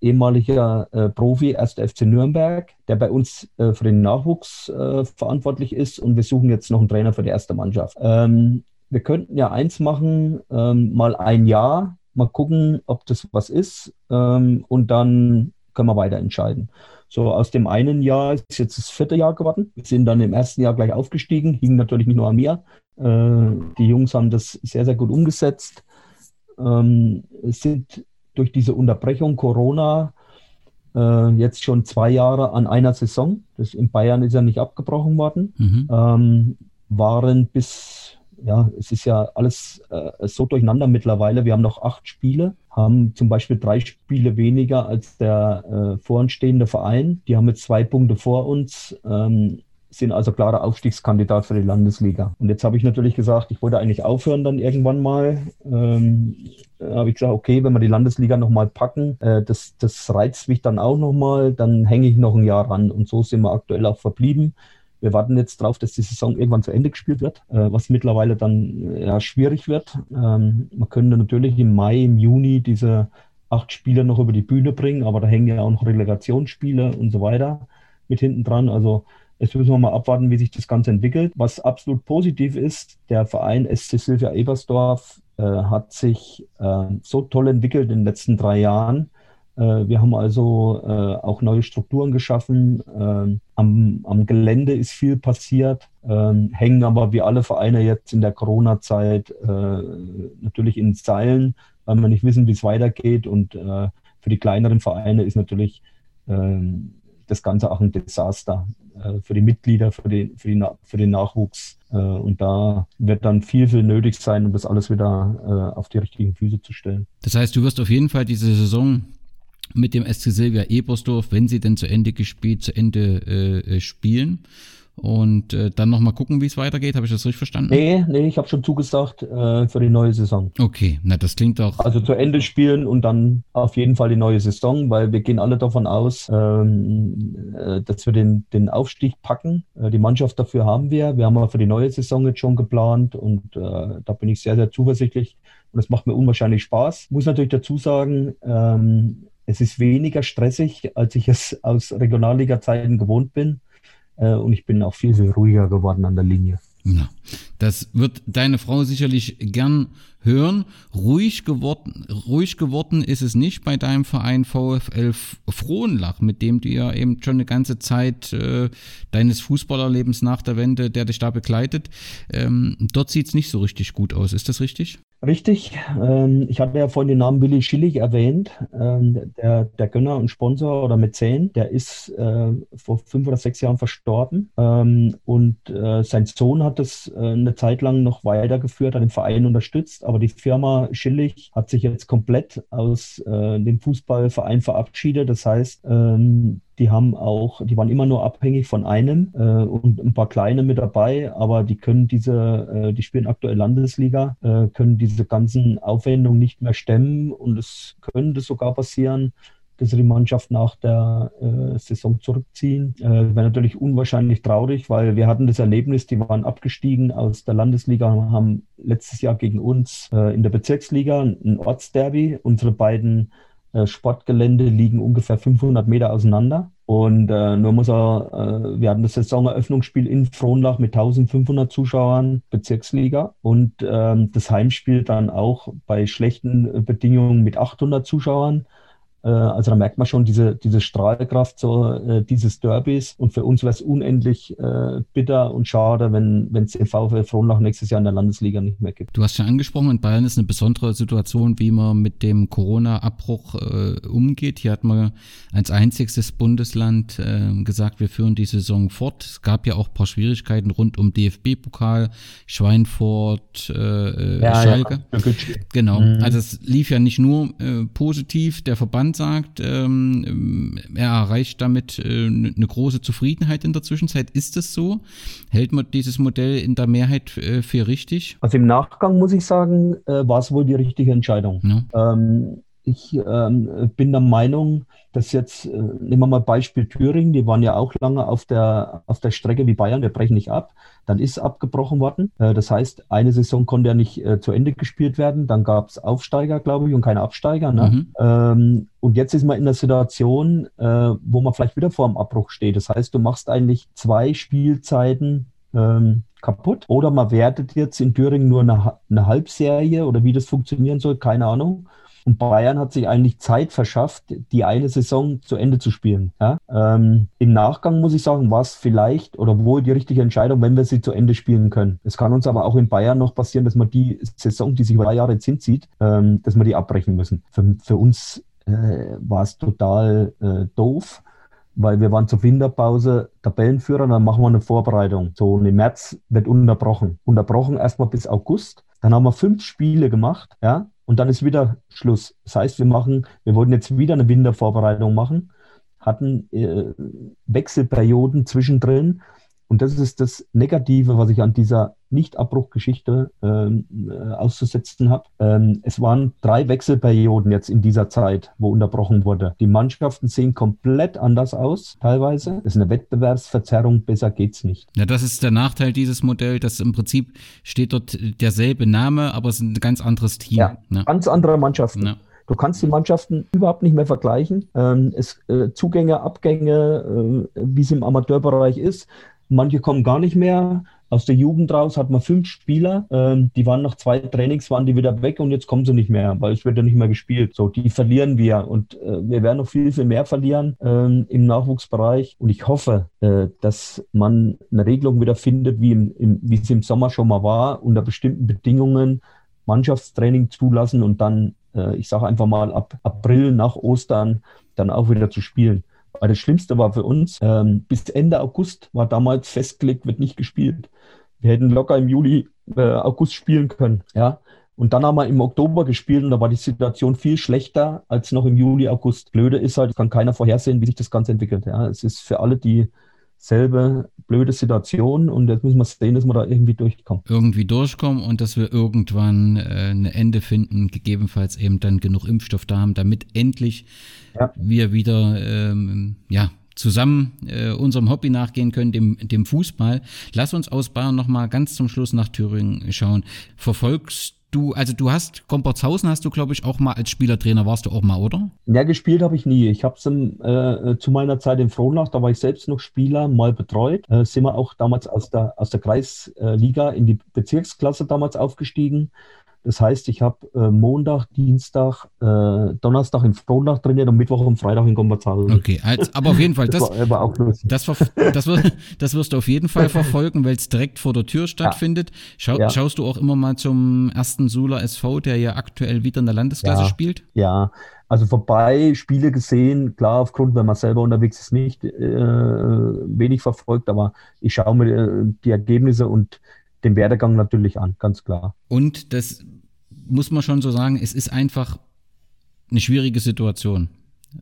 ehemaliger äh, Profi, 1. FC Nürnberg, der bei uns äh, für den Nachwuchs äh, verantwortlich ist und wir suchen jetzt noch einen Trainer für die erste Mannschaft. Ähm, wir könnten ja eins machen, ähm, mal ein Jahr, mal gucken, ob das was ist ähm, und dann können wir weiter entscheiden. So aus dem einen Jahr ist jetzt das vierte Jahr geworden. Wir sind dann im ersten Jahr gleich aufgestiegen, hing natürlich nicht nur an mir. Äh, die Jungs haben das sehr, sehr gut umgesetzt. Ähm, sind durch diese Unterbrechung Corona äh, jetzt schon zwei Jahre an einer Saison. Das in Bayern ist ja nicht abgebrochen worden. Mhm. Ähm, waren bis ja, es ist ja alles äh, so durcheinander mittlerweile. Wir haben noch acht Spiele, haben zum Beispiel drei Spiele weniger als der äh, voranstehende Verein. Die haben jetzt zwei Punkte vor uns, ähm, sind also klarer Aufstiegskandidat für die Landesliga. Und jetzt habe ich natürlich gesagt, ich wollte eigentlich aufhören dann irgendwann mal. Ähm, habe ich gesagt, okay, wenn wir die Landesliga nochmal packen, äh, das, das reizt mich dann auch nochmal, dann hänge ich noch ein Jahr ran. Und so sind wir aktuell auch verblieben. Wir warten jetzt darauf, dass die Saison irgendwann zu Ende gespielt wird, äh, was mittlerweile dann ja, schwierig wird. Ähm, man könnte natürlich im Mai, im Juni diese acht Spiele noch über die Bühne bringen, aber da hängen ja auch noch Relegationsspiele und so weiter mit hinten dran. Also Jetzt müssen wir mal abwarten, wie sich das Ganze entwickelt. Was absolut positiv ist, der Verein SC Silvia Ebersdorf äh, hat sich äh, so toll entwickelt in den letzten drei Jahren. Äh, wir haben also äh, auch neue Strukturen geschaffen. Ähm, am, am Gelände ist viel passiert, ähm, hängen aber wie alle Vereine jetzt in der Corona-Zeit äh, natürlich in Seilen, weil wir nicht wissen, wie es weitergeht. Und für die kleineren Vereine ist natürlich ähm, das Ganze auch ein Desaster für die Mitglieder, für, die, für, die, für den Nachwuchs. Und da wird dann viel, viel nötig sein, um das alles wieder auf die richtigen Füße zu stellen. Das heißt, du wirst auf jeden Fall diese Saison mit dem SC Silvia Ebersdorf, wenn sie denn zu Ende gespielt, zu Ende äh, äh spielen. Und äh, dann nochmal gucken, wie es weitergeht. Habe ich das richtig verstanden? Nee, nee, ich habe schon zugesagt äh, für die neue Saison. Okay, na das klingt doch. Also zu Ende spielen und dann auf jeden Fall die neue Saison, weil wir gehen alle davon aus, ähm, äh, dass wir den, den Aufstieg packen. Äh, die Mannschaft dafür haben wir. Wir haben aber für die neue Saison jetzt schon geplant und äh, da bin ich sehr, sehr zuversichtlich. Und es macht mir unwahrscheinlich Spaß. Muss natürlich dazu sagen, ähm, es ist weniger stressig, als ich es aus Regionalliga-Zeiten gewohnt bin. Äh, und ich bin auch viel, viel ruhiger geworden an der Linie. Ja, das wird deine Frau sicherlich gern hören. Ruhig geworden, ruhig geworden ist es nicht bei deinem Verein VfL Frohnlach, mit dem du ja eben schon eine ganze Zeit äh, deines Fußballerlebens nach der Wende, der dich da begleitet. Ähm, dort sieht es nicht so richtig gut aus. Ist das richtig? Richtig. Ähm, ich hatte ja vorhin den Namen Willi Schillig erwähnt. Ähm, der, der Gönner und Sponsor oder Mäzen, der ist äh, vor fünf oder sechs Jahren verstorben. Ähm, und äh, sein Sohn hat es äh, eine Zeit lang noch weitergeführt, hat den Verein unterstützt. Aber die Firma Schillig hat sich jetzt komplett aus dem Fußballverein verabschiedet. Das heißt, die haben auch, die waren immer nur abhängig von einem äh, und ein paar kleine mit dabei, aber die können diese, äh, die spielen aktuell Landesliga, äh, können diese ganzen Aufwendungen nicht mehr stemmen und es könnte sogar passieren, dass sie die Mannschaft nach der äh, Saison zurückziehen. Äh, Wäre natürlich unwahrscheinlich traurig, weil wir hatten das Erlebnis, die waren abgestiegen aus der Landesliga, haben letztes Jahr gegen uns äh, in der Bezirksliga ein Ortsderby. Unsere beiden äh, Sportgelände liegen ungefähr 500 Meter auseinander. Und äh, nur muss er, äh, wir hatten das Saisoneröffnungsspiel in Frohnlach mit 1500 Zuschauern, Bezirksliga. Und ähm, das Heimspiel dann auch bei schlechten Bedingungen mit 800 Zuschauern. Äh, also da merkt man schon diese, diese Strahlkraft so, äh, dieses Derbys. Und für uns wäre es unendlich äh, bitter und schade, wenn es den VfL Frohnlach nächstes Jahr in der Landesliga nicht mehr gibt. Du hast schon angesprochen, in Bayern ist eine besondere Situation, wie man mit dem Corona-Abbruch äh, umgeht. Hier hat man als einziges Bundesland äh, gesagt, wir führen die Saison fort. Es gab ja auch ein paar Schwierigkeiten rund um DFB-Pokal, Schweinfurt, äh, ja, Schalke. Ja, genau. Mhm. Also es lief ja nicht nur positiv. Der Verband sagt, ähm, er erreicht damit äh, eine große Zufriedenheit in der Zwischenzeit. Ist das so? Hält man dieses Modell in der Mehrheit äh, für richtig? Also im Nachgang muss ich sagen, äh, war es wohl die richtige Entscheidung. Ja. Ähm, ich ähm, bin der Meinung, dass jetzt, äh, nehmen wir mal Beispiel Thüringen, die waren ja auch lange auf der, auf der Strecke wie Bayern, wir brechen nicht ab. Dann ist abgebrochen worden. Äh, das heißt, eine Saison konnte ja nicht äh, zu Ende gespielt werden. Dann gab es Aufsteiger, glaube ich, und keine Absteiger. Ne? Mhm. Ähm, und jetzt ist man in der Situation, äh, wo man vielleicht wieder vor dem Abbruch steht. Das heißt, du machst eigentlich zwei Spielzeiten ähm, kaputt. Oder man wertet jetzt in Thüringen nur eine, eine Halbserie oder wie das funktionieren soll, keine Ahnung. Und Bayern hat sich eigentlich Zeit verschafft, die eine Saison zu Ende zu spielen. Ja? Ähm, Im Nachgang muss ich sagen, war es vielleicht oder wohl die richtige Entscheidung, wenn wir sie zu Ende spielen können. Es kann uns aber auch in Bayern noch passieren, dass man die Saison, die sich über drei Jahre jetzt hinzieht, ähm, dass wir die abbrechen müssen. Für, für uns äh, war es total äh, doof weil wir waren zur Winterpause Tabellenführer, dann machen wir eine Vorbereitung. So, im März wird unterbrochen. Unterbrochen erstmal bis August. Dann haben wir fünf Spiele gemacht, ja, und dann ist wieder Schluss. Das heißt, wir machen, wir wollten jetzt wieder eine Wintervorbereitung machen, hatten äh, Wechselperioden zwischendrin. Und das ist das Negative, was ich an dieser Nicht-Abbruchgeschichte ähm, äh, auszusetzen habe. Ähm, es waren drei Wechselperioden jetzt in dieser Zeit, wo unterbrochen wurde. Die Mannschaften sehen komplett anders aus, teilweise. Das ist eine Wettbewerbsverzerrung, besser geht's nicht. Ja, das ist der Nachteil dieses Modells, dass im Prinzip steht dort derselbe Name, aber es ist ein ganz anderes Team. Ja, ne? ganz andere Mannschaften. Ja. Du kannst die Mannschaften überhaupt nicht mehr vergleichen. Ähm, es, äh, Zugänge, Abgänge, äh, wie es im Amateurbereich ist. Manche kommen gar nicht mehr. Aus der Jugend raus hat man fünf Spieler, ähm, die waren nach zwei Trainings, waren die wieder weg und jetzt kommen sie nicht mehr, weil es wird ja nicht mehr gespielt. So, die verlieren wir und äh, wir werden noch viel, viel mehr verlieren ähm, im Nachwuchsbereich. Und ich hoffe, äh, dass man eine Regelung wieder findet, wie, im, im, wie es im Sommer schon mal war, unter bestimmten Bedingungen Mannschaftstraining zulassen und dann, äh, ich sage einfach mal, ab April nach Ostern dann auch wieder zu spielen. Weil das Schlimmste war für uns, ähm, bis Ende August war damals festgelegt, wird nicht gespielt. Wir hätten locker im Juli, äh, August spielen können. Ja. Und dann haben wir im Oktober gespielt und da war die Situation viel schlechter als noch im Juli, August. Blöde ist halt, kann keiner vorhersehen, wie sich das Ganze entwickelt. Ja. Es ist für alle, die selbe blöde Situation und jetzt müssen wir sehen, dass wir da irgendwie durchkommen. Irgendwie durchkommen und dass wir irgendwann äh, ein Ende finden, gegebenenfalls eben dann genug Impfstoff da haben, damit endlich ja. wir wieder ähm, ja, zusammen äh, unserem Hobby nachgehen können, dem, dem Fußball. Lass uns aus Bayern nochmal ganz zum Schluss nach Thüringen schauen. Verfolgst du, also du hast, Kompertshausen hast du, glaube ich, auch mal als Spielertrainer, warst du auch mal, oder? Ja, gespielt habe ich nie. Ich habe es äh, zu meiner Zeit in Frohnach, da war ich selbst noch Spieler, mal betreut. Äh, sind wir auch damals aus der, aus der Kreisliga in die Bezirksklasse damals aufgestiegen. Das heißt, ich habe äh, Montag, Dienstag, äh, Donnerstag in Frohnach trainiert und Mittwoch und Freitag in Gomberzahlen. Okay, als, aber auf jeden Fall, das, das, war, das, das, wird, das, wirst du auf jeden Fall verfolgen, weil es direkt vor der Tür stattfindet. Schau, ja. Schaust du auch immer mal zum ersten Sula SV, der ja aktuell wieder in der Landesklasse ja, spielt? Ja, also vorbei, Spiele gesehen, klar, aufgrund, wenn man selber unterwegs ist, nicht äh, wenig verfolgt, aber ich schaue mir äh, die Ergebnisse und den Werdegang natürlich an, ganz klar. Und das muss man schon so sagen, es ist einfach eine schwierige Situation.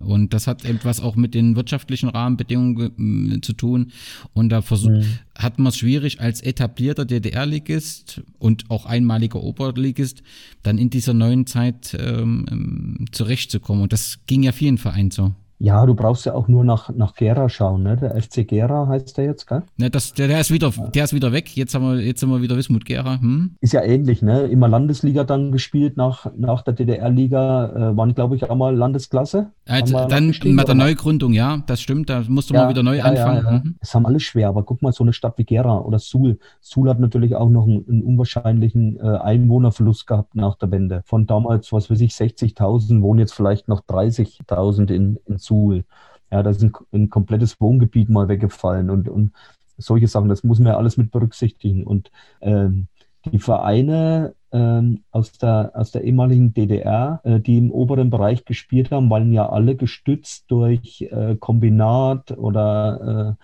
Und das hat etwas auch mit den wirtschaftlichen Rahmenbedingungen äh, zu tun. Und da mhm. hat man es schwierig, als etablierter DDR-Ligist und auch einmaliger Oberligist dann in dieser neuen Zeit ähm, ähm zurechtzukommen. Und das ging ja vielen Vereinen so. Ja, du brauchst ja auch nur nach, nach Gera schauen, ne? Der FC Gera heißt der jetzt, gell? Ne, das, der, der, ist wieder, der ist wieder weg. Jetzt haben wir, jetzt sind wir wieder Wismut Gera. Hm? Ist ja ähnlich, ne? Immer Landesliga dann gespielt nach, nach der DDR-Liga, äh, waren, glaube ich, auch mal Landesklasse. Also, dann mit der Neugründung, ja, das stimmt. Da musste ja, man wieder neu ja, anfangen. Ja. Mhm. Das haben alle schwer, aber guck mal, so eine Stadt wie Gera oder Suhl. Suhl hat natürlich auch noch einen, einen unwahrscheinlichen äh, Einwohnerverlust gehabt nach der Wende. Von damals, was weiß ich, 60.000, wohnen jetzt vielleicht noch 30.000 in, in Suhl. Suhl. Ja, da ist ein, ein, komplettes Wohngebiet mal weggefallen und, und solche Sachen, das muss man ja alles mit berücksichtigen. Und ähm, die Vereine ähm, aus, der, aus der ehemaligen DDR, äh, die im oberen Bereich gespielt haben, waren ja alle gestützt durch äh, Kombinat oder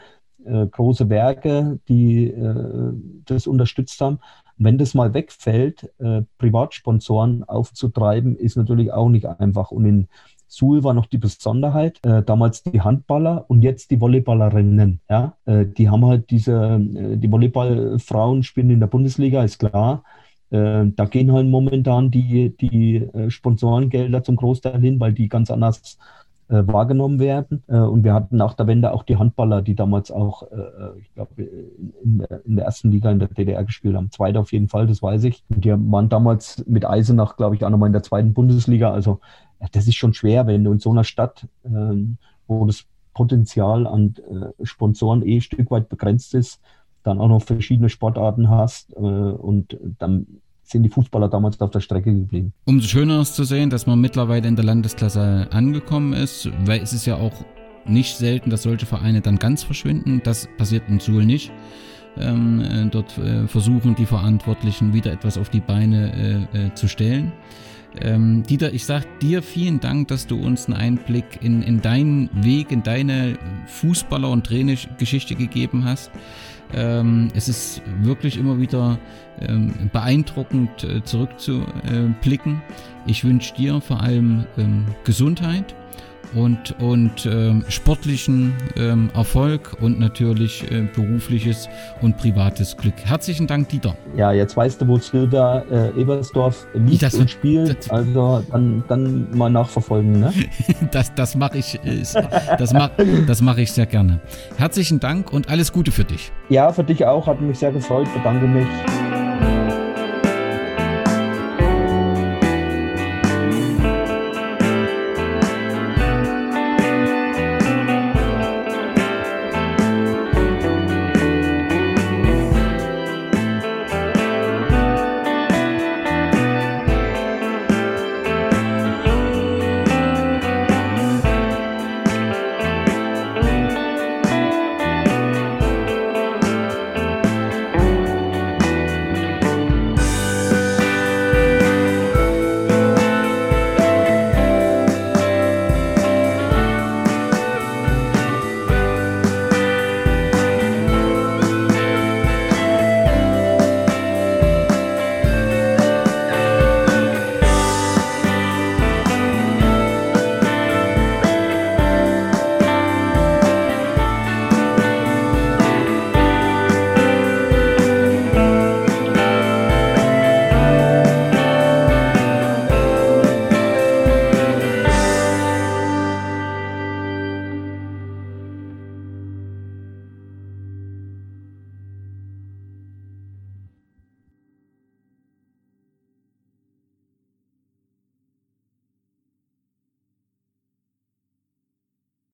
äh, äh große Werke, die äh, das unterstützt haben. Wenn das mal wegfällt, äh, Privatsponsoren aufzutreiben, ist natürlich auch nicht einfach. Und in Suhl war noch die Besonderheit, äh, damals die Handballer und jetzt die Volleyballerinnen. Ja? Äh, die haben halt diese, äh, die Volleyballfrauen spielen in der Bundesliga, ist klar. Äh, da gehen halt momentan die, die äh, Sponsorengelder zum Großteil hin, weil die ganz anders äh, wahrgenommen werden. Äh, und wir hatten nach der Wende auch die Handballer, die damals auch, äh, äh ich glaube, in, in, der ersten Liga in der DDR gespielt haben. Zweite auf jeden Fall, das weiß ich. Und die waren damals mit Eisenach, glaube ich, auch nochmal in der zweiten Bundesliga. Also das ist schon schwer, wenn du in so einer Stadt, ähm, wo das Potenzial an äh, Sponsoren eh ein Stück weit begrenzt ist, dann auch noch verschiedene Sportarten hast äh, und dann sind die Fußballer damals auf der Strecke geblieben. Umso schöner ist zu sehen, dass man mittlerweile in der Landesklasse angekommen ist, weil es ist ja auch nicht selten, dass solche Vereine dann ganz verschwinden. Das passiert in Suhl nicht. Ähm, äh, dort äh, versuchen die Verantwortlichen wieder etwas auf die Beine äh, äh zu stellen. Ähm, Dieter, ich sag dir vielen Dank, dass du uns einen Einblick in, in deinen Weg, in deine Fußballer- und Trainergeschichte gegeben hast. Ähm, es ist wirklich immer wieder ähm, beeindruckend äh, zurückzublicken. Ich wünsche dir vor allem ähm, Gesundheit und, und ähm, sportlichen ähm, Erfolg und natürlich äh, berufliches und privates Glück. Herzlichen Dank, Dieter. Ja, jetzt weißt du, wo Silda äh, Ebersdorf liegt das, und spielt. also dann, dann mal nachverfolgen. Ne? das das mache ich, äh, das mach, das mach ich sehr gerne. Herzlichen Dank und alles Gute für dich. Ja, für dich auch. Hat mich sehr gefreut. Bedanke mich.